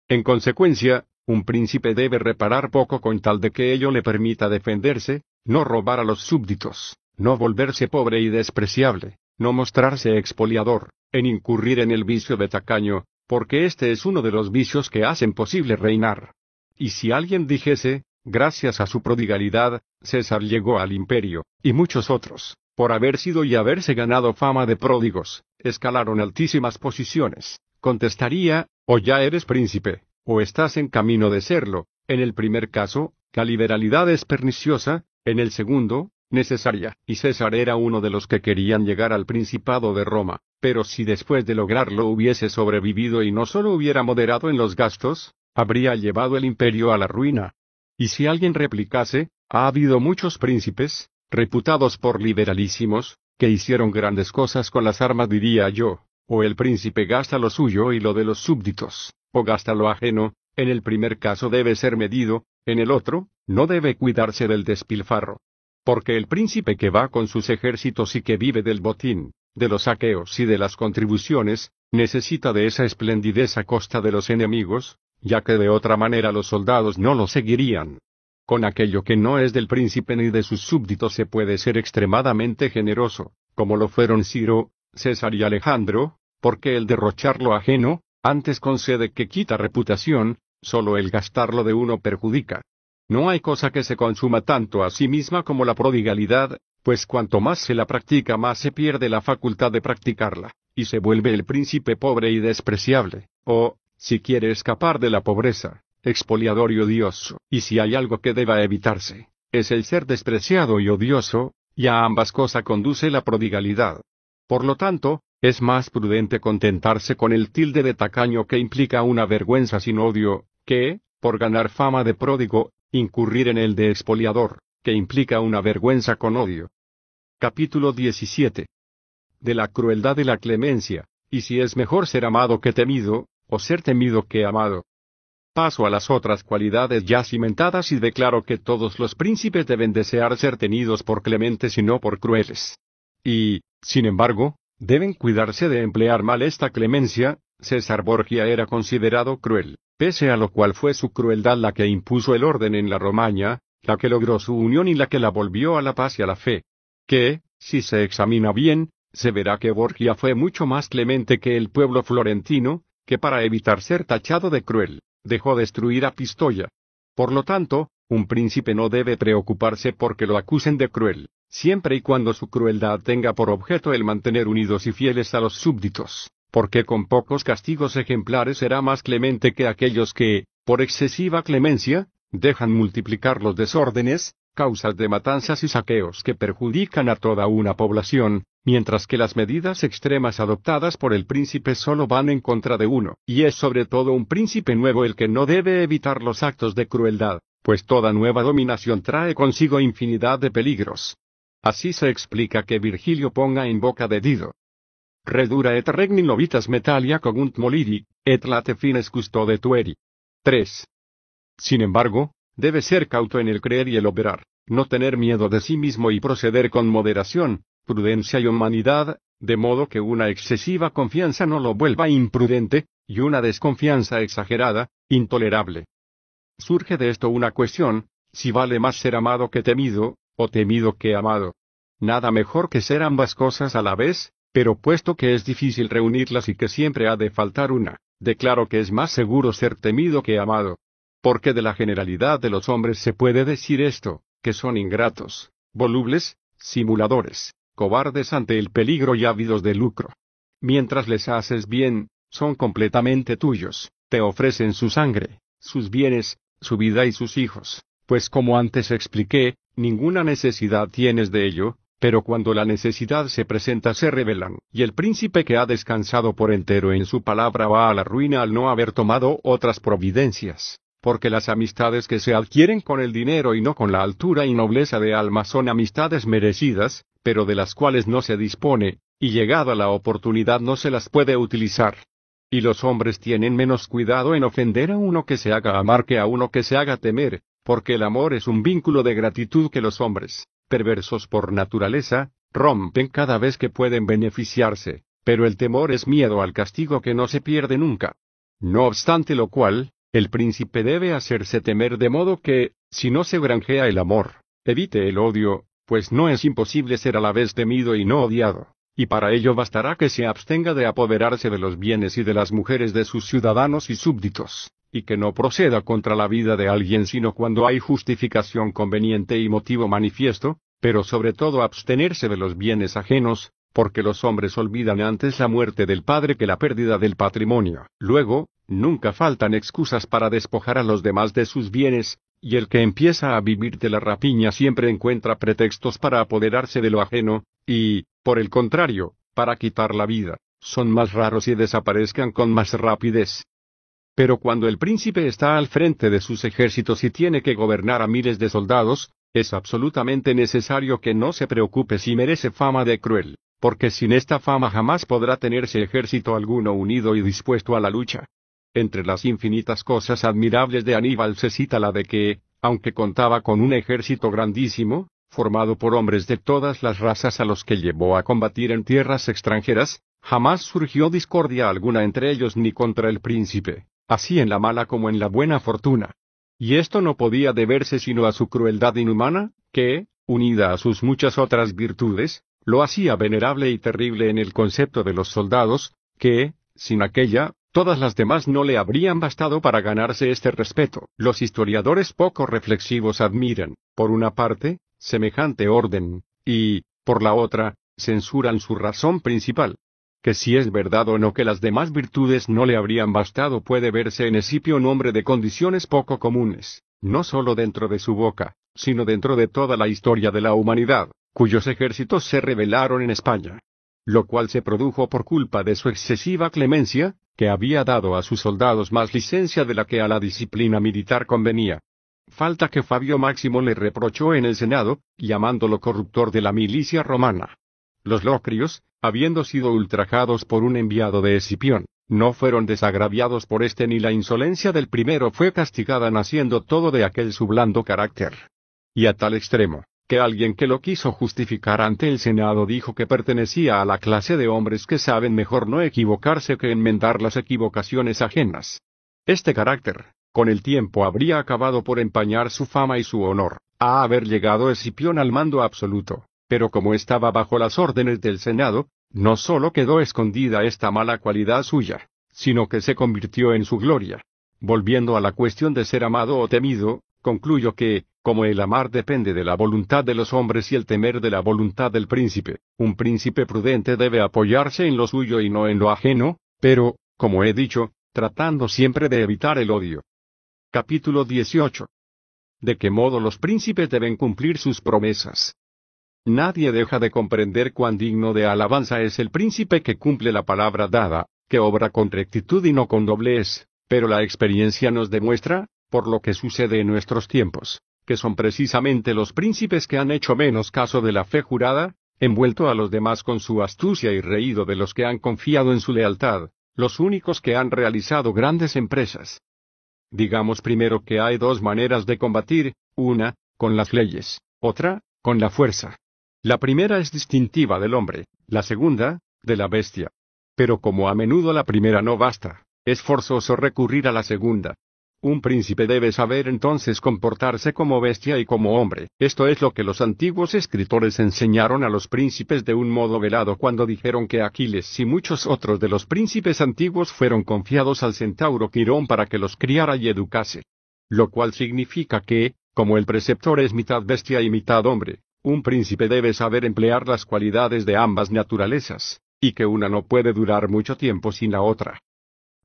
En consecuencia, un príncipe debe reparar poco con tal de que ello le permita defenderse, no robar a los súbditos, no volverse pobre y despreciable, no mostrarse expoliador, en incurrir en el vicio de tacaño, porque este es uno de los vicios que hacen posible reinar. Y si alguien dijese, gracias a su prodigalidad, César llegó al imperio, y muchos otros, por haber sido y haberse ganado fama de pródigos, escalaron altísimas posiciones, contestaría, o ya eres príncipe, o estás en camino de serlo, en el primer caso, la liberalidad es perniciosa, en el segundo, necesaria, y César era uno de los que querían llegar al principado de Roma, pero si después de lograrlo hubiese sobrevivido y no solo hubiera moderado en los gastos, habría llevado el imperio a la ruina. Y si alguien replicase, ha habido muchos príncipes, reputados por liberalísimos, que hicieron grandes cosas con las armas diría yo, o el príncipe gasta lo suyo y lo de los súbditos, o gasta lo ajeno, en el primer caso debe ser medido, en el otro, no debe cuidarse del despilfarro. Porque el príncipe que va con sus ejércitos y que vive del botín, de los saqueos y de las contribuciones, necesita de esa esplendidez a costa de los enemigos, ya que de otra manera los soldados no lo seguirían. Con aquello que no es del príncipe ni de sus súbditos se puede ser extremadamente generoso, como lo fueron Ciro, César y Alejandro, porque el derrochar lo ajeno, antes concede que quita reputación, solo el gastarlo de uno perjudica. No hay cosa que se consuma tanto a sí misma como la prodigalidad, pues cuanto más se la practica más se pierde la facultad de practicarla, y se vuelve el príncipe pobre y despreciable, o, si quiere escapar de la pobreza, expoliador y odioso, y si hay algo que deba evitarse, es el ser despreciado y odioso, y a ambas cosas conduce la prodigalidad. Por lo tanto, es más prudente contentarse con el tilde de tacaño que implica una vergüenza sin odio, que, por ganar fama de pródigo, incurrir en el de expoliador, que implica una vergüenza con odio. Capítulo 17. De la crueldad y la clemencia, y si es mejor ser amado que temido, o ser temido que amado. Paso a las otras cualidades ya cimentadas y declaro que todos los príncipes deben desear ser tenidos por clementes y no por crueles. Y, sin embargo, deben cuidarse de emplear mal esta clemencia, César Borgia era considerado cruel, pese a lo cual fue su crueldad la que impuso el orden en la Romaña, la que logró su unión y la que la volvió a la paz y a la fe. Que, si se examina bien, se verá que Borgia fue mucho más clemente que el pueblo florentino, que para evitar ser tachado de cruel, dejó destruir a Pistoia. Por lo tanto, un príncipe no debe preocuparse porque lo acusen de cruel, siempre y cuando su crueldad tenga por objeto el mantener unidos y fieles a los súbditos, porque con pocos castigos ejemplares será más clemente que aquellos que, por excesiva clemencia, dejan multiplicar los desórdenes, causas de matanzas y saqueos que perjudican a toda una población, mientras que las medidas extremas adoptadas por el príncipe solo van en contra de uno, y es sobre todo un príncipe nuevo el que no debe evitar los actos de crueldad, pues toda nueva dominación trae consigo infinidad de peligros. Así se explica que Virgilio ponga en boca de Dido. Redura et regni novitas metalia cogunt moliri, et late fines custode tueri. 3. Sin embargo, debe ser cauto en el creer y el operar, no tener miedo de sí mismo y proceder con moderación, prudencia y humanidad, de modo que una excesiva confianza no lo vuelva imprudente, y una desconfianza exagerada, intolerable. Surge de esto una cuestión, si vale más ser amado que temido, o temido que amado. Nada mejor que ser ambas cosas a la vez, pero puesto que es difícil reunirlas y que siempre ha de faltar una, declaro que es más seguro ser temido que amado. Porque de la generalidad de los hombres se puede decir esto, que son ingratos, volubles, simuladores, cobardes ante el peligro y ávidos de lucro. Mientras les haces bien, son completamente tuyos, te ofrecen su sangre, sus bienes, su vida y sus hijos, pues como antes expliqué, ninguna necesidad tienes de ello, pero cuando la necesidad se presenta se rebelan, y el príncipe que ha descansado por entero en su palabra va a la ruina al no haber tomado otras providencias porque las amistades que se adquieren con el dinero y no con la altura y nobleza de alma son amistades merecidas, pero de las cuales no se dispone, y llegada la oportunidad no se las puede utilizar. Y los hombres tienen menos cuidado en ofender a uno que se haga amar que a uno que se haga temer, porque el amor es un vínculo de gratitud que los hombres, perversos por naturaleza, rompen cada vez que pueden beneficiarse, pero el temor es miedo al castigo que no se pierde nunca. No obstante lo cual, el príncipe debe hacerse temer de modo que, si no se granjea el amor, evite el odio, pues no es imposible ser a la vez temido y no odiado, y para ello bastará que se abstenga de apoderarse de los bienes y de las mujeres de sus ciudadanos y súbditos, y que no proceda contra la vida de alguien sino cuando hay justificación conveniente y motivo manifiesto, pero sobre todo abstenerse de los bienes ajenos, porque los hombres olvidan antes la muerte del padre que la pérdida del patrimonio. Luego, Nunca faltan excusas para despojar a los demás de sus bienes, y el que empieza a vivir de la rapiña siempre encuentra pretextos para apoderarse de lo ajeno, y, por el contrario, para quitar la vida. son más raros y desaparezcan con más rapidez. Pero cuando el príncipe está al frente de sus ejércitos y tiene que gobernar a miles de soldados, es absolutamente necesario que no se preocupe si merece fama de cruel, porque sin esta fama jamás podrá tenerse ejército alguno unido y dispuesto a la lucha. Entre las infinitas cosas admirables de Aníbal se cita la de que, aunque contaba con un ejército grandísimo, formado por hombres de todas las razas a los que llevó a combatir en tierras extranjeras, jamás surgió discordia alguna entre ellos ni contra el príncipe, así en la mala como en la buena fortuna. Y esto no podía deberse sino a su crueldad inhumana, que, unida a sus muchas otras virtudes, lo hacía venerable y terrible en el concepto de los soldados, que, sin aquella, todas las demás no le habrían bastado para ganarse este respeto. Los historiadores poco reflexivos admiran, por una parte, semejante orden, y, por la otra, censuran su razón principal. Que si es verdad o no que las demás virtudes no le habrían bastado puede verse en Escipio un hombre de condiciones poco comunes, no solo dentro de su boca, sino dentro de toda la historia de la humanidad, cuyos ejércitos se rebelaron en España. Lo cual se produjo por culpa de su excesiva clemencia, que había dado a sus soldados más licencia de la que a la disciplina militar convenía, Falta que Fabio Máximo le reprochó en el Senado, llamándolo corruptor de la milicia romana. Los locrios, habiendo sido ultrajados por un enviado de Escipión, no fueron desagraviados por este ni la insolencia del primero fue castigada naciendo todo de aquel su blando carácter. Y a tal extremo, que alguien que lo quiso justificar ante el Senado dijo que pertenecía a la clase de hombres que saben mejor no equivocarse que enmendar las equivocaciones ajenas. Este carácter, con el tiempo habría acabado por empañar su fama y su honor, a haber llegado Escipión al mando absoluto. Pero como estaba bajo las órdenes del Senado, no sólo quedó escondida esta mala cualidad suya, sino que se convirtió en su gloria. Volviendo a la cuestión de ser amado o temido, concluyo que, como el amar depende de la voluntad de los hombres y el temer de la voluntad del príncipe, un príncipe prudente debe apoyarse en lo suyo y no en lo ajeno, pero, como he dicho, tratando siempre de evitar el odio. Capítulo 18. De qué modo los príncipes deben cumplir sus promesas. Nadie deja de comprender cuán digno de alabanza es el príncipe que cumple la palabra dada, que obra con rectitud y no con doblez, pero la experiencia nos demuestra, por lo que sucede en nuestros tiempos, que son precisamente los príncipes que han hecho menos caso de la fe jurada, envuelto a los demás con su astucia y reído de los que han confiado en su lealtad, los únicos que han realizado grandes empresas, Digamos primero que hay dos maneras de combatir, una, con las leyes, otra, con la fuerza. La primera es distintiva del hombre, la segunda, de la bestia. Pero como a menudo la primera no basta, es forzoso recurrir a la segunda. Un príncipe debe saber entonces comportarse como bestia y como hombre. Esto es lo que los antiguos escritores enseñaron a los príncipes de un modo velado cuando dijeron que Aquiles y muchos otros de los príncipes antiguos fueron confiados al centauro Quirón para que los criara y educase. Lo cual significa que, como el preceptor es mitad bestia y mitad hombre, un príncipe debe saber emplear las cualidades de ambas naturalezas, y que una no puede durar mucho tiempo sin la otra.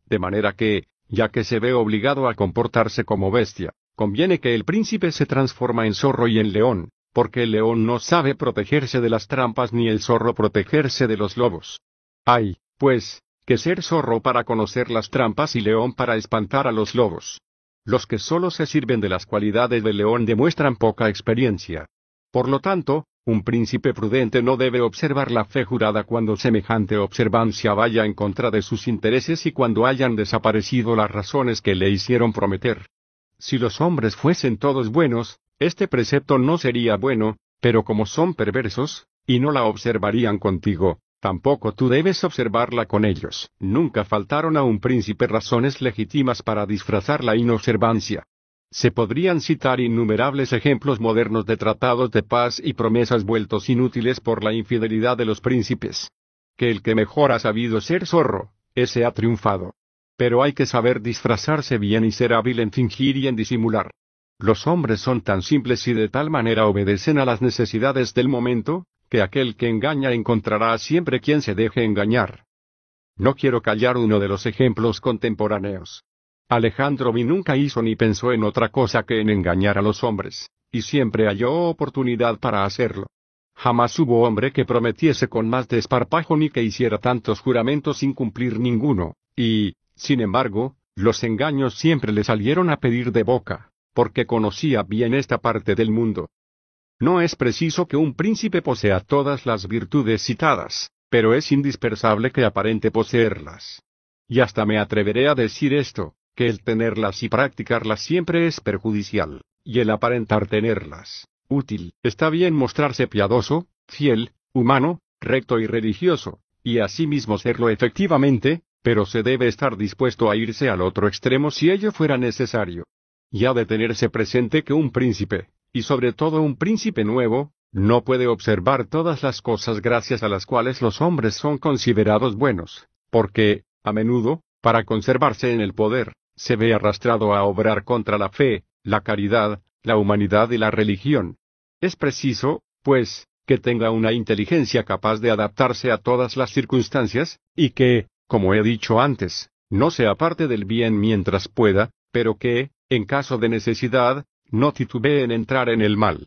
De manera que, ya que se ve obligado a comportarse como bestia, conviene que el príncipe se transforma en zorro y en león, porque el león no sabe protegerse de las trampas ni el zorro protegerse de los lobos. Hay, pues, que ser zorro para conocer las trampas y león para espantar a los lobos. Los que solo se sirven de las cualidades del león demuestran poca experiencia. Por lo tanto, un príncipe prudente no debe observar la fe jurada cuando semejante observancia vaya en contra de sus intereses y cuando hayan desaparecido las razones que le hicieron prometer. Si los hombres fuesen todos buenos, este precepto no sería bueno, pero como son perversos, y no la observarían contigo, tampoco tú debes observarla con ellos. Nunca faltaron a un príncipe razones legítimas para disfrazar la inobservancia. Se podrían citar innumerables ejemplos modernos de tratados de paz y promesas vueltos inútiles por la infidelidad de los príncipes. Que el que mejor ha sabido ser zorro, ese ha triunfado. Pero hay que saber disfrazarse bien y ser hábil en fingir y en disimular. Los hombres son tan simples y de tal manera obedecen a las necesidades del momento, que aquel que engaña encontrará siempre quien se deje engañar. No quiero callar uno de los ejemplos contemporáneos. Alejandro vi nunca hizo ni pensó en otra cosa que en engañar a los hombres, y siempre halló oportunidad para hacerlo. Jamás hubo hombre que prometiese con más desparpajo ni que hiciera tantos juramentos sin cumplir ninguno, y, sin embargo, los engaños siempre le salieron a pedir de boca, porque conocía bien esta parte del mundo. No es preciso que un príncipe posea todas las virtudes citadas, pero es indispensable que aparente poseerlas. Y hasta me atreveré a decir esto, que el tenerlas y practicarlas siempre es perjudicial, y el aparentar tenerlas, útil. Está bien mostrarse piadoso, fiel, humano, recto y religioso, y asimismo serlo efectivamente, pero se debe estar dispuesto a irse al otro extremo si ello fuera necesario. Y ha de tenerse presente que un príncipe, y sobre todo un príncipe nuevo, no puede observar todas las cosas gracias a las cuales los hombres son considerados buenos, porque, a menudo, para conservarse en el poder, se ve arrastrado a obrar contra la fe, la caridad, la humanidad y la religión. Es preciso, pues, que tenga una inteligencia capaz de adaptarse a todas las circunstancias, y que, como he dicho antes, no se aparte del bien mientras pueda, pero que, en caso de necesidad, no titubee en entrar en el mal.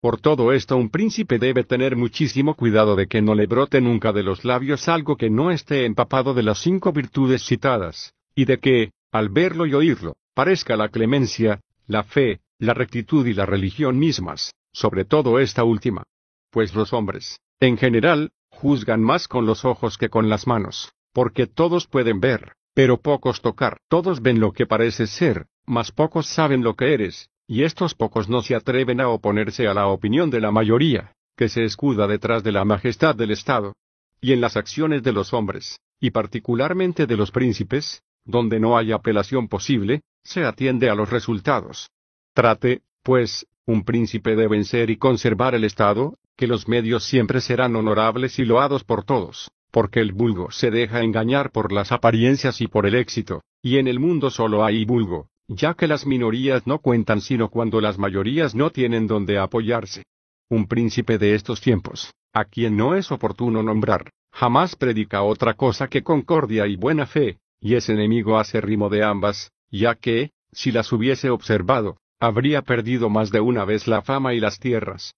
Por todo esto un príncipe debe tener muchísimo cuidado de que no le brote nunca de los labios algo que no esté empapado de las cinco virtudes citadas, y de que, al verlo y oírlo, parezca la clemencia, la fe, la rectitud y la religión mismas, sobre todo esta última. Pues los hombres, en general, juzgan más con los ojos que con las manos, porque todos pueden ver, pero pocos tocar. Todos ven lo que parece ser, mas pocos saben lo que eres, y estos pocos no se atreven a oponerse a la opinión de la mayoría, que se escuda detrás de la majestad del Estado. Y en las acciones de los hombres, y particularmente de los príncipes, donde no hay apelación posible, se atiende a los resultados. Trate, pues, un príncipe de vencer y conservar el Estado, que los medios siempre serán honorables y loados por todos, porque el vulgo se deja engañar por las apariencias y por el éxito, y en el mundo solo hay vulgo, ya que las minorías no cuentan sino cuando las mayorías no tienen donde apoyarse. Un príncipe de estos tiempos, a quien no es oportuno nombrar, jamás predica otra cosa que concordia y buena fe, y es enemigo acérrimo de ambas, ya que, si las hubiese observado, habría perdido más de una vez la fama y las tierras.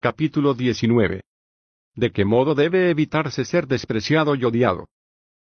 Capítulo 19. ¿De qué modo debe evitarse ser despreciado y odiado?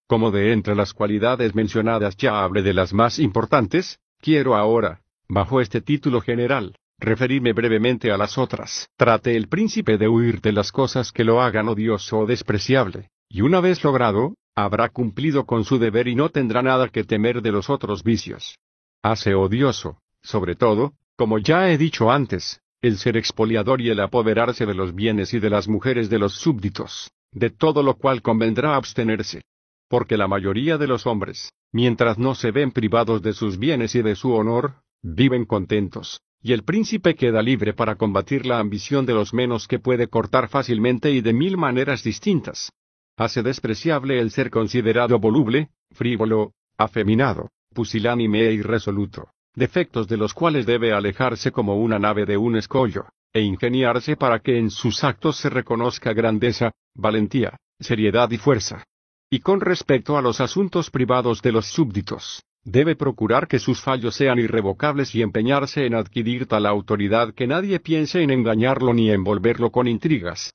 Como de entre las cualidades mencionadas ya hablé de las más importantes, quiero ahora, bajo este título general, referirme brevemente a las otras. Trate el príncipe de huir de las cosas que lo hagan odioso o despreciable, y una vez logrado, habrá cumplido con su deber y no tendrá nada que temer de los otros vicios. Hace odioso, sobre todo, como ya he dicho antes, el ser expoliador y el apoderarse de los bienes y de las mujeres de los súbditos, de todo lo cual convendrá abstenerse. Porque la mayoría de los hombres, mientras no se ven privados de sus bienes y de su honor, viven contentos, y el príncipe queda libre para combatir la ambición de los menos que puede cortar fácilmente y de mil maneras distintas. Hace despreciable el ser considerado voluble, frívolo, afeminado, pusilánime e irresoluto defectos de los cuales debe alejarse como una nave de un escollo, e ingeniarse para que en sus actos se reconozca grandeza, valentía, seriedad y fuerza. Y con respecto a los asuntos privados de los súbditos, debe procurar que sus fallos sean irrevocables y empeñarse en adquirir tal autoridad que nadie piense en engañarlo ni envolverlo con intrigas.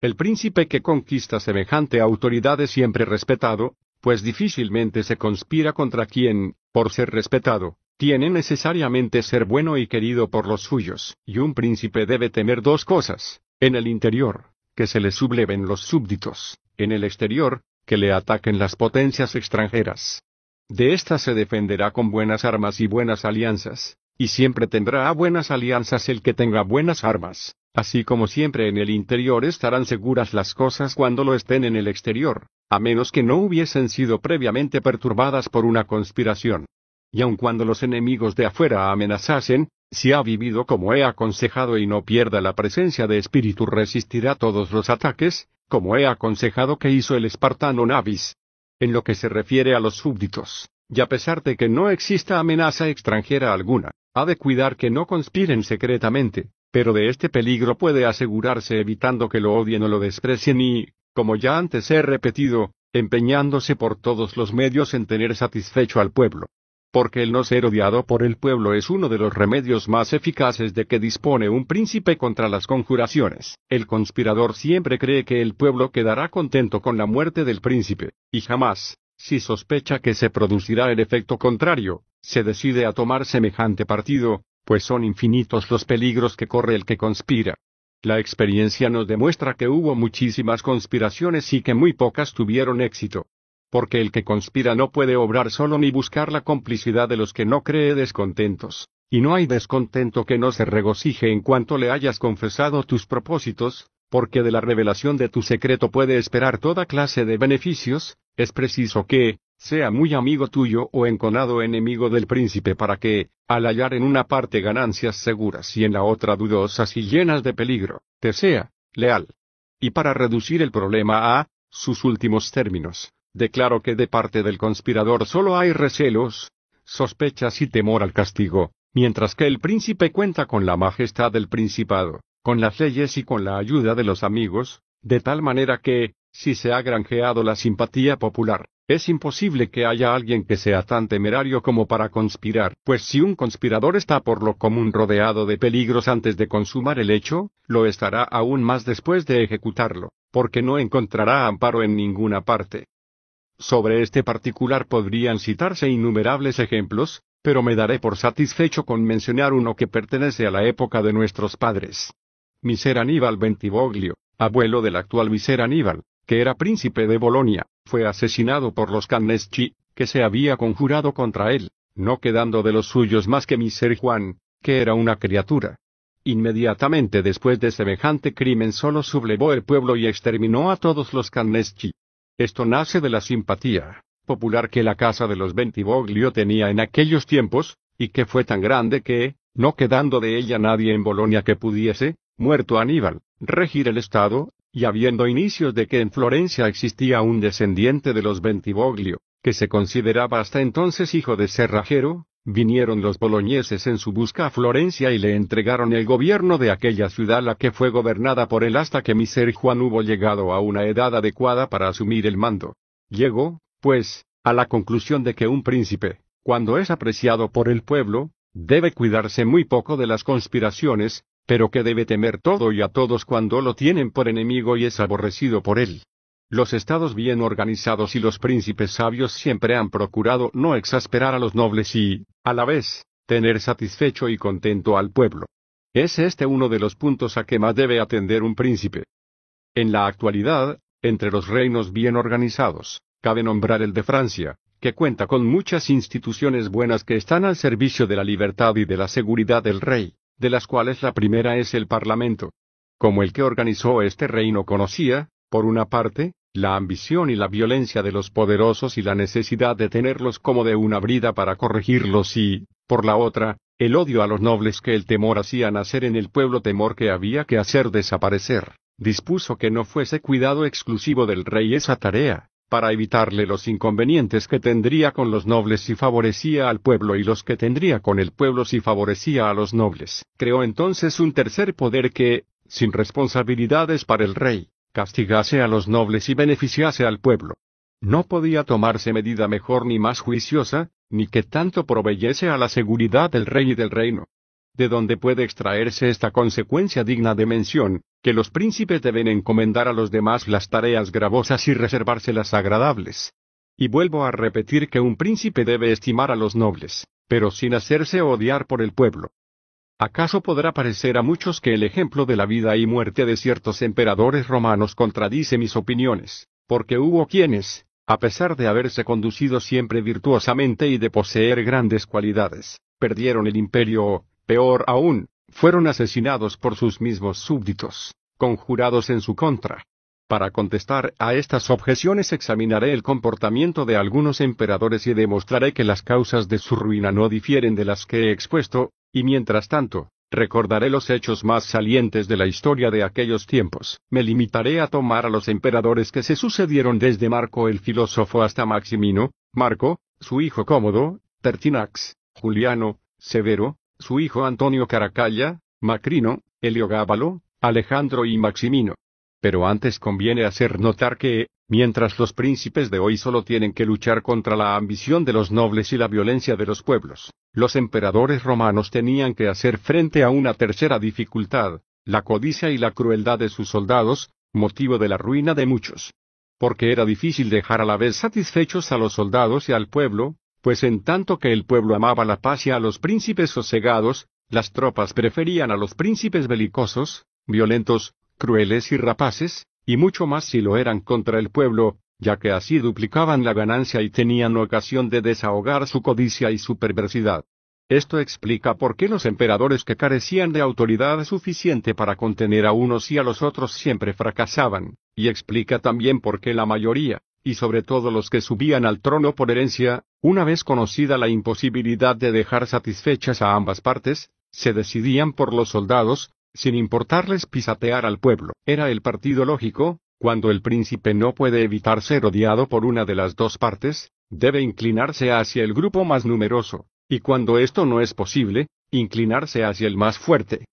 El príncipe que conquista semejante autoridad es siempre respetado, pues difícilmente se conspira contra quien, por ser respetado, tiene necesariamente ser bueno y querido por los suyos, y un príncipe debe temer dos cosas, en el interior, que se le subleven los súbditos, en el exterior, que le ataquen las potencias extranjeras. De ésta se defenderá con buenas armas y buenas alianzas, y siempre tendrá buenas alianzas el que tenga buenas armas, así como siempre en el interior estarán seguras las cosas cuando lo estén en el exterior, a menos que no hubiesen sido previamente perturbadas por una conspiración y aun cuando los enemigos de afuera amenazasen, si ha vivido como he aconsejado y no pierda la presencia de espíritu resistirá todos los ataques, como he aconsejado que hizo el espartano Navis. En lo que se refiere a los súbditos, y a pesar de que no exista amenaza extranjera alguna, ha de cuidar que no conspiren secretamente, pero de este peligro puede asegurarse evitando que lo odien o lo desprecien y, como ya antes he repetido, empeñándose por todos los medios en tener satisfecho al pueblo. porque el no ser odiado por el pueblo es uno de los remedios más eficaces de que dispone un príncipe contra las conjuraciones. El conspirador siempre cree que el pueblo quedará contento con la muerte del príncipe, y jamás, si sospecha que se producirá el efecto contrario, se decide a tomar semejante partido, pues son infinitos los peligros que corre el que conspira. La experiencia nos demuestra que hubo muchísimas conspiraciones y que muy pocas tuvieron éxito porque el que conspira no puede obrar solo ni buscar la complicidad de los que no cree descontentos, y no hay descontento que no se regocije en cuanto le hayas confesado tus propósitos, porque de la revelación de tu secreto puede esperar toda clase de beneficios, es preciso que, sea muy amigo tuyo o enconado enemigo del príncipe para que, al hallar en una parte ganancias seguras y en la otra dudosas y llenas de peligro, te sea, leal. Y para reducir el problema a, sus últimos términos, Declaro que de parte del conspirador solo hay recelos, sospechas y temor al castigo, mientras que el príncipe cuenta con la majestad del principado, con las leyes y con la ayuda de los amigos, de tal manera que, si se ha granjeado la simpatía popular, es imposible que haya alguien que sea tan temerario como para conspirar, pues si un conspirador está por lo común rodeado de peligros antes de consumar el hecho, lo estará aún más después de ejecutarlo, porque no encontrará amparo en ninguna parte. Sobre este particular podrían citarse innumerables ejemplos, pero me daré por satisfecho con mencionar uno que pertenece a la época de nuestros padres. Miser Aníbal Bentivoglio, abuelo del actual Miser Aníbal, que era príncipe de Bolonia, fue asesinado por los Canneschi, que se había conjurado contra él, no quedando de los suyos más que Miser Juan, que era una criatura. Inmediatamente después de semejante crimen solo sublevó el pueblo y exterminó a todos los Canneschi. Esto nace de la simpatía popular que la casa de los Bentivoglio tenía en aquellos tiempos, y que fue tan grande que, no quedando de ella nadie en Bolonia que pudiese, muerto Aníbal, regir el Estado, y habiendo indicios de que en Florencia existía un descendiente de los Bentivoglio, que se consideraba hasta entonces hijo de cerrajero, Vinieron los boloñeses en su busca a Florencia y le entregaron el gobierno de aquella ciudad la que fue gobernada por él hasta que Miser Juan hubo llegado a una edad adecuada para asumir el mando. Llegó, pues, a la conclusión de que un príncipe, cuando es apreciado por el pueblo, debe cuidarse muy poco de las conspiraciones, pero que debe temer todo y a todos cuando lo tienen por enemigo y es aborrecido por él. Los estados bien organizados y los príncipes sabios siempre han procurado no exasperar a los nobles y, a la vez, tener satisfecho y contento al pueblo. Es este uno de los puntos a que más debe atender un príncipe. En la actualidad, entre los reinos bien organizados, cabe nombrar el de Francia, que cuenta con muchas instituciones buenas que están al servicio de la libertad y de la seguridad del rey, de las cuales la primera es el Parlamento. Como el que organizó este reino conocía, por una parte, la ambición y la violencia de los poderosos y la necesidad de tenerlos como de una brida para corregirlos y, por la otra, el odio a los nobles que el temor hacía nacer en el pueblo temor que había que hacer desaparecer, dispuso que no fuese cuidado exclusivo del rey esa tarea, para evitarle los inconvenientes que tendría con los nobles si favorecía al pueblo y los que tendría con el pueblo si favorecía a los nobles. Creó entonces un tercer poder que, sin responsabilidades para el rey, castigase a los nobles y beneficiase al pueblo. No podía tomarse medida mejor ni más juiciosa, ni que tanto proveyese a la seguridad del rey y del reino. De donde puede extraerse esta consecuencia digna de mención, que los príncipes deben encomendar a los demás las tareas gravosas y reservárselas agradables. Y vuelvo a repetir que un príncipe debe estimar a los nobles, pero sin hacerse odiar por el pueblo. ¿Acaso podrá parecer a muchos que el ejemplo de la vida y muerte de ciertos emperadores romanos contradice mis opiniones? Porque hubo quienes, a pesar de haberse conducido siempre virtuosamente y de poseer grandes cualidades, perdieron el imperio peor aún, fueron asesinados por sus mismos súbditos, conjurados en su contra. Para contestar a estas objeciones examinaré el comportamiento de algunos emperadores y demostraré que las causas de su ruina no difieren de las que he expuesto, y mientras tanto, recordaré los hechos más salientes de la historia de aquellos tiempos. Me limitaré a tomar a los emperadores que se sucedieron desde Marco el filósofo hasta Maximino, Marco, su hijo Cómodo, Tertinax, Juliano, Severo, su hijo Antonio Caracalla, Macrino, Heliogábalo, Alejandro y Maximino. Pero antes conviene hacer notar que, mientras los príncipes de hoy solo tienen que luchar contra la ambición de los nobles y la violencia de los pueblos, los emperadores romanos tenían que hacer frente a una tercera dificultad, la codicia y la crueldad de sus soldados, motivo de la ruina de muchos. Porque era difícil dejar a la vez satisfechos a los soldados y al pueblo, pues en tanto que el pueblo amaba la paz y a los príncipes sosegados, las tropas preferían a los príncipes belicosos, violentos, crueles y rapaces, y mucho más si lo eran contra el pueblo, ya que así duplicaban la ganancia y tenían ocasión de desahogar su codicia y su perversidad. Esto explica por qué los emperadores que carecían de autoridad suficiente para contener a unos y a los otros siempre fracasaban, y explica también por qué la mayoría, y sobre todo los que subían al trono por herencia, una vez conocida la imposibilidad de dejar satisfechas a ambas partes, se decidían por los soldados, sin importarles pisatear al pueblo. Era el partido lógico, cuando el príncipe no puede evitar ser odiado por una de las dos partes, debe inclinarse hacia el grupo más numeroso, y cuando esto no es posible, inclinarse hacia el más fuerte.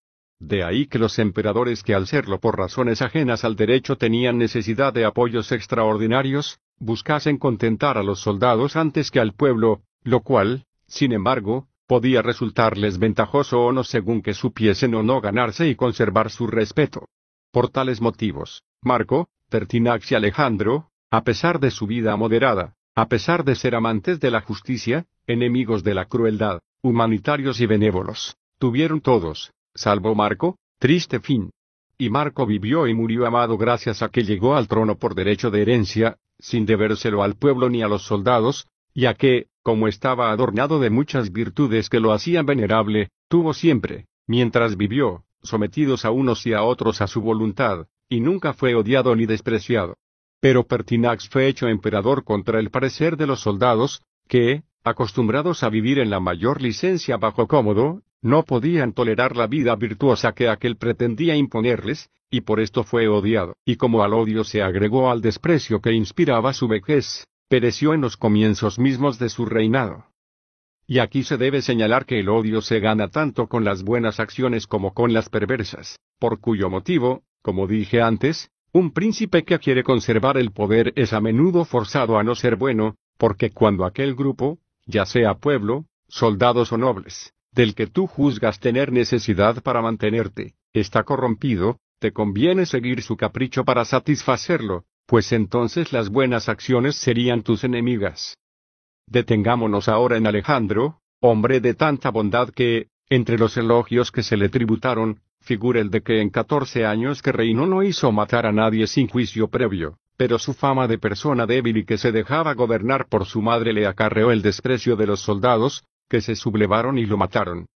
De ahí que los emperadores que al serlo por razones ajenas al derecho tenían necesidad de apoyos extraordinarios, buscasen contentar a los soldados antes que al pueblo, lo cual, sin embargo, podía resultarles ventajoso o no según que supiesen o no ganarse y conservar su respeto. Por tales motivos, Marco, Pertinax y Alejandro, a pesar de su vida moderada, a pesar de ser amantes de la justicia, enemigos de la crueldad, humanitarios y benévolos, tuvieron todos, salvo Marco, triste fin. Y Marco vivió y murió amado gracias a que llegó al trono por derecho de herencia, sin debérselo al pueblo ni a los soldados, ya que, como estaba adornado de muchas virtudes que lo hacían venerable, tuvo siempre, mientras vivió, sometidos a unos y a otros a su voluntad, y nunca fue odiado ni despreciado. Pero Pertinax fue hecho emperador contra el parecer de los soldados, que, acostumbrados a vivir en la mayor licencia bajo cómodo, no podían tolerar la vida virtuosa que aquel pretendía imponerles, y por esto fue odiado. Y como al odio se agregó al desprecio que inspiraba su vejez, pereció en los comienzos mismos de su reinado. Y aquí se debe señalar que el odio se gana tanto con las buenas acciones como con las perversas, por cuyo motivo, como dije antes, un príncipe que quiere conservar el poder es a menudo forzado a no ser bueno, porque cuando aquel grupo, ya sea pueblo, soldados o nobles, del que tú juzgas tener necesidad para mantenerte, está corrompido, te conviene seguir su capricho para satisfacerlo, pues entonces las buenas acciones serían tus enemigas. Detengámonos ahora en Alejandro, hombre de tanta bondad que, entre los elogios que se le tributaron, figura el de que en catorce años que reinó no hizo matar a nadie sin juicio previo, pero su fama de persona débil y que se dejaba gobernar por su madre le acarreó el desprecio de los soldados, que se sublevaron y lo mataron.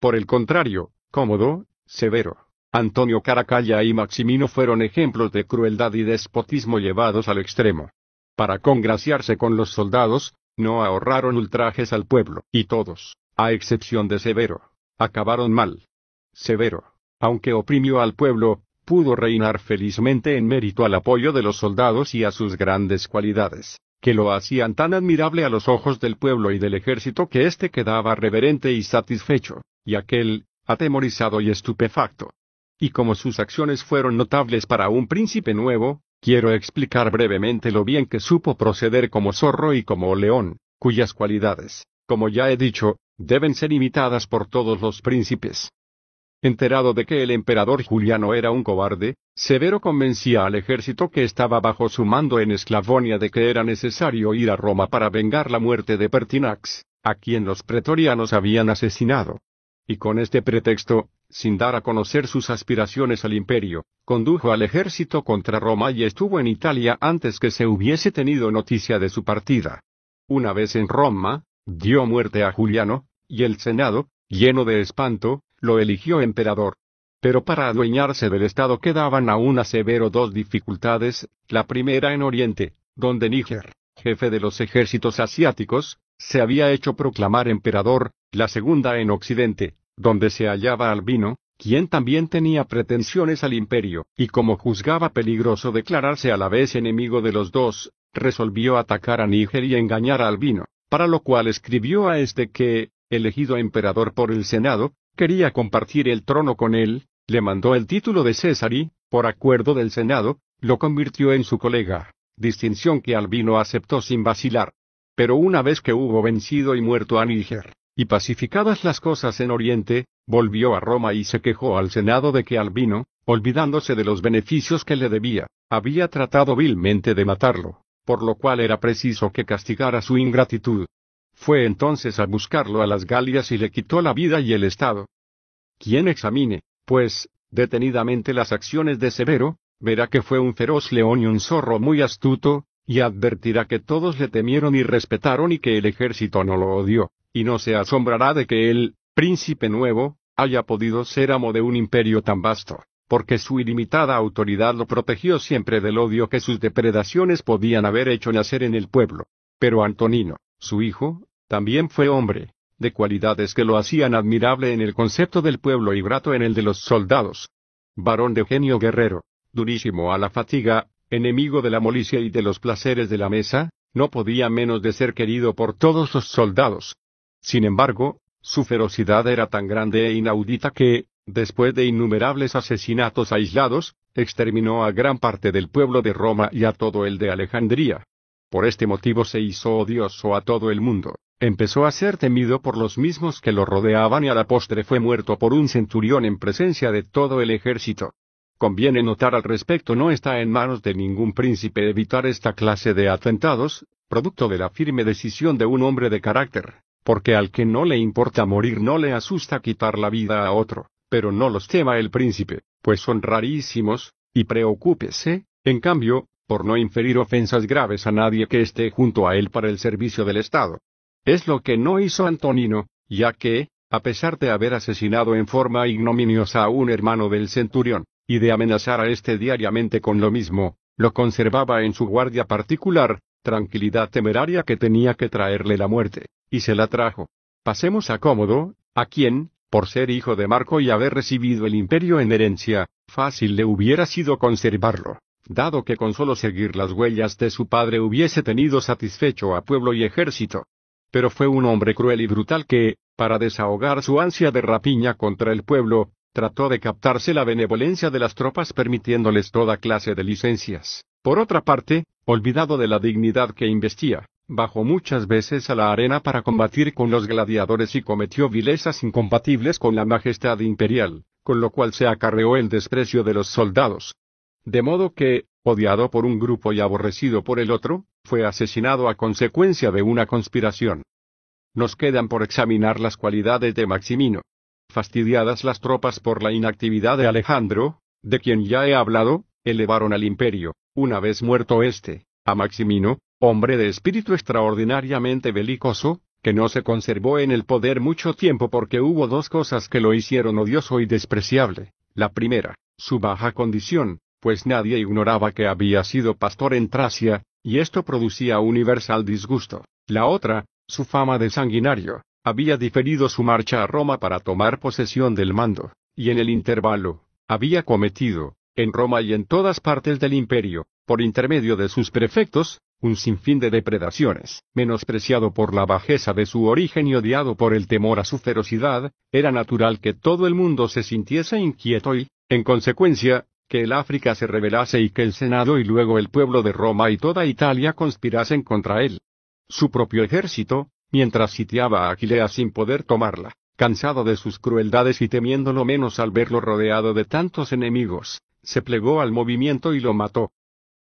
Por el contrario, cómodo, severo, Antonio Caracalla y Maximino fueron ejemplos de crueldad y despotismo llevados al extremo. Para congraciarse con los soldados, no ahorraron ultrajes al pueblo, y todos, a excepción de Severo, acabaron mal. Severo, aunque oprimió al pueblo, pudo reinar felizmente en mérito al apoyo de los soldados y a sus grandes cualidades, que lo hacían tan admirable a los ojos del pueblo y del ejército que éste quedaba reverente y satisfecho, y aquel, atemorizado y estupefacto, y como sus acciones fueron notables para un príncipe nuevo, quiero explicar brevemente lo bien que supo proceder como zorro y como león, cuyas cualidades, como ya he dicho, deben ser imitadas por todos los príncipes. Enterado de que el emperador Juliano era un cobarde, Severo convencía al ejército que estaba bajo su mando en Esclavonia de que era necesario ir a Roma para vengar la muerte de Pertinax, a quien los pretorianos habían asesinado. Y con este pretexto, sin dar a conocer sus aspiraciones al imperio, condujo al ejército contra Roma y estuvo en Italia antes que se hubiese tenido noticia de su partida. Una vez en Roma, dio muerte a Juliano, y el Senado, lleno de espanto, lo eligió emperador. Pero para adueñarse del Estado quedaban aún a severo dos dificultades, la primera en Oriente, donde Níger, jefe de los ejércitos asiáticos, se había hecho proclamar emperador, la segunda en Occidente, donde se hallaba Albino, quien también tenía pretensiones al imperio, y como juzgaba peligroso declararse a la vez enemigo de los dos, resolvió atacar a Níger y engañar a Albino, para lo cual escribió a este que, elegido emperador por el Senado, quería compartir el trono con él, le mandó el título de César y, por acuerdo del Senado, lo convirtió en su colega, distinción que Albino aceptó sin vacilar. Pero una vez que hubo vencido y muerto a Níger, y pacificadas las cosas en Oriente, volvió a Roma y se quejó al Senado de que Albino, olvidándose de los beneficios que le debía, había tratado vilmente de matarlo, por lo cual era preciso que castigara su ingratitud. Fue entonces a buscarlo a las Galias y le quitó la vida y el Estado. Quien examine, pues, detenidamente las acciones de Severo, verá que fue un feroz león y un zorro muy astuto, y advertirá que todos le temieron y respetaron y que el ejército no lo odió, y no se asombrará de que el príncipe nuevo haya podido ser amo de un imperio tan vasto, porque su ilimitada autoridad lo protegió siempre del odio que sus depredaciones podían haber hecho nacer en el pueblo. Pero Antonino, su hijo, también fue hombre, de cualidades que lo hacían admirable en el concepto del pueblo y grato en el de los soldados. Varón de genio guerrero, durísimo a la fatiga, enemigo de la molicia y de los placeres de la mesa, no podía menos de ser querido por todos los soldados. Sin embargo, su ferocidad era tan grande e inaudita que, después de innumerables asesinatos aislados, exterminó a gran parte del pueblo de Roma y a todo el de Alejandría. Por este motivo se hizo odioso a todo el mundo. Empezó a ser temido por los mismos que lo rodeaban y a la postre fue muerto por un centurión en presencia de todo el ejército. Conviene notar al respecto no está en manos de ningún príncipe evitar esta clase de atentados, producto de la firme decisión de un hombre de carácter, porque al que no le importa morir no le asusta quitar la vida a otro, pero no los tema el príncipe, pues son rarísimos, y preocúpese, en cambio, por no inferir ofensas graves a nadie que esté junto a él para el servicio del Estado. Es lo que no hizo Antonino, ya que, a pesar de haber asesinado en forma ignominiosa a un hermano del centurión, y de amenazar a éste diariamente con lo mismo, lo conservaba en su guardia particular, tranquilidad temeraria que tenía que traerle la muerte, y se la trajo. Pasemos a Cómodo, a quien, por ser hijo de Marco y haber recibido el imperio en herencia, fácil le hubiera sido conservarlo, dado que con solo seguir las huellas de su padre hubiese tenido satisfecho a pueblo y ejército pero fue un hombre cruel y brutal que, para desahogar su ansia de rapiña contra el pueblo, trató de captarse la benevolencia de las tropas permitiéndoles toda clase de licencias. Por otra parte, olvidado de la dignidad que investía, bajó muchas veces a la arena para combatir con los gladiadores y cometió vilezas incompatibles con la majestad imperial, con lo cual se acarreó el desprecio de los soldados. De modo que, odiado por un grupo y aborrecido por el otro, fue asesinado a consecuencia de una conspiración. Nos quedan por examinar las cualidades de Maximino. Fastidiadas las tropas por la inactividad de Alejandro, de quien ya he hablado, elevaron al imperio, una vez muerto éste, a Maximino, hombre de espíritu extraordinariamente belicoso, que no se conservó en el poder mucho tiempo porque hubo dos cosas que lo hicieron odioso y despreciable. La primera, su baja condición, pues nadie ignoraba que había sido pastor en Tracia, y esto producía universal disgusto. La otra, su fama de sanguinario, había diferido su marcha a Roma para tomar posesión del mando, y en el intervalo, había cometido, en Roma y en todas partes del imperio, por intermedio de sus prefectos, un sinfín de depredaciones. Menospreciado por la bajeza de su origen y odiado por el temor a su ferocidad, era natural que todo el mundo se sintiese inquieto y, en consecuencia, que el África se rebelase y que el Senado y luego el pueblo de Roma y toda Italia conspirasen contra él. Su propio ejército, mientras sitiaba a Aquilea sin poder tomarla, cansado de sus crueldades y temiéndolo menos al verlo rodeado de tantos enemigos, se plegó al movimiento y lo mató.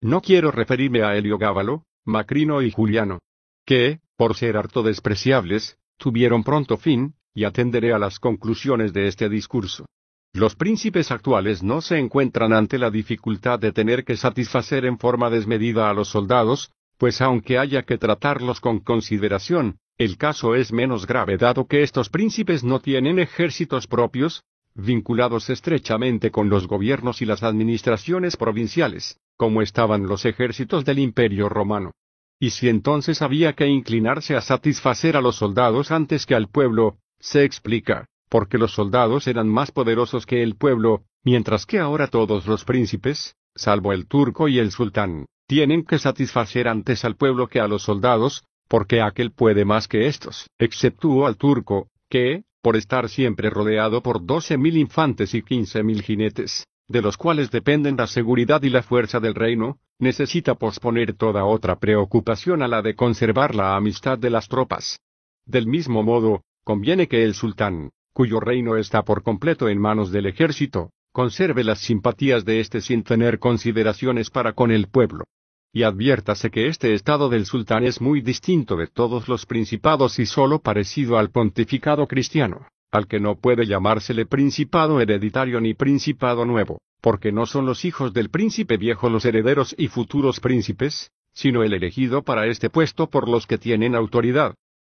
No quiero referirme a Heliogábalo, Macrino y Juliano, que, por ser harto despreciables, tuvieron pronto fin, y atenderé a las conclusiones de este discurso. Los príncipes actuales no se encuentran ante la dificultad de tener que satisfacer en forma desmedida a los soldados, pues aunque haya que tratarlos con consideración, el caso es menos grave dado que estos príncipes no tienen ejércitos propios, vinculados estrechamente con los gobiernos y las administraciones provinciales, como estaban los ejércitos del imperio romano. Y si entonces había que inclinarse a satisfacer a los soldados antes que al pueblo, se explica, porque los soldados eran más poderosos que el pueblo, mientras que ahora todos los príncipes, salvo el turco y el sultán, tienen que satisfacer antes al pueblo que a los soldados, porque aquel puede más que estos, exceptuó al turco, que, por estar siempre rodeado por doce mil infantes y quince mil jinetes, de los cuales dependen la seguridad y la fuerza del reino, necesita posponer toda otra preocupación a la de conservar la amistad de las tropas. Del mismo modo, conviene que el sultán, cuyo reino está por completo en manos del ejército, conserve las simpatías de éste sin tener consideraciones para con el pueblo. Y adviértase que este estado del sultán es muy distinto de todos los principados y sólo parecido al pontificado cristiano, al que no puede llamársele principado hereditario ni principado nuevo, porque no son los hijos del príncipe viejo los herederos y futuros príncipes, sino el elegido para este puesto por los que tienen autoridad.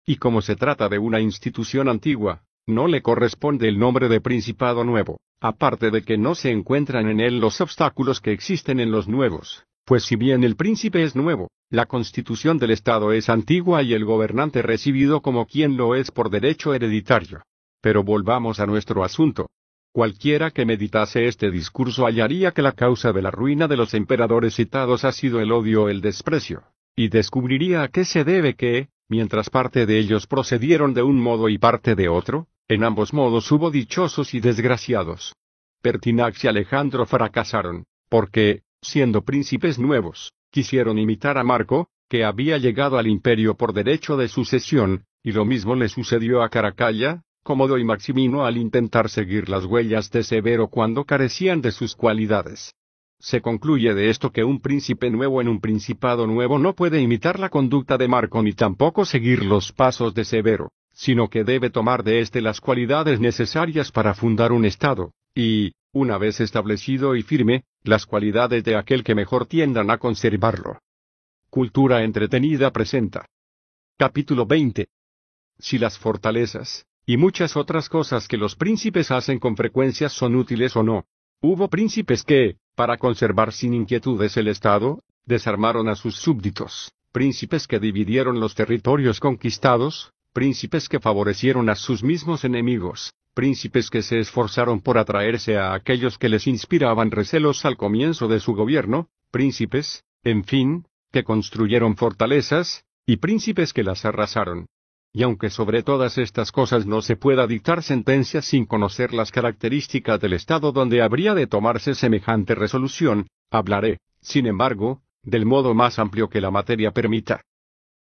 Y como se trata de una institución antigua, no le corresponde el nombre de Principado Nuevo, aparte de que no se encuentran en él los obstáculos que existen en los nuevos, pues si bien el príncipe es nuevo, la constitución del Estado es antigua y el gobernante recibido como quien lo es por derecho hereditario. Pero volvamos a nuestro asunto. Cualquiera que meditase este discurso hallaría que la causa de la ruina de los emperadores citados ha sido el odio o el desprecio, y descubriría a qué se debe que, mientras parte de ellos procedieron de un modo y parte de otro, en ambos modos hubo dichosos y desgraciados. Pertinax y Alejandro fracasaron, porque, siendo príncipes nuevos, quisieron imitar a Marco, que había llegado al imperio por derecho de sucesión, y lo mismo le sucedió a Caracalla, Cómodo y Maximino al intentar seguir las huellas de Severo cuando carecían de sus cualidades. Se concluye de esto que un príncipe nuevo en un principado nuevo no puede imitar la conducta de Marco ni tampoco seguir los pasos de Severo sino que debe tomar de éste las cualidades necesarias para fundar un Estado, y, una vez establecido y firme, las cualidades de aquel que mejor tiendan a conservarlo. Cultura entretenida presenta. Capítulo 20. Si las fortalezas, y muchas otras cosas que los príncipes hacen con frecuencia son útiles o no. Hubo príncipes que, para conservar sin inquietudes el Estado, desarmaron a sus súbditos, príncipes que dividieron los territorios conquistados, príncipes que favorecieron a sus mismos enemigos, príncipes que se esforzaron por atraerse a aquellos que les inspiraban recelos al comienzo de su gobierno, príncipes, en fin, que construyeron fortalezas, y príncipes que las arrasaron. Y aunque sobre todas estas cosas no se pueda dictar sentencia sin conocer las características del Estado donde habría de tomarse semejante resolución, hablaré, sin embargo, del modo más amplio que la materia permita.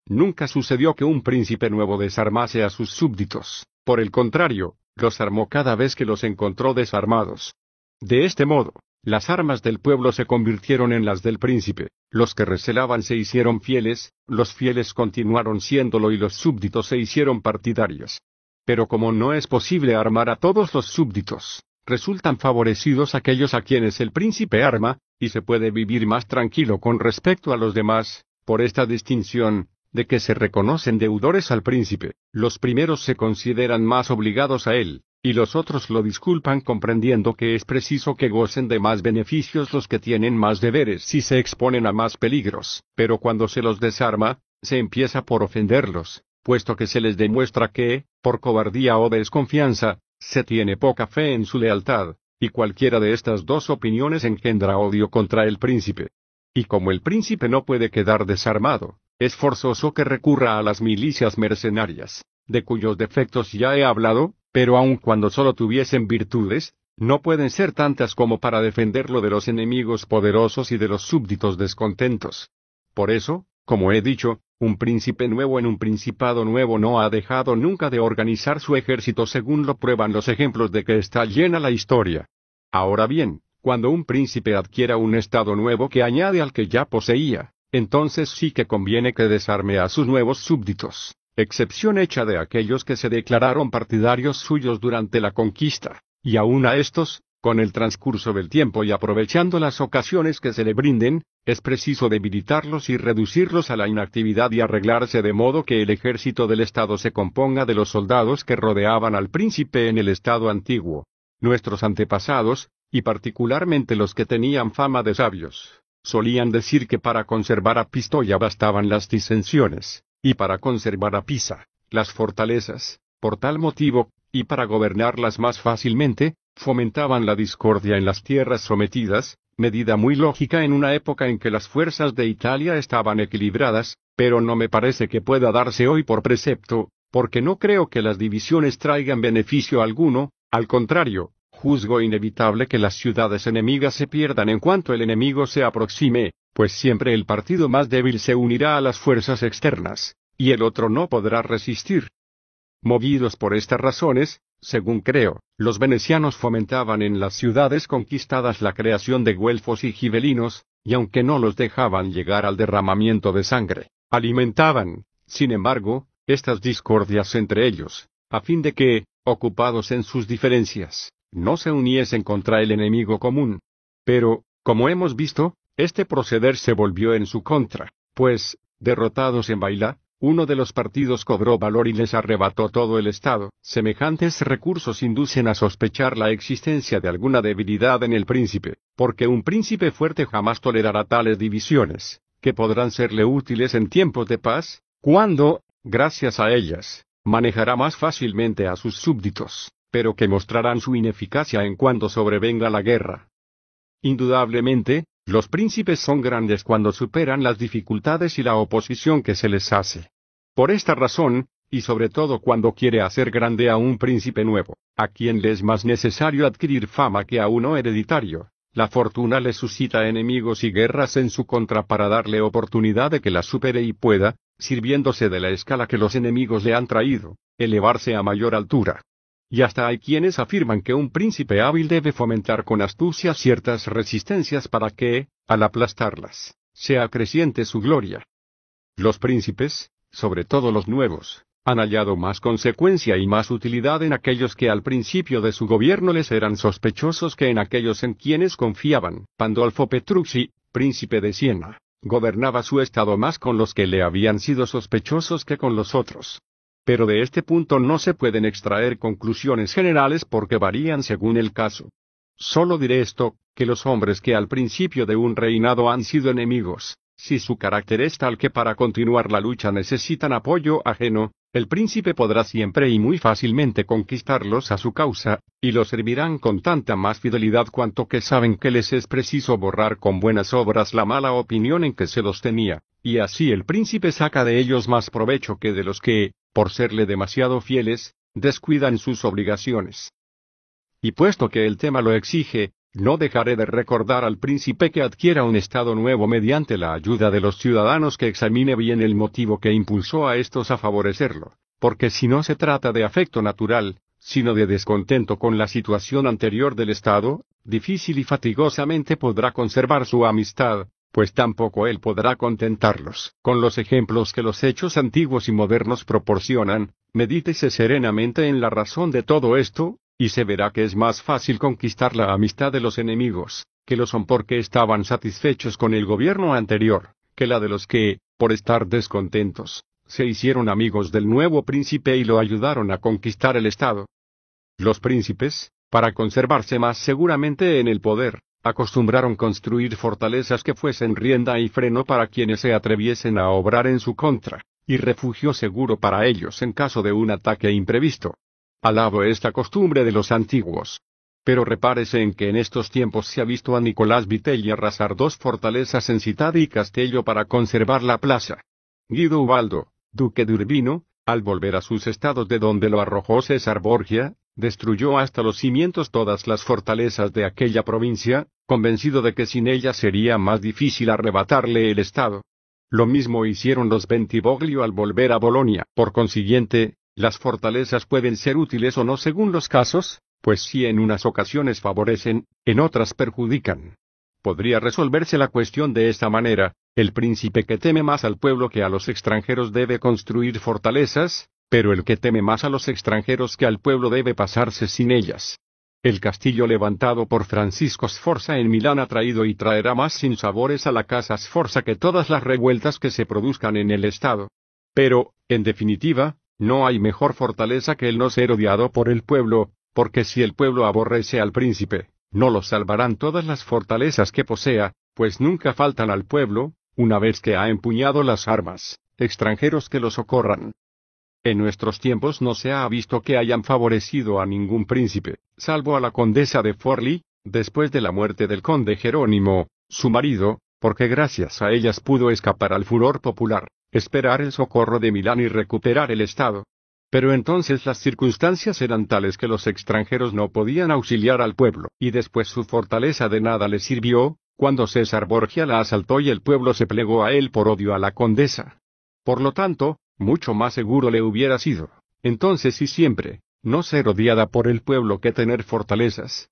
Nunca sucedió que un príncipe nuevo desarmase a sus súbditos, por el contrario, los armó cada vez que los encontró desarmados. De este modo, las armas del pueblo se convirtieron en las del príncipe, los que recelaban se hicieron fieles, los fieles continuaron siéndolo y los súbditos se hicieron partidarios. Pero como no es posible armar a todos los súbditos, resultan favorecidos aquellos a quienes el príncipe arma, y se puede vivir más tranquilo con respecto a los demás, por esta distinción, de que se reconocen deudores al príncipe, los primeros se consideran más obligados a él, y los otros lo disculpan comprendiendo que es preciso que gocen de más beneficios los que tienen más deberes si se exponen a más peligros, pero cuando se los desarma, se empieza por ofenderlos, puesto que se les demuestra que, por cobardía o desconfianza, se tiene poca fe en su lealtad, y cualquiera de estas dos opiniones engendra odio contra el príncipe. Y como el príncipe no puede quedar desarmado, es forzoso que recurra a las milicias mercenarias, de cuyos defectos ya he hablado, pero aun cuando solo tuviesen virtudes, no pueden ser tantas como para defenderlo de los enemigos poderosos y de los súbditos descontentos. Por eso, como he dicho, un príncipe nuevo en un principado nuevo no ha dejado nunca de organizar su ejército según lo prueban los ejemplos de que está llena la historia. Ahora bien, cuando un príncipe adquiera un estado nuevo que añade al que ya poseía, entonces sí que conviene que desarme a sus nuevos súbditos, excepción hecha de aquellos que se declararon partidarios suyos durante la conquista, y aun a estos, con el transcurso del tiempo y aprovechando las ocasiones que se le brinden, es preciso debilitarlos y reducirlos a la inactividad y arreglarse de modo que el ejército del Estado se componga de los soldados que rodeaban al príncipe en el Estado antiguo. Nuestros antepasados, y particularmente los que tenían fama de sabios, Solían decir que para conservar a Pistoia bastaban las disensiones, y para conservar a Pisa, las fortalezas, por tal motivo, y para gobernarlas más fácilmente, fomentaban la discordia en las tierras sometidas, medida muy lógica en una época en que las fuerzas de Italia estaban equilibradas, pero no me parece que pueda darse hoy por precepto, porque no creo que las divisiones traigan beneficio alguno, al contrario, juzgo inevitable que las ciudades enemigas se pierdan en cuanto el enemigo se aproxime, pues siempre el partido más débil se unirá a las fuerzas externas, y el otro no podrá resistir. Movidos por estas razones, según creo, los venecianos fomentaban en las ciudades conquistadas la creación de güelfos y gibelinos, y aunque no los dejaban llegar al derramamiento de sangre, alimentaban, sin embargo, estas discordias entre ellos, a fin de que, ocupados en sus diferencias, no se uniesen contra el enemigo común. Pero, como hemos visto, este proceder se volvió en su contra, pues, derrotados en Baila, uno de los partidos cobró valor y les arrebató todo el Estado. Semejantes recursos inducen a sospechar la existencia de alguna debilidad en el príncipe, porque un príncipe fuerte jamás tolerará tales divisiones, que podrán serle útiles en tiempos de paz, cuando, gracias a ellas, manejará más fácilmente a sus súbditos, pero que mostrarán su ineficacia en cuanto sobrevenga la guerra. Indudablemente, los príncipes son grandes cuando superan las dificultades y la oposición que se les hace. Por esta razón, y sobre todo cuando quiere hacer grande a un príncipe nuevo, a quien le es más necesario adquirir fama que a uno hereditario, la fortuna le suscita enemigos y guerras en su contra para darle oportunidad de que la supere y pueda, sirviéndose de la escala que los enemigos le han traído, elevarse a mayor altura. Y hasta hay quienes afirman que un príncipe hábil debe fomentar con astucia ciertas resistencias para que, al aplastarlas, sea creciente su gloria. Los príncipes, sobre todo los nuevos, han hallado más consecuencia y más utilidad en aquellos que al principio de su gobierno les eran sospechosos que en aquellos en quienes confiaban. Pandolfo Petrucci, príncipe de Siena, gobernaba su estado más con los que le habían sido sospechosos que con los otros. Pero de este punto no se pueden extraer conclusiones generales porque varían según el caso. Solo diré esto, que los hombres que al principio de un reinado han sido enemigos, si su carácter es tal que para continuar la lucha necesitan apoyo ajeno, el príncipe podrá siempre y muy fácilmente conquistarlos a su causa, y los servirán con tanta más fidelidad cuanto que saben que les es preciso borrar con buenas obras la mala opinión en que se los tenía, y así el príncipe saca de ellos más provecho que de los que, por serle demasiado fieles, descuidan sus obligaciones. Y puesto que el tema lo exige, no dejaré de recordar al príncipe que adquiera un estado nuevo mediante la ayuda de los ciudadanos que examine bien el motivo que impulsó a estos a favorecerlo, porque si no se trata de afecto natural, sino de descontento con la situación anterior del Estado, difícil y fatigosamente podrá conservar su amistad, pues tampoco él podrá contentarlos. Con los ejemplos que los hechos antiguos y modernos proporcionan, medítese serenamente en la razón de todo esto, y se verá que es más fácil conquistar la amistad de los enemigos, que lo son porque estaban satisfechos con el gobierno anterior, que la de los que, por estar descontentos, se hicieron amigos del nuevo príncipe y lo ayudaron a conquistar el Estado. Los príncipes, para conservarse más seguramente en el poder, acostumbraron construir fortalezas que fuesen rienda y freno para quienes se atreviesen a obrar en su contra, y refugio seguro para ellos en caso de un ataque imprevisto. Alabo esta costumbre de los antiguos. Pero repárese en que en estos tiempos se ha visto a Nicolás Vitelli arrasar dos fortalezas en Citad y Castello para conservar la plaza. Guido Ubaldo, duque de Urbino, al volver a sus estados de donde lo arrojó César Borgia, destruyó hasta los cimientos todas las fortalezas de aquella provincia, convencido de que sin ella sería más difícil arrebatarle el Estado. Lo mismo hicieron los Bentivoglio al volver a Bolonia. Por consiguiente, las fortalezas pueden ser útiles o no según los casos, pues si en unas ocasiones favorecen, en otras perjudican. Podría resolverse la cuestión de esta manera, el príncipe que teme más al pueblo que a los extranjeros debe construir fortalezas, pero el que teme más a los extranjeros que al pueblo debe pasarse sin ellas. El castillo levantado por Francisco Sforza en Milán ha traído y traerá más sinsabores a la casa Sforza que todas las revueltas que se produzcan en el Estado. Pero, en definitiva, no hay mejor fortaleza que el no ser odiado por el pueblo, porque si el pueblo aborrece al príncipe, no lo salvarán todas las fortalezas que posea, pues nunca faltan al pueblo, una vez que ha empuñado las armas, extranjeros que lo socorran. En nuestros tiempos no se ha visto que hayan favorecido a ningún príncipe, salvo a la condesa de Forli, después de la muerte del conde Jerónimo, su marido, porque gracias a ellas pudo escapar al furor popular, esperar el socorro de Milán y recuperar el Estado. Pero entonces las circunstancias eran tales que los extranjeros no podían auxiliar al pueblo, y después su fortaleza de nada le sirvió, cuando César Borgia la asaltó y el pueblo se plegó a él por odio a la condesa. Por lo tanto, mucho más seguro le hubiera sido, entonces y siempre, no ser odiada por el pueblo que tener fortalezas.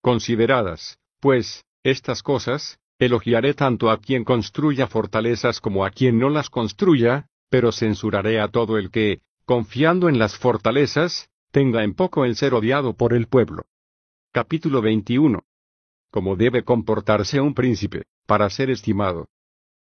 Consideradas, pues, estas cosas, elogiaré tanto a quien construya fortalezas como a quien no las construya, pero censuraré a todo el que, confiando en las fortalezas, tenga en poco el ser odiado por el pueblo. Capítulo 21. Cómo debe comportarse un príncipe, para ser estimado.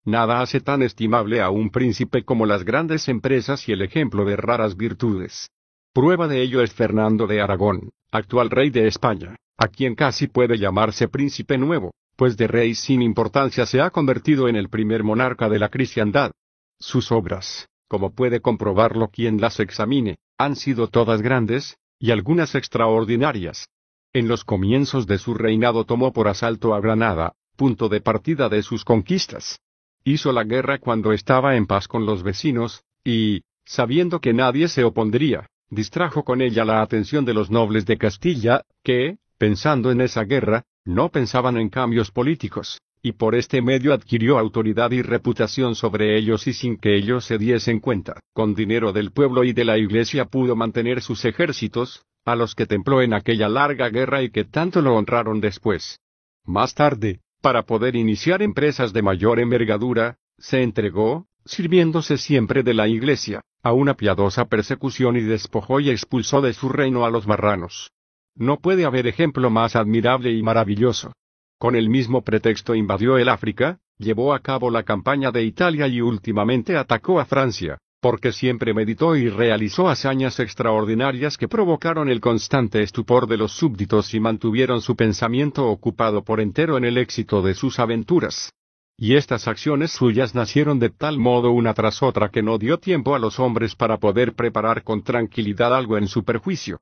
Nada hace tan estimable a un príncipe como las grandes empresas y el ejemplo de raras virtudes. Prueba de ello es Fernando de Aragón, actual rey de España, a quien casi puede llamarse príncipe nuevo, pues de rey sin importancia se ha convertido en el primer monarca de la cristiandad. Sus obras, como puede comprobarlo quien las examine, han sido todas grandes, y algunas extraordinarias. En los comienzos de su reinado tomó por asalto a Granada, punto de partida de sus conquistas. Hizo la guerra cuando estaba en paz con los vecinos, y, sabiendo que nadie se opondría, distrajo con ella la atención de los nobles de Castilla, que, pensando en esa guerra, no pensaban en cambios políticos, y por este medio adquirió autoridad y reputación sobre ellos y sin que ellos se diesen cuenta, con dinero del pueblo y de la iglesia pudo mantener sus ejércitos, a los que templó en aquella larga guerra y que tanto lo honraron después. Más tarde, para poder iniciar empresas de mayor envergadura, se entregó, sirviéndose siempre de la iglesia, a una piadosa persecución y despojó y expulsó de su reino a los marranos. No puede haber ejemplo más admirable y maravilloso. Con el mismo pretexto invadió el África, llevó a cabo la campaña de Italia y últimamente atacó a Francia, porque siempre meditó y realizó hazañas extraordinarias que provocaron el constante estupor de los súbditos y mantuvieron su pensamiento ocupado por entero en el éxito de sus aventuras. Y estas acciones suyas nacieron de tal modo una tras otra que no dio tiempo a los hombres para poder preparar con tranquilidad algo en su perjuicio.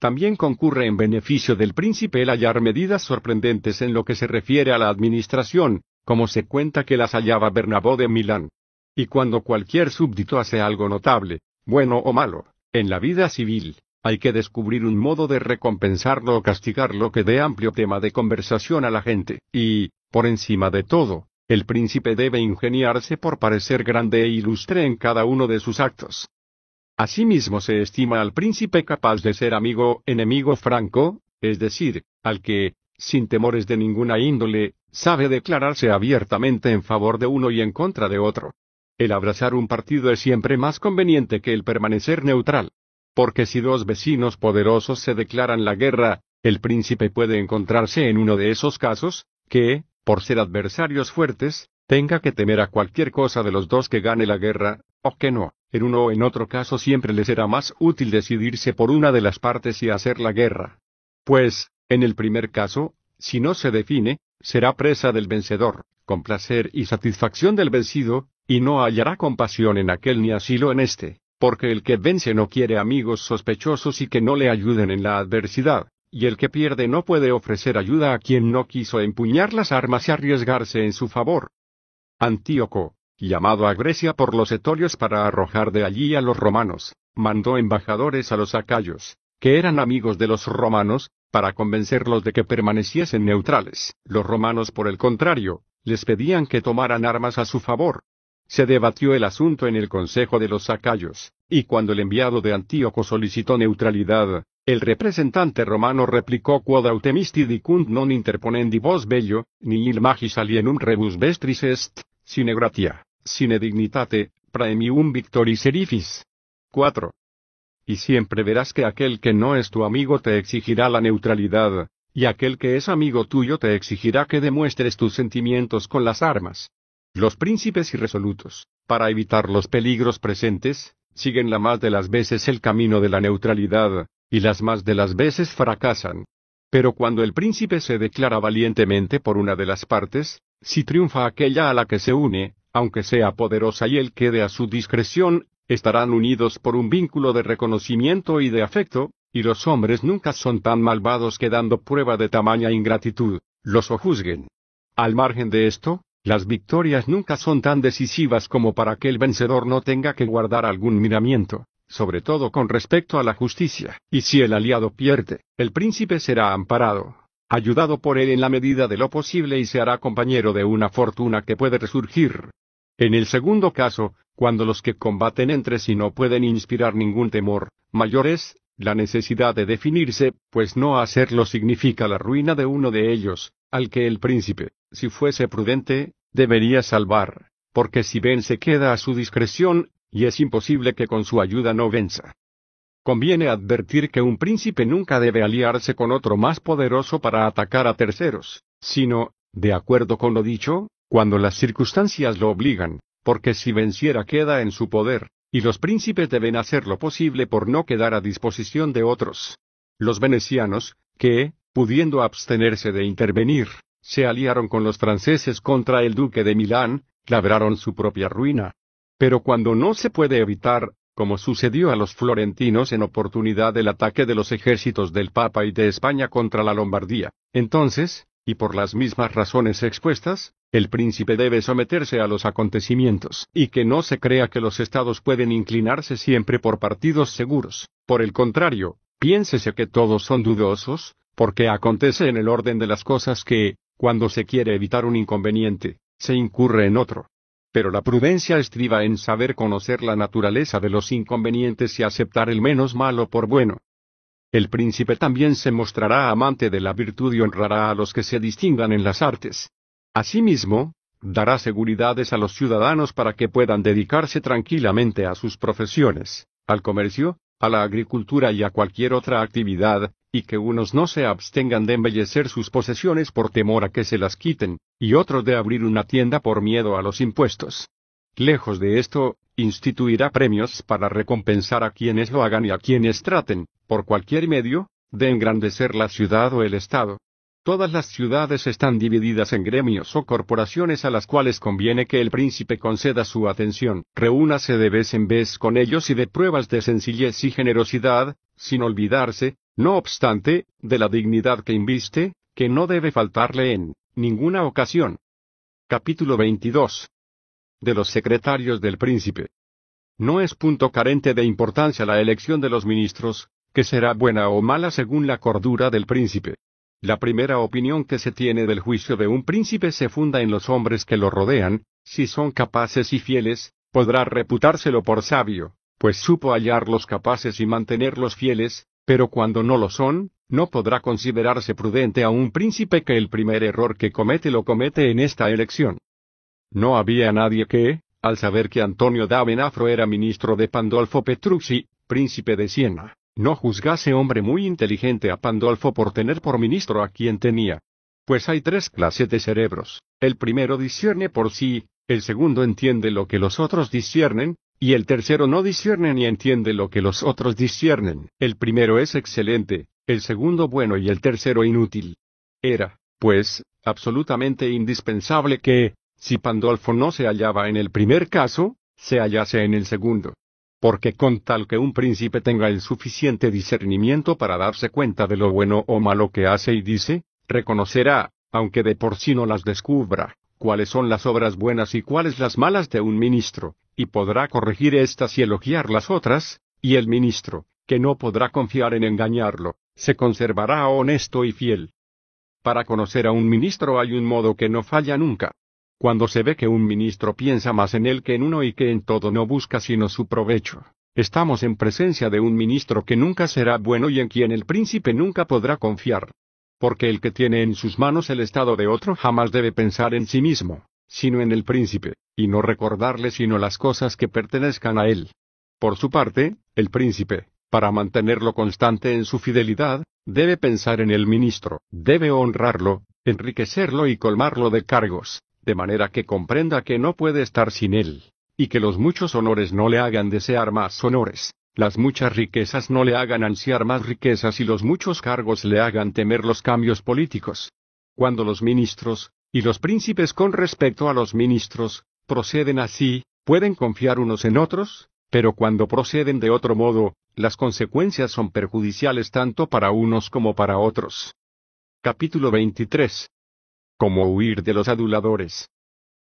También concurre en beneficio del príncipe el hallar medidas sorprendentes en lo que se refiere a la administración, como se cuenta que las hallaba Bernabó de Milán. Y cuando cualquier súbdito hace algo notable, bueno o malo, en la vida civil, hay que descubrir un modo de recompensarlo o castigarlo que dé amplio tema de conversación a la gente, y, por encima de todo, el príncipe debe ingeniarse por parecer grande e ilustre en cada uno de sus actos. Asimismo se estima al príncipe capaz de ser amigo enemigo franco, es decir, al que, sin temores de ninguna índole, sabe declararse abiertamente en favor de uno y en contra de otro. El abrazar un partido es siempre más conveniente que el permanecer neutral. Porque si dos vecinos poderosos se declaran la guerra, el príncipe puede encontrarse en uno de esos casos, que, por ser adversarios fuertes, tenga que temer a cualquier cosa de los dos que gane la guerra, o que no. En uno o en otro caso siempre le será más útil decidirse por una de las partes y hacer la guerra. Pues, en el primer caso, si no se define, será presa del vencedor, con placer y satisfacción del vencido, y no hallará compasión en aquel ni asilo en este, porque el que vence no quiere amigos sospechosos y que no le ayuden en la adversidad, y el que pierde no puede ofrecer ayuda a quien no quiso empuñar las armas y arriesgarse en su favor. Antíoco, llamado a Grecia por los etolios para arrojar de allí a los romanos, mandó embajadores a los acayos, que eran amigos de los romanos, para convencerlos de que permaneciesen neutrales. Los romanos, por el contrario, les pedían que tomaran armas a su favor. Se debatió el asunto en el consejo de los acayos, y cuando el enviado de Antíoco solicitó neutralidad, el representante romano replicó quod autemisti dicunt non interponendi vos bello, ni il magis alienum rebus vestris est, sine gratia sine dignitate, praemium victori serifis. 4. Y siempre verás que aquel que no es tu amigo te exigirá la neutralidad, y aquel que es amigo tuyo te exigirá que demuestres tus sentimientos con las armas. Los príncipes irresolutos, para evitar los peligros presentes, siguen la más de las veces el camino de la neutralidad, y las más de las veces fracasan. Pero cuando el príncipe se declara valientemente por una de las partes, si triunfa aquella a la que se une, aunque sea poderosa y él quede a su discreción, estarán unidos por un vínculo de reconocimiento y de afecto, y los hombres nunca son tan malvados que dando prueba de tamaña ingratitud, los juzguen. Al margen de esto, las victorias nunca son tan decisivas como para que el vencedor no tenga que guardar algún miramiento, sobre todo con respecto a la justicia, y si el aliado pierde, el príncipe será amparado, ayudado por él en la medida de lo posible y se hará compañero de una fortuna que puede resurgir. En el segundo caso, cuando los que combaten entre sí no pueden inspirar ningún temor, mayor es la necesidad de definirse, pues no hacerlo significa la ruina de uno de ellos, al que el príncipe, si fuese prudente, debería salvar, porque si vence queda a su discreción, y es imposible que con su ayuda no venza. Conviene advertir que un príncipe nunca debe aliarse con otro más poderoso para atacar a terceros, sino, de acuerdo con lo dicho, cuando las circunstancias lo obligan, porque si venciera queda en su poder, y los príncipes deben hacer lo posible por no quedar a disposición de otros. Los venecianos, que, pudiendo abstenerse de intervenir, se aliaron con los franceses contra el duque de Milán, labraron su propia ruina. Pero cuando no se puede evitar, como sucedió a los florentinos en oportunidad del ataque de los ejércitos del Papa y de España contra la Lombardía, entonces, y por las mismas razones expuestas, el príncipe debe someterse a los acontecimientos, y que no se crea que los estados pueden inclinarse siempre por partidos seguros. Por el contrario, piénsese que todos son dudosos, porque acontece en el orden de las cosas que, cuando se quiere evitar un inconveniente, se incurre en otro. Pero la prudencia estriba en saber conocer la naturaleza de los inconvenientes y aceptar el menos malo por bueno. El príncipe también se mostrará amante de la virtud y honrará a los que se distingan en las artes. Asimismo, dará seguridades a los ciudadanos para que puedan dedicarse tranquilamente a sus profesiones, al comercio, a la agricultura y a cualquier otra actividad, y que unos no se abstengan de embellecer sus posesiones por temor a que se las quiten, y otros de abrir una tienda por miedo a los impuestos. Lejos de esto, instituirá premios para recompensar a quienes lo hagan y a quienes traten, por cualquier medio, de engrandecer la ciudad o el Estado. Todas las ciudades están divididas en gremios o corporaciones a las cuales conviene que el príncipe conceda su atención. Reúnase de vez en vez con ellos y de pruebas de sencillez y generosidad, sin olvidarse, no obstante, de la dignidad que inviste, que no debe faltarle en ninguna ocasión. Capítulo 22. De los secretarios del príncipe. No es punto carente de importancia la elección de los ministros, que será buena o mala según la cordura del príncipe. La primera opinión que se tiene del juicio de un príncipe se funda en los hombres que lo rodean, si son capaces y fieles, podrá reputárselo por sabio, pues supo hallarlos capaces y mantenerlos fieles, pero cuando no lo son, no podrá considerarse prudente a un príncipe que el primer error que comete lo comete en esta elección. No había nadie que, al saber que Antonio da Benafro era ministro de Pandolfo Petrucci, príncipe de Siena, no juzgase hombre muy inteligente a Pandolfo por tener por ministro a quien tenía. Pues hay tres clases de cerebros. El primero discierne por sí, el segundo entiende lo que los otros disciernen, y el tercero no discierne ni entiende lo que los otros disciernen. El primero es excelente, el segundo bueno y el tercero inútil. Era, pues, absolutamente indispensable que, si Pandolfo no se hallaba en el primer caso, se hallase en el segundo. Porque con tal que un príncipe tenga el suficiente discernimiento para darse cuenta de lo bueno o malo que hace y dice, reconocerá, aunque de por sí no las descubra, cuáles son las obras buenas y cuáles las malas de un ministro, y podrá corregir éstas y elogiar las otras, y el ministro, que no podrá confiar en engañarlo, se conservará honesto y fiel. Para conocer a un ministro hay un modo que no falla nunca. Cuando se ve que un ministro piensa más en él que en uno y que en todo no busca sino su provecho, estamos en presencia de un ministro que nunca será bueno y en quien el príncipe nunca podrá confiar porque el que tiene en sus manos el estado de otro jamás debe pensar en sí mismo, sino en el príncipe, y no recordarle sino las cosas que pertenezcan a él. Por su parte, el príncipe, para mantenerlo constante en su fidelidad, debe pensar en el ministro, debe honrarlo, enriquecerlo y colmarlo de cargos, de manera que comprenda que no puede estar sin él, y que los muchos honores no le hagan desear más honores las muchas riquezas no le hagan ansiar más riquezas y los muchos cargos le hagan temer los cambios políticos. Cuando los ministros, y los príncipes con respecto a los ministros, proceden así, pueden confiar unos en otros, pero cuando proceden de otro modo, las consecuencias son perjudiciales tanto para unos como para otros. Capítulo 23. Cómo huir de los aduladores.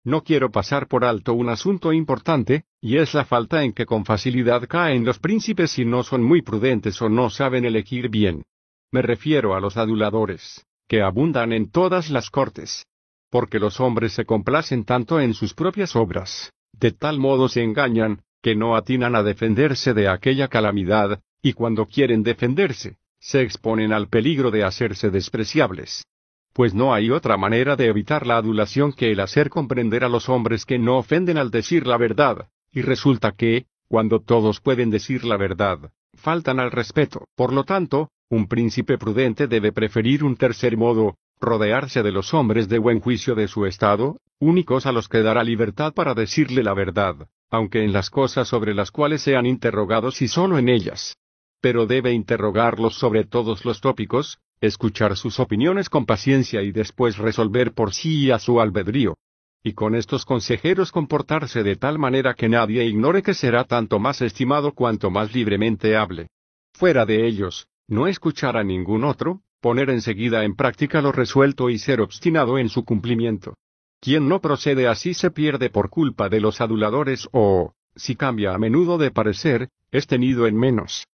no quiero pasar por alto un asunto importante, y es la falta en que con facilidad caen los príncipes si no son muy prudentes o no saben elegir bien. Me refiero a los aduladores, que abundan en todas las cortes. Porque los hombres se complacen tanto en sus propias obras, de tal modo se engañan, que no atinan a defenderse de aquella calamidad, y cuando quieren defenderse, se exponen al peligro de hacerse despreciables. Pues no hay otra manera de evitar la adulación que el hacer comprender a los hombres que no ofenden al decir la verdad, y resulta que, cuando todos pueden decir la verdad, faltan al respeto. Por lo tanto, un príncipe prudente debe preferir un tercer modo, rodearse de los hombres de buen juicio de su estado, únicos a los que dará libertad para decirle la verdad, aunque en las cosas sobre las cuales sean interrogados y solo en ellas. Pero debe interrogarlos sobre todos los tópicos, escuchar sus opiniones con paciencia y después resolver por sí y a su albedrío. Y con estos consejeros comportarse de tal manera que nadie ignore que será tanto más estimado cuanto más libremente hable. Fuera de ellos, no escuchar a ningún otro, poner enseguida en práctica lo resuelto y ser obstinado en su cumplimiento. Quien no procede así se pierde por culpa de los aduladores o, si cambia a menudo de parecer, es tenido en menos.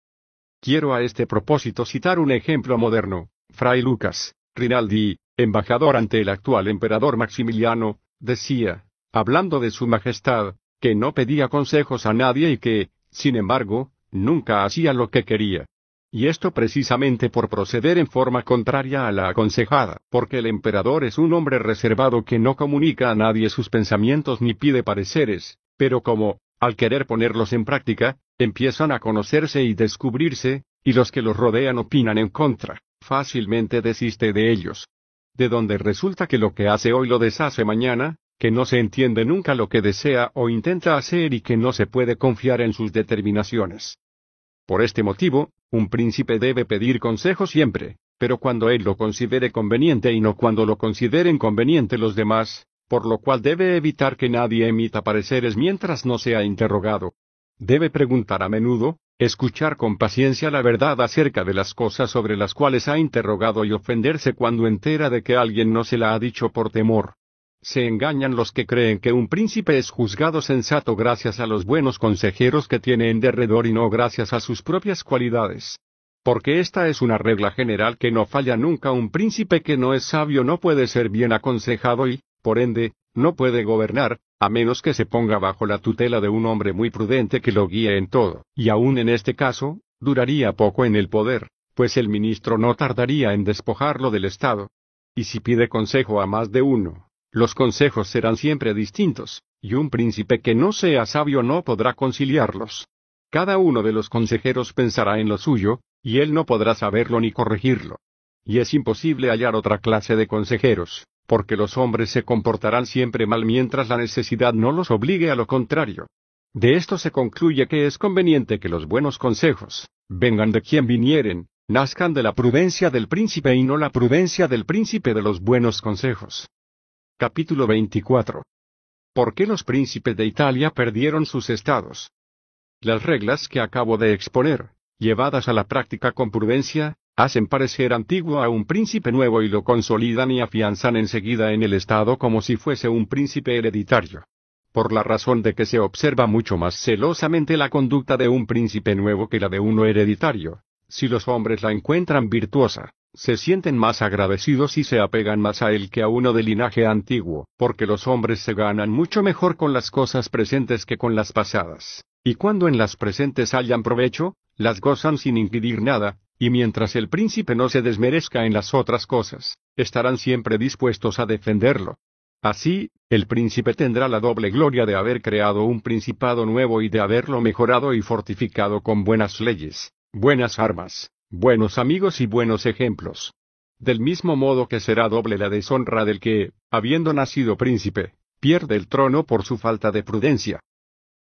Quiero a este propósito citar un ejemplo moderno. Fray Lucas, Rinaldi, embajador ante el actual emperador Maximiliano, decía, hablando de su majestad, que no pedía consejos a nadie y que, sin embargo, nunca hacía lo que quería. Y esto precisamente por proceder en forma contraria a la aconsejada, porque el emperador es un hombre reservado que no comunica a nadie sus pensamientos ni pide pareceres, pero como, al querer ponerlos en práctica, empiezan a conocerse y descubrirse, y los que los rodean opinan en contra, fácilmente desiste de ellos. De donde resulta que lo que hace hoy lo deshace mañana, que no se entiende nunca lo que desea o intenta hacer y que no se puede confiar en sus determinaciones. Por este motivo, un príncipe debe pedir consejo siempre, pero cuando él lo considere conveniente y no cuando lo consideren conveniente los demás, por lo cual debe evitar que nadie emita pareceres mientras no sea interrogado. Debe preguntar a menudo, escuchar con paciencia la verdad acerca de las cosas sobre las cuales ha interrogado y ofenderse cuando entera de que alguien no se la ha dicho por temor. Se engañan los que creen que un príncipe es juzgado sensato gracias a los buenos consejeros que tiene en derredor y no gracias a sus propias cualidades. Porque esta es una regla general que no falla nunca un príncipe que no es sabio no puede ser bien aconsejado y, por ende, no puede gobernar, a menos que se ponga bajo la tutela de un hombre muy prudente que lo guíe en todo. Y aun en este caso, duraría poco en el poder, pues el ministro no tardaría en despojarlo del Estado. Y si pide consejo a más de uno, los consejos serán siempre distintos, y un príncipe que no sea sabio no podrá conciliarlos. Cada uno de los consejeros pensará en lo suyo, y él no podrá saberlo ni corregirlo. Y es imposible hallar otra clase de consejeros, porque los hombres se comportarán siempre mal mientras la necesidad no los obligue a lo contrario. De esto se concluye que es conveniente que los buenos consejos, vengan de quien vinieren, nazcan de la prudencia del príncipe y no la prudencia del príncipe de los buenos consejos. Capítulo 24. ¿Por qué los príncipes de Italia perdieron sus estados? Las reglas que acabo de exponer, llevadas a la práctica con prudencia, hacen parecer antiguo a un príncipe nuevo y lo consolidan y afianzan enseguida en el estado como si fuese un príncipe hereditario. Por la razón de que se observa mucho más celosamente la conducta de un príncipe nuevo que la de uno hereditario. Si los hombres la encuentran virtuosa, se sienten más agradecidos y se apegan más a él que a uno de linaje antiguo, porque los hombres se ganan mucho mejor con las cosas presentes que con las pasadas. Y cuando en las presentes hayan provecho, las gozan sin inquirir nada, y mientras el príncipe no se desmerezca en las otras cosas, estarán siempre dispuestos a defenderlo. Así, el príncipe tendrá la doble gloria de haber creado un principado nuevo y de haberlo mejorado y fortificado con buenas leyes, buenas armas, buenos amigos y buenos ejemplos. Del mismo modo que será doble la deshonra del que, habiendo nacido príncipe, pierde el trono por su falta de prudencia.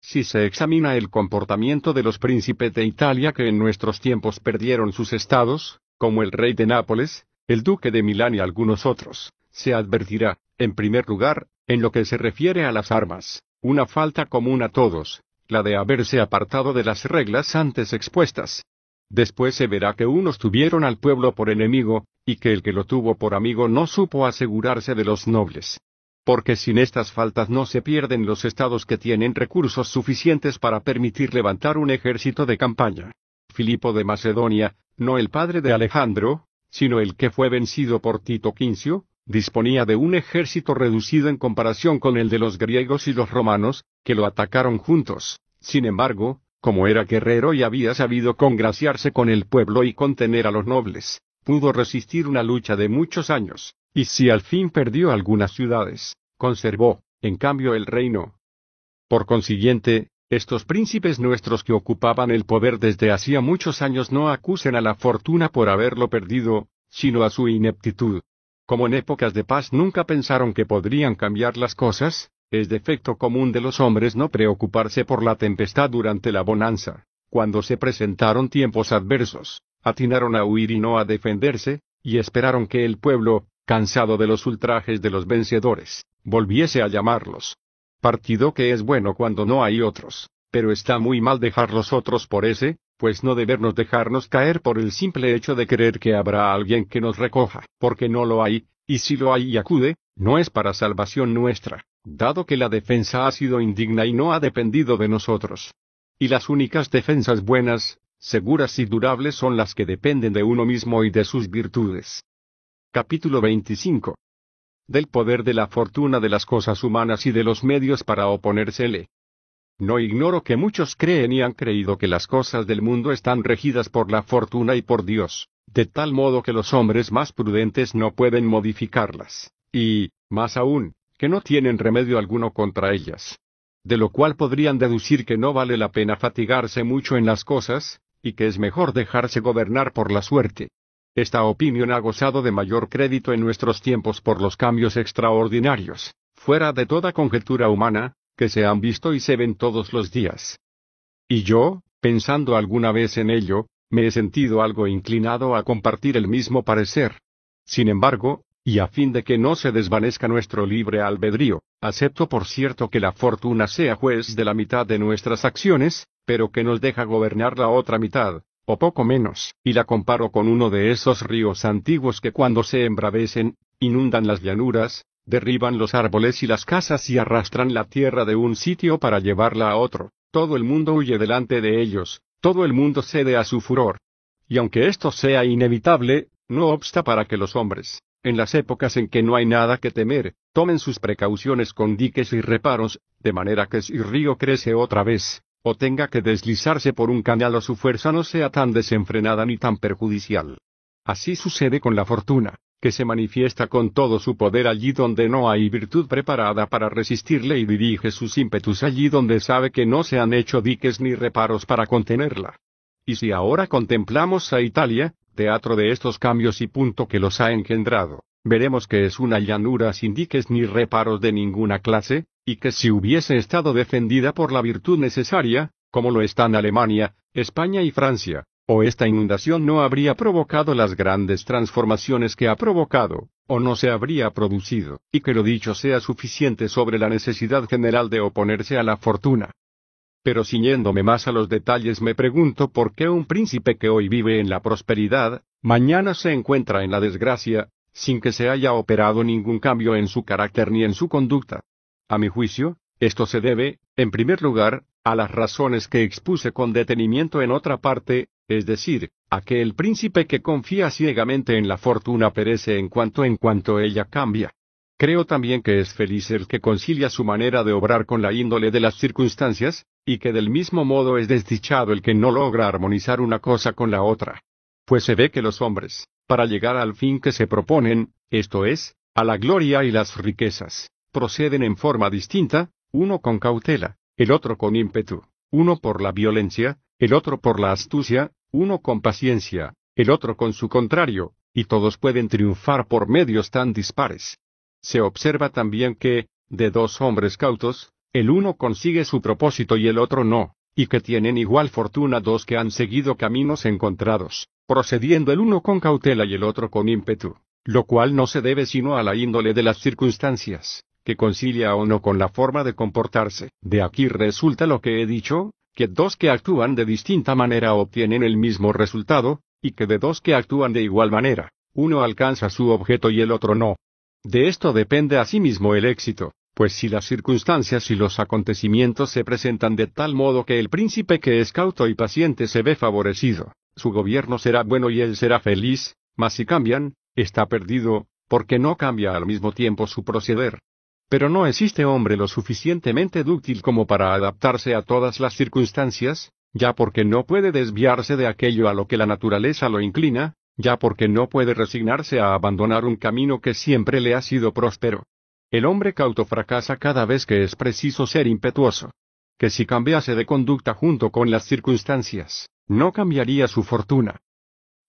Si se examina el comportamiento de los príncipes de Italia que en nuestros tiempos perdieron sus estados, como el rey de Nápoles, el duque de Milán y algunos otros, se advertirá, en primer lugar, en lo que se refiere a las armas, una falta común a todos, la de haberse apartado de las reglas antes expuestas, Después se verá que unos tuvieron al pueblo por enemigo, y que el que lo tuvo por amigo no supo asegurarse de los nobles. porque sin estas faltas no se pierden los estados que tienen recursos suficientes para permitir levantar un ejército de campaña. Filipo de Macedonia, no el padre de Alejandro, sino el que fue vencido por Tito Quincio, disponía de un ejército reducido en comparación con el de los griegos y los romanos, que lo atacaron juntos. Sin embargo, como era guerrero y había sabido congraciarse con el pueblo y contener a los nobles, pudo resistir una lucha de muchos años, y si al fin perdió algunas ciudades, conservó, en cambio, el reino. Por consiguiente, estos príncipes nuestros que ocupaban el poder desde hacía muchos años no acusen a la fortuna por haberlo perdido, sino a su ineptitud. Como en épocas de paz nunca pensaron que podrían cambiar las cosas, es defecto común de los hombres no preocuparse por la tempestad durante la bonanza. Cuando se presentaron tiempos adversos, atinaron a huir y no a defenderse, y esperaron que el pueblo, cansado de los ultrajes de los vencedores, volviese a llamarlos. Partido que es bueno cuando no hay otros, pero está muy mal dejar los otros por ese, pues no debernos dejarnos caer por el simple hecho de creer que habrá alguien que nos recoja, porque no lo hay, y si lo hay y acude, no es para salvación nuestra, dado que la defensa ha sido indigna y no ha dependido de nosotros. Y las únicas defensas buenas, seguras y durables son las que dependen de uno mismo y de sus virtudes. Capítulo 25 del poder de la fortuna de las cosas humanas y de los medios para oponérsele. No ignoro que muchos creen y han creído que las cosas del mundo están regidas por la fortuna y por Dios, de tal modo que los hombres más prudentes no pueden modificarlas, y, más aún, que no tienen remedio alguno contra ellas. De lo cual podrían deducir que no vale la pena fatigarse mucho en las cosas, y que es mejor dejarse gobernar por la suerte, esta opinión ha gozado de mayor crédito en nuestros tiempos por los cambios extraordinarios, fuera de toda conjetura humana, que se han visto y se ven todos los días. Y yo, pensando alguna vez en ello, me he sentido algo inclinado a compartir el mismo parecer. Sin embargo, y a fin de que no se desvanezca nuestro libre albedrío, acepto por cierto que la fortuna sea juez de la mitad de nuestras acciones, pero que nos deja gobernar la otra mitad, o poco menos, y la comparo con uno de esos ríos antiguos que cuando se embravecen, inundan las llanuras, derriban los árboles y las casas y arrastran la tierra de un sitio para llevarla a otro, todo el mundo huye delante de ellos, todo el mundo cede a su furor. Y aunque esto sea inevitable, no obsta para que los hombres, en las épocas en que no hay nada que temer, tomen sus precauciones con diques y reparos, de manera que si río crece otra vez, o tenga que deslizarse por un canal o su fuerza no sea tan desenfrenada ni tan perjudicial. Así sucede con la fortuna, que se manifiesta con todo su poder allí donde no hay virtud preparada para resistirle y dirige sus ímpetus allí donde sabe que no se han hecho diques ni reparos para contenerla. Y si ahora contemplamos a Italia, teatro de estos cambios y punto que los ha engendrado, veremos que es una llanura sin diques ni reparos de ninguna clase, y que si hubiese estado defendida por la virtud necesaria, como lo están Alemania, España y Francia, o esta inundación no habría provocado las grandes transformaciones que ha provocado, o no se habría producido, y que lo dicho sea suficiente sobre la necesidad general de oponerse a la fortuna. Pero ciñéndome más a los detalles me pregunto por qué un príncipe que hoy vive en la prosperidad, mañana se encuentra en la desgracia, sin que se haya operado ningún cambio en su carácter ni en su conducta. A mi juicio, esto se debe, en primer lugar, a las razones que expuse con detenimiento en otra parte, es decir, a que el príncipe que confía ciegamente en la fortuna perece en cuanto en cuanto ella cambia. Creo también que es feliz el que concilia su manera de obrar con la índole de las circunstancias, y que del mismo modo es desdichado el que no logra armonizar una cosa con la otra. Pues se ve que los hombres, para llegar al fin que se proponen, esto es, a la gloria y las riquezas, proceden en forma distinta, uno con cautela, el otro con ímpetu, uno por la violencia, el otro por la astucia, uno con paciencia, el otro con su contrario, y todos pueden triunfar por medios tan dispares. Se observa también que, de dos hombres cautos, el uno consigue su propósito y el otro no, y que tienen igual fortuna dos que han seguido caminos encontrados, procediendo el uno con cautela y el otro con ímpetu, lo cual no se debe sino a la índole de las circunstancias que concilia o no con la forma de comportarse. De aquí resulta lo que he dicho, que dos que actúan de distinta manera obtienen el mismo resultado, y que de dos que actúan de igual manera, uno alcanza su objeto y el otro no. De esto depende asimismo el éxito, pues si las circunstancias y los acontecimientos se presentan de tal modo que el príncipe que es cauto y paciente se ve favorecido, su gobierno será bueno y él será feliz, mas si cambian, está perdido, porque no cambia al mismo tiempo su proceder. Pero no existe hombre lo suficientemente dúctil como para adaptarse a todas las circunstancias, ya porque no puede desviarse de aquello a lo que la naturaleza lo inclina, ya porque no puede resignarse a abandonar un camino que siempre le ha sido próspero. El hombre cauto fracasa cada vez que es preciso ser impetuoso. Que si cambiase de conducta junto con las circunstancias, no cambiaría su fortuna.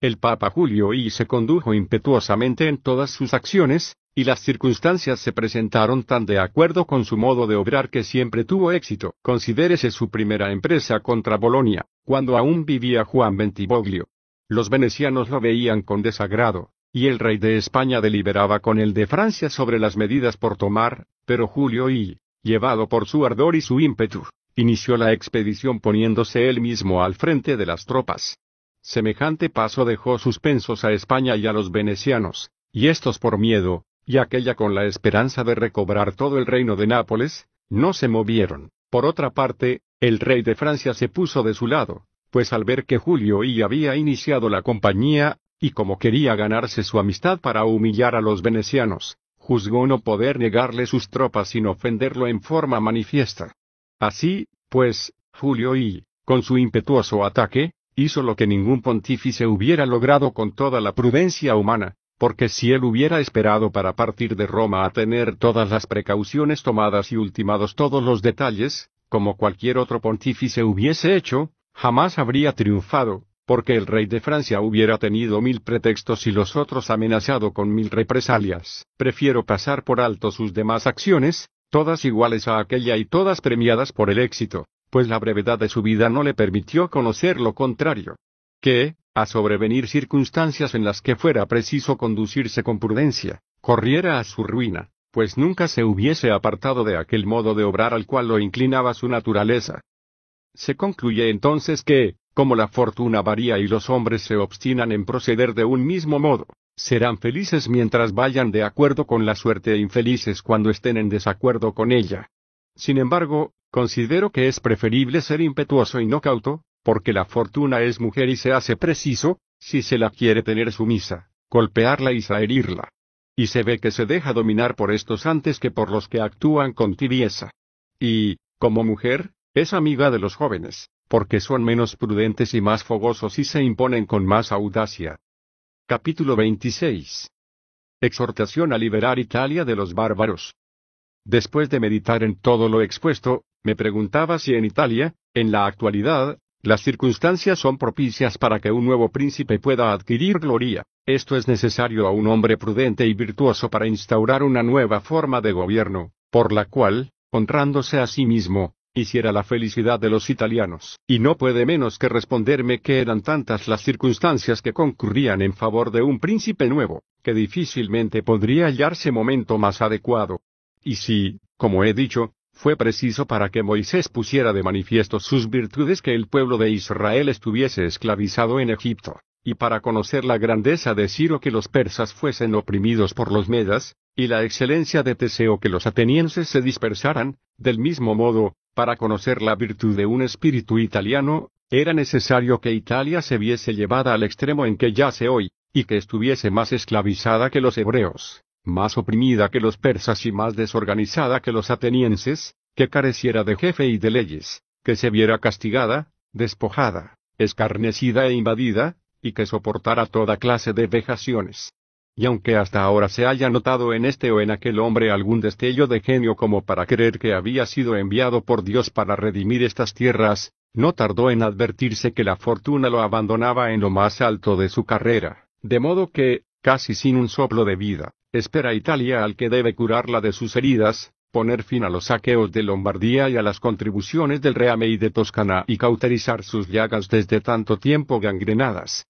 El Papa Julio I se condujo impetuosamente en todas sus acciones, y las circunstancias se presentaron tan de acuerdo con su modo de obrar que siempre tuvo éxito. Considérese su primera empresa contra Bolonia, cuando aún vivía Juan Bentivoglio. Los venecianos lo veían con desagrado, y el rey de España deliberaba con el de Francia sobre las medidas por tomar, pero Julio I, llevado por su ardor y su ímpetu, inició la expedición poniéndose él mismo al frente de las tropas. Semejante paso dejó suspensos a España y a los venecianos, y estos por miedo, y aquella con la esperanza de recobrar todo el reino de Nápoles, no se movieron. Por otra parte, el rey de Francia se puso de su lado, pues al ver que Julio I había iniciado la compañía, y como quería ganarse su amistad para humillar a los venecianos, juzgó no poder negarle sus tropas sin ofenderlo en forma manifiesta. Así, pues, Julio I, con su impetuoso ataque, hizo lo que ningún pontífice hubiera logrado con toda la prudencia humana, porque si él hubiera esperado para partir de Roma a tener todas las precauciones tomadas y ultimados todos los detalles, como cualquier otro pontífice hubiese hecho, jamás habría triunfado, porque el rey de Francia hubiera tenido mil pretextos y los otros amenazado con mil represalias. Prefiero pasar por alto sus demás acciones, todas iguales a aquella y todas premiadas por el éxito, pues la brevedad de su vida no le permitió conocer lo contrario. Que, a sobrevenir circunstancias en las que fuera preciso conducirse con prudencia, corriera a su ruina, pues nunca se hubiese apartado de aquel modo de obrar al cual lo inclinaba su naturaleza. Se concluye entonces que, como la fortuna varía y los hombres se obstinan en proceder de un mismo modo, serán felices mientras vayan de acuerdo con la suerte e infelices cuando estén en desacuerdo con ella. Sin embargo, considero que es preferible ser impetuoso y no cauto, porque la fortuna es mujer y se hace preciso, si se la quiere tener sumisa, golpearla y herirla. Y se ve que se deja dominar por estos antes que por los que actúan con tibieza. Y, como mujer, es amiga de los jóvenes, porque son menos prudentes y más fogosos y se imponen con más audacia. Capítulo 26. Exhortación a liberar Italia de los bárbaros. Después de meditar en todo lo expuesto, me preguntaba si en Italia, en la actualidad, las circunstancias son propicias para que un nuevo príncipe pueda adquirir gloria. Esto es necesario a un hombre prudente y virtuoso para instaurar una nueva forma de gobierno, por la cual, honrándose a sí mismo, hiciera la felicidad de los italianos. Y no puede menos que responderme que eran tantas las circunstancias que concurrían en favor de un príncipe nuevo, que difícilmente podría hallarse momento más adecuado. Y si, como he dicho, fue preciso para que Moisés pusiera de manifiesto sus virtudes que el pueblo de Israel estuviese esclavizado en Egipto, y para conocer la grandeza de Ciro que los persas fuesen oprimidos por los medas, y la excelencia de Teseo que los atenienses se dispersaran, del mismo modo, para conocer la virtud de un espíritu italiano, era necesario que Italia se viese llevada al extremo en que yace hoy, y que estuviese más esclavizada que los hebreos más oprimida que los persas y más desorganizada que los atenienses, que careciera de jefe y de leyes, que se viera castigada, despojada, escarnecida e invadida, y que soportara toda clase de vejaciones. Y aunque hasta ahora se haya notado en este o en aquel hombre algún destello de genio como para creer que había sido enviado por Dios para redimir estas tierras, no tardó en advertirse que la fortuna lo abandonaba en lo más alto de su carrera, de modo que, casi sin un soplo de vida, espera Italia al que debe curarla de sus heridas, poner fin a los saqueos de Lombardía y a las contribuciones del Reame y de Toscana y cauterizar sus llagas desde tanto tiempo gangrenadas.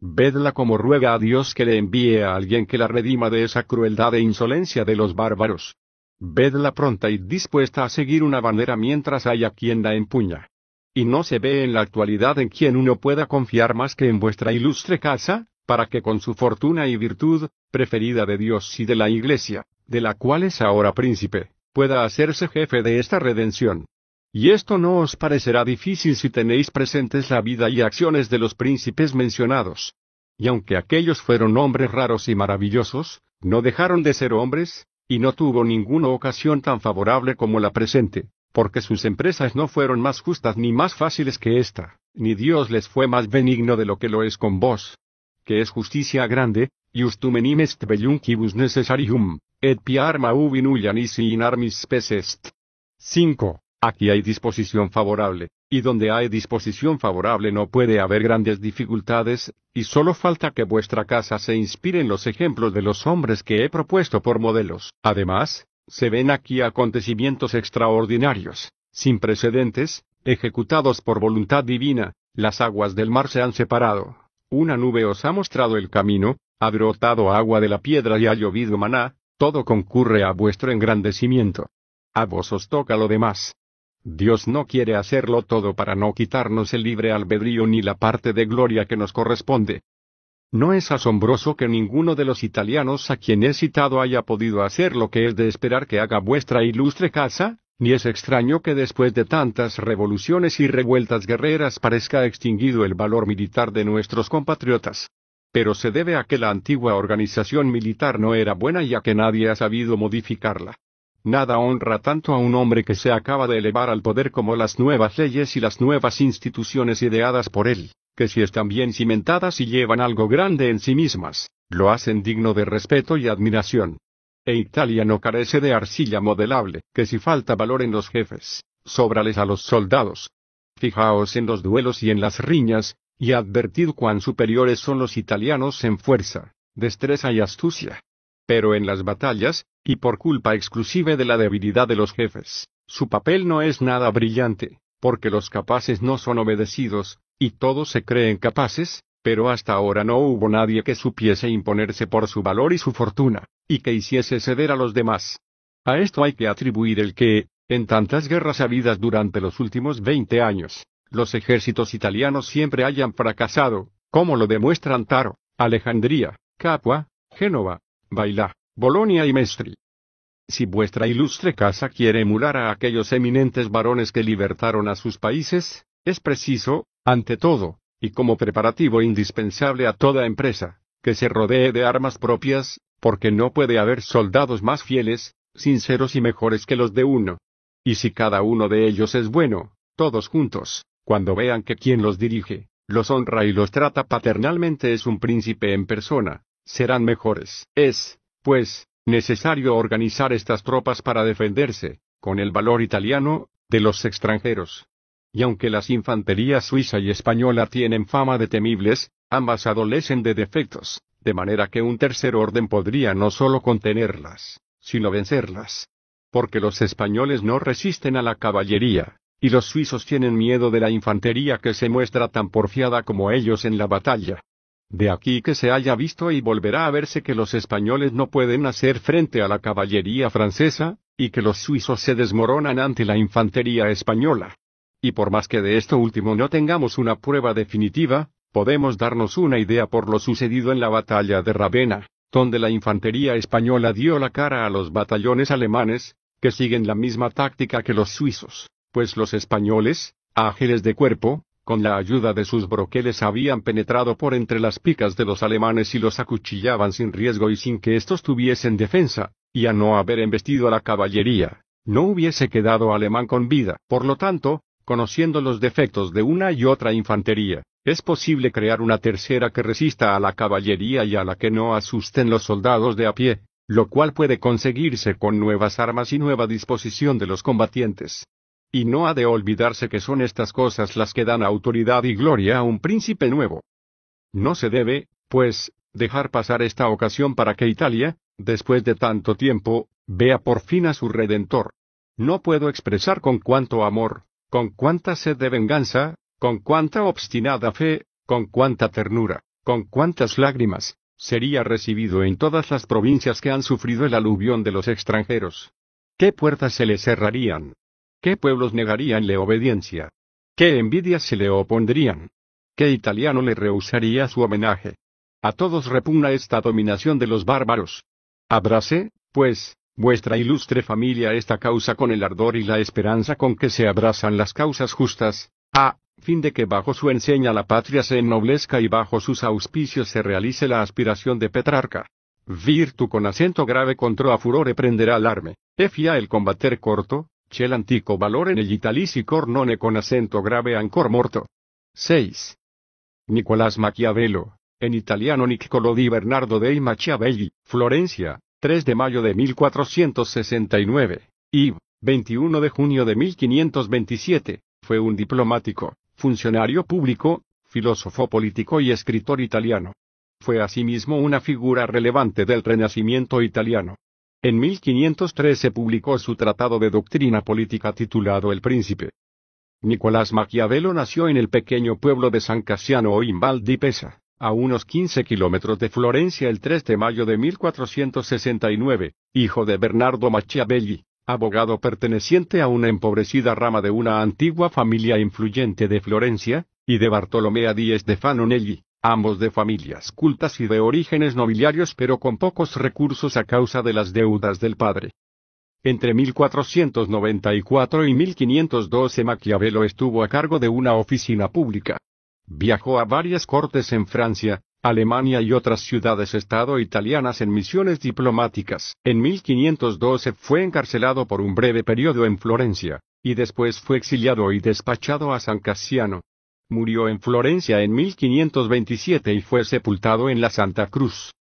Vedla como ruega a Dios que le envíe a alguien que la redima de esa crueldad e insolencia de los bárbaros. Vedla pronta y dispuesta a seguir una bandera mientras haya quien la empuña. ¿Y no se ve en la actualidad en quien uno pueda confiar más que en vuestra ilustre casa? para que con su fortuna y virtud, preferida de Dios y de la Iglesia, de la cual es ahora príncipe, pueda hacerse jefe de esta redención. Y esto no os parecerá difícil si tenéis presentes la vida y acciones de los príncipes mencionados. Y aunque aquellos fueron hombres raros y maravillosos, no dejaron de ser hombres, y no tuvo ninguna ocasión tan favorable como la presente, porque sus empresas no fueron más justas ni más fáciles que esta, ni Dios les fue más benigno de lo que lo es con vos, que es justicia grande, justum enim est bellunquibus necessarium, et piar mauvin in armis spes 5. Aquí hay disposición favorable, y donde hay disposición favorable no puede haber grandes dificultades, y solo falta que vuestra casa se inspire en los ejemplos de los hombres que he propuesto por modelos. Además, se ven aquí acontecimientos extraordinarios, sin precedentes, ejecutados por voluntad divina, las aguas del mar se han separado, una nube os ha mostrado el camino, ha brotado agua de la piedra y ha llovido maná, todo concurre a vuestro engrandecimiento. A vos os toca lo demás. Dios no quiere hacerlo todo para no quitarnos el libre albedrío ni la parte de gloria que nos corresponde. No es asombroso que ninguno de los italianos a quien he citado haya podido hacer lo que es de esperar que haga vuestra ilustre casa, ni es extraño que después de tantas revoluciones y revueltas guerreras parezca extinguido el valor militar de nuestros compatriotas pero se debe a que la antigua organización militar no era buena y a que nadie ha sabido modificarla. Nada honra tanto a un hombre que se acaba de elevar al poder como las nuevas leyes y las nuevas instituciones ideadas por él, que si están bien cimentadas y llevan algo grande en sí mismas, lo hacen digno de respeto y admiración. E Italia no carece de arcilla modelable, que si falta valor en los jefes, sóbrales a los soldados. Fijaos en los duelos y en las riñas, y advertid cuán superiores son los italianos en fuerza, destreza y astucia. Pero en las batallas, y por culpa exclusiva de la debilidad de los jefes, su papel no es nada brillante, porque los capaces no son obedecidos, y todos se creen capaces, pero hasta ahora no hubo nadie que supiese imponerse por su valor y su fortuna, y que hiciese ceder a los demás. A esto hay que atribuir el que, en tantas guerras habidas durante los últimos veinte años, los ejércitos italianos siempre hayan fracasado, como lo demuestran Taro, Alejandría, Capua, Génova, Bailá, Bolonia y Mestri. Si vuestra ilustre casa quiere emular a aquellos eminentes varones que libertaron a sus países, es preciso, ante todo, y como preparativo indispensable a toda empresa, que se rodee de armas propias, porque no puede haber soldados más fieles, sinceros y mejores que los de uno. Y si cada uno de ellos es bueno, todos juntos, cuando vean que quien los dirige, los honra y los trata paternalmente es un príncipe en persona, serán mejores. Es, pues, necesario organizar estas tropas para defenderse, con el valor italiano, de los extranjeros. Y aunque las infanterías suiza y española tienen fama de temibles, ambas adolecen de defectos, de manera que un tercer orden podría no solo contenerlas, sino vencerlas. Porque los españoles no resisten a la caballería, y los suizos tienen miedo de la infantería que se muestra tan porfiada como ellos en la batalla. De aquí que se haya visto y volverá a verse que los españoles no pueden hacer frente a la caballería francesa, y que los suizos se desmoronan ante la infantería española. Y por más que de esto último no tengamos una prueba definitiva, podemos darnos una idea por lo sucedido en la batalla de Ravenna, donde la infantería española dio la cara a los batallones alemanes, que siguen la misma táctica que los suizos pues los españoles, ágiles de cuerpo, con la ayuda de sus broqueles habían penetrado por entre las picas de los alemanes y los acuchillaban sin riesgo y sin que éstos tuviesen defensa, y a no haber embestido a la caballería, no hubiese quedado alemán con vida. Por lo tanto, conociendo los defectos de una y otra infantería, es posible crear una tercera que resista a la caballería y a la que no asusten los soldados de a pie, lo cual puede conseguirse con nuevas armas y nueva disposición de los combatientes. Y no ha de olvidarse que son estas cosas las que dan autoridad y gloria a un príncipe nuevo. No se debe, pues, dejar pasar esta ocasión para que Italia, después de tanto tiempo, vea por fin a su Redentor. No puedo expresar con cuánto amor, con cuánta sed de venganza, con cuánta obstinada fe, con cuánta ternura, con cuántas lágrimas, sería recibido en todas las provincias que han sufrido el aluvión de los extranjeros. ¿Qué puertas se le cerrarían? ¿Qué pueblos negaríanle obediencia? ¿Qué envidias se le opondrían? ¿Qué italiano le rehusaría su homenaje? A todos repugna esta dominación de los bárbaros. Abrace, pues, vuestra ilustre familia esta causa con el ardor y la esperanza con que se abrazan las causas justas, a fin de que bajo su enseña la patria se ennoblezca y bajo sus auspicios se realice la aspiración de Petrarca. Virtu con acento grave contro a furore prenderá alarme, efia el combater corto, Chel antico valor en el italici cornone con acento grave ancor morto. 6. Nicolás Maquiavelo, en italiano Niccolò di Bernardo dei Machiavelli, Florencia, 3 de mayo de 1469, y 21 de junio de 1527, fue un diplomático, funcionario público, filósofo político y escritor italiano. Fue asimismo una figura relevante del Renacimiento italiano. En 1513 publicó su tratado de doctrina política titulado El Príncipe. Nicolás Maquiavelo nació en el pequeño pueblo de San Casiano o in Val di Pesa, a unos 15 kilómetros de Florencia el 3 de mayo de 1469, hijo de Bernardo Machiavelli, abogado perteneciente a una empobrecida rama de una antigua familia influyente de Florencia, y de Bartolomea di Stefano Nelli, ambos de familias cultas y de orígenes nobiliarios pero con pocos recursos a causa de las deudas del padre. Entre 1494 y 1512 Maquiavelo estuvo a cargo de una oficina pública. Viajó a varias cortes en Francia, Alemania y otras ciudades-estado italianas en misiones diplomáticas. En 1512 fue encarcelado por un breve periodo en Florencia, y después fue exiliado y despachado a San Casiano, Murió en Florencia en 1527 y fue sepultado en la Santa Cruz,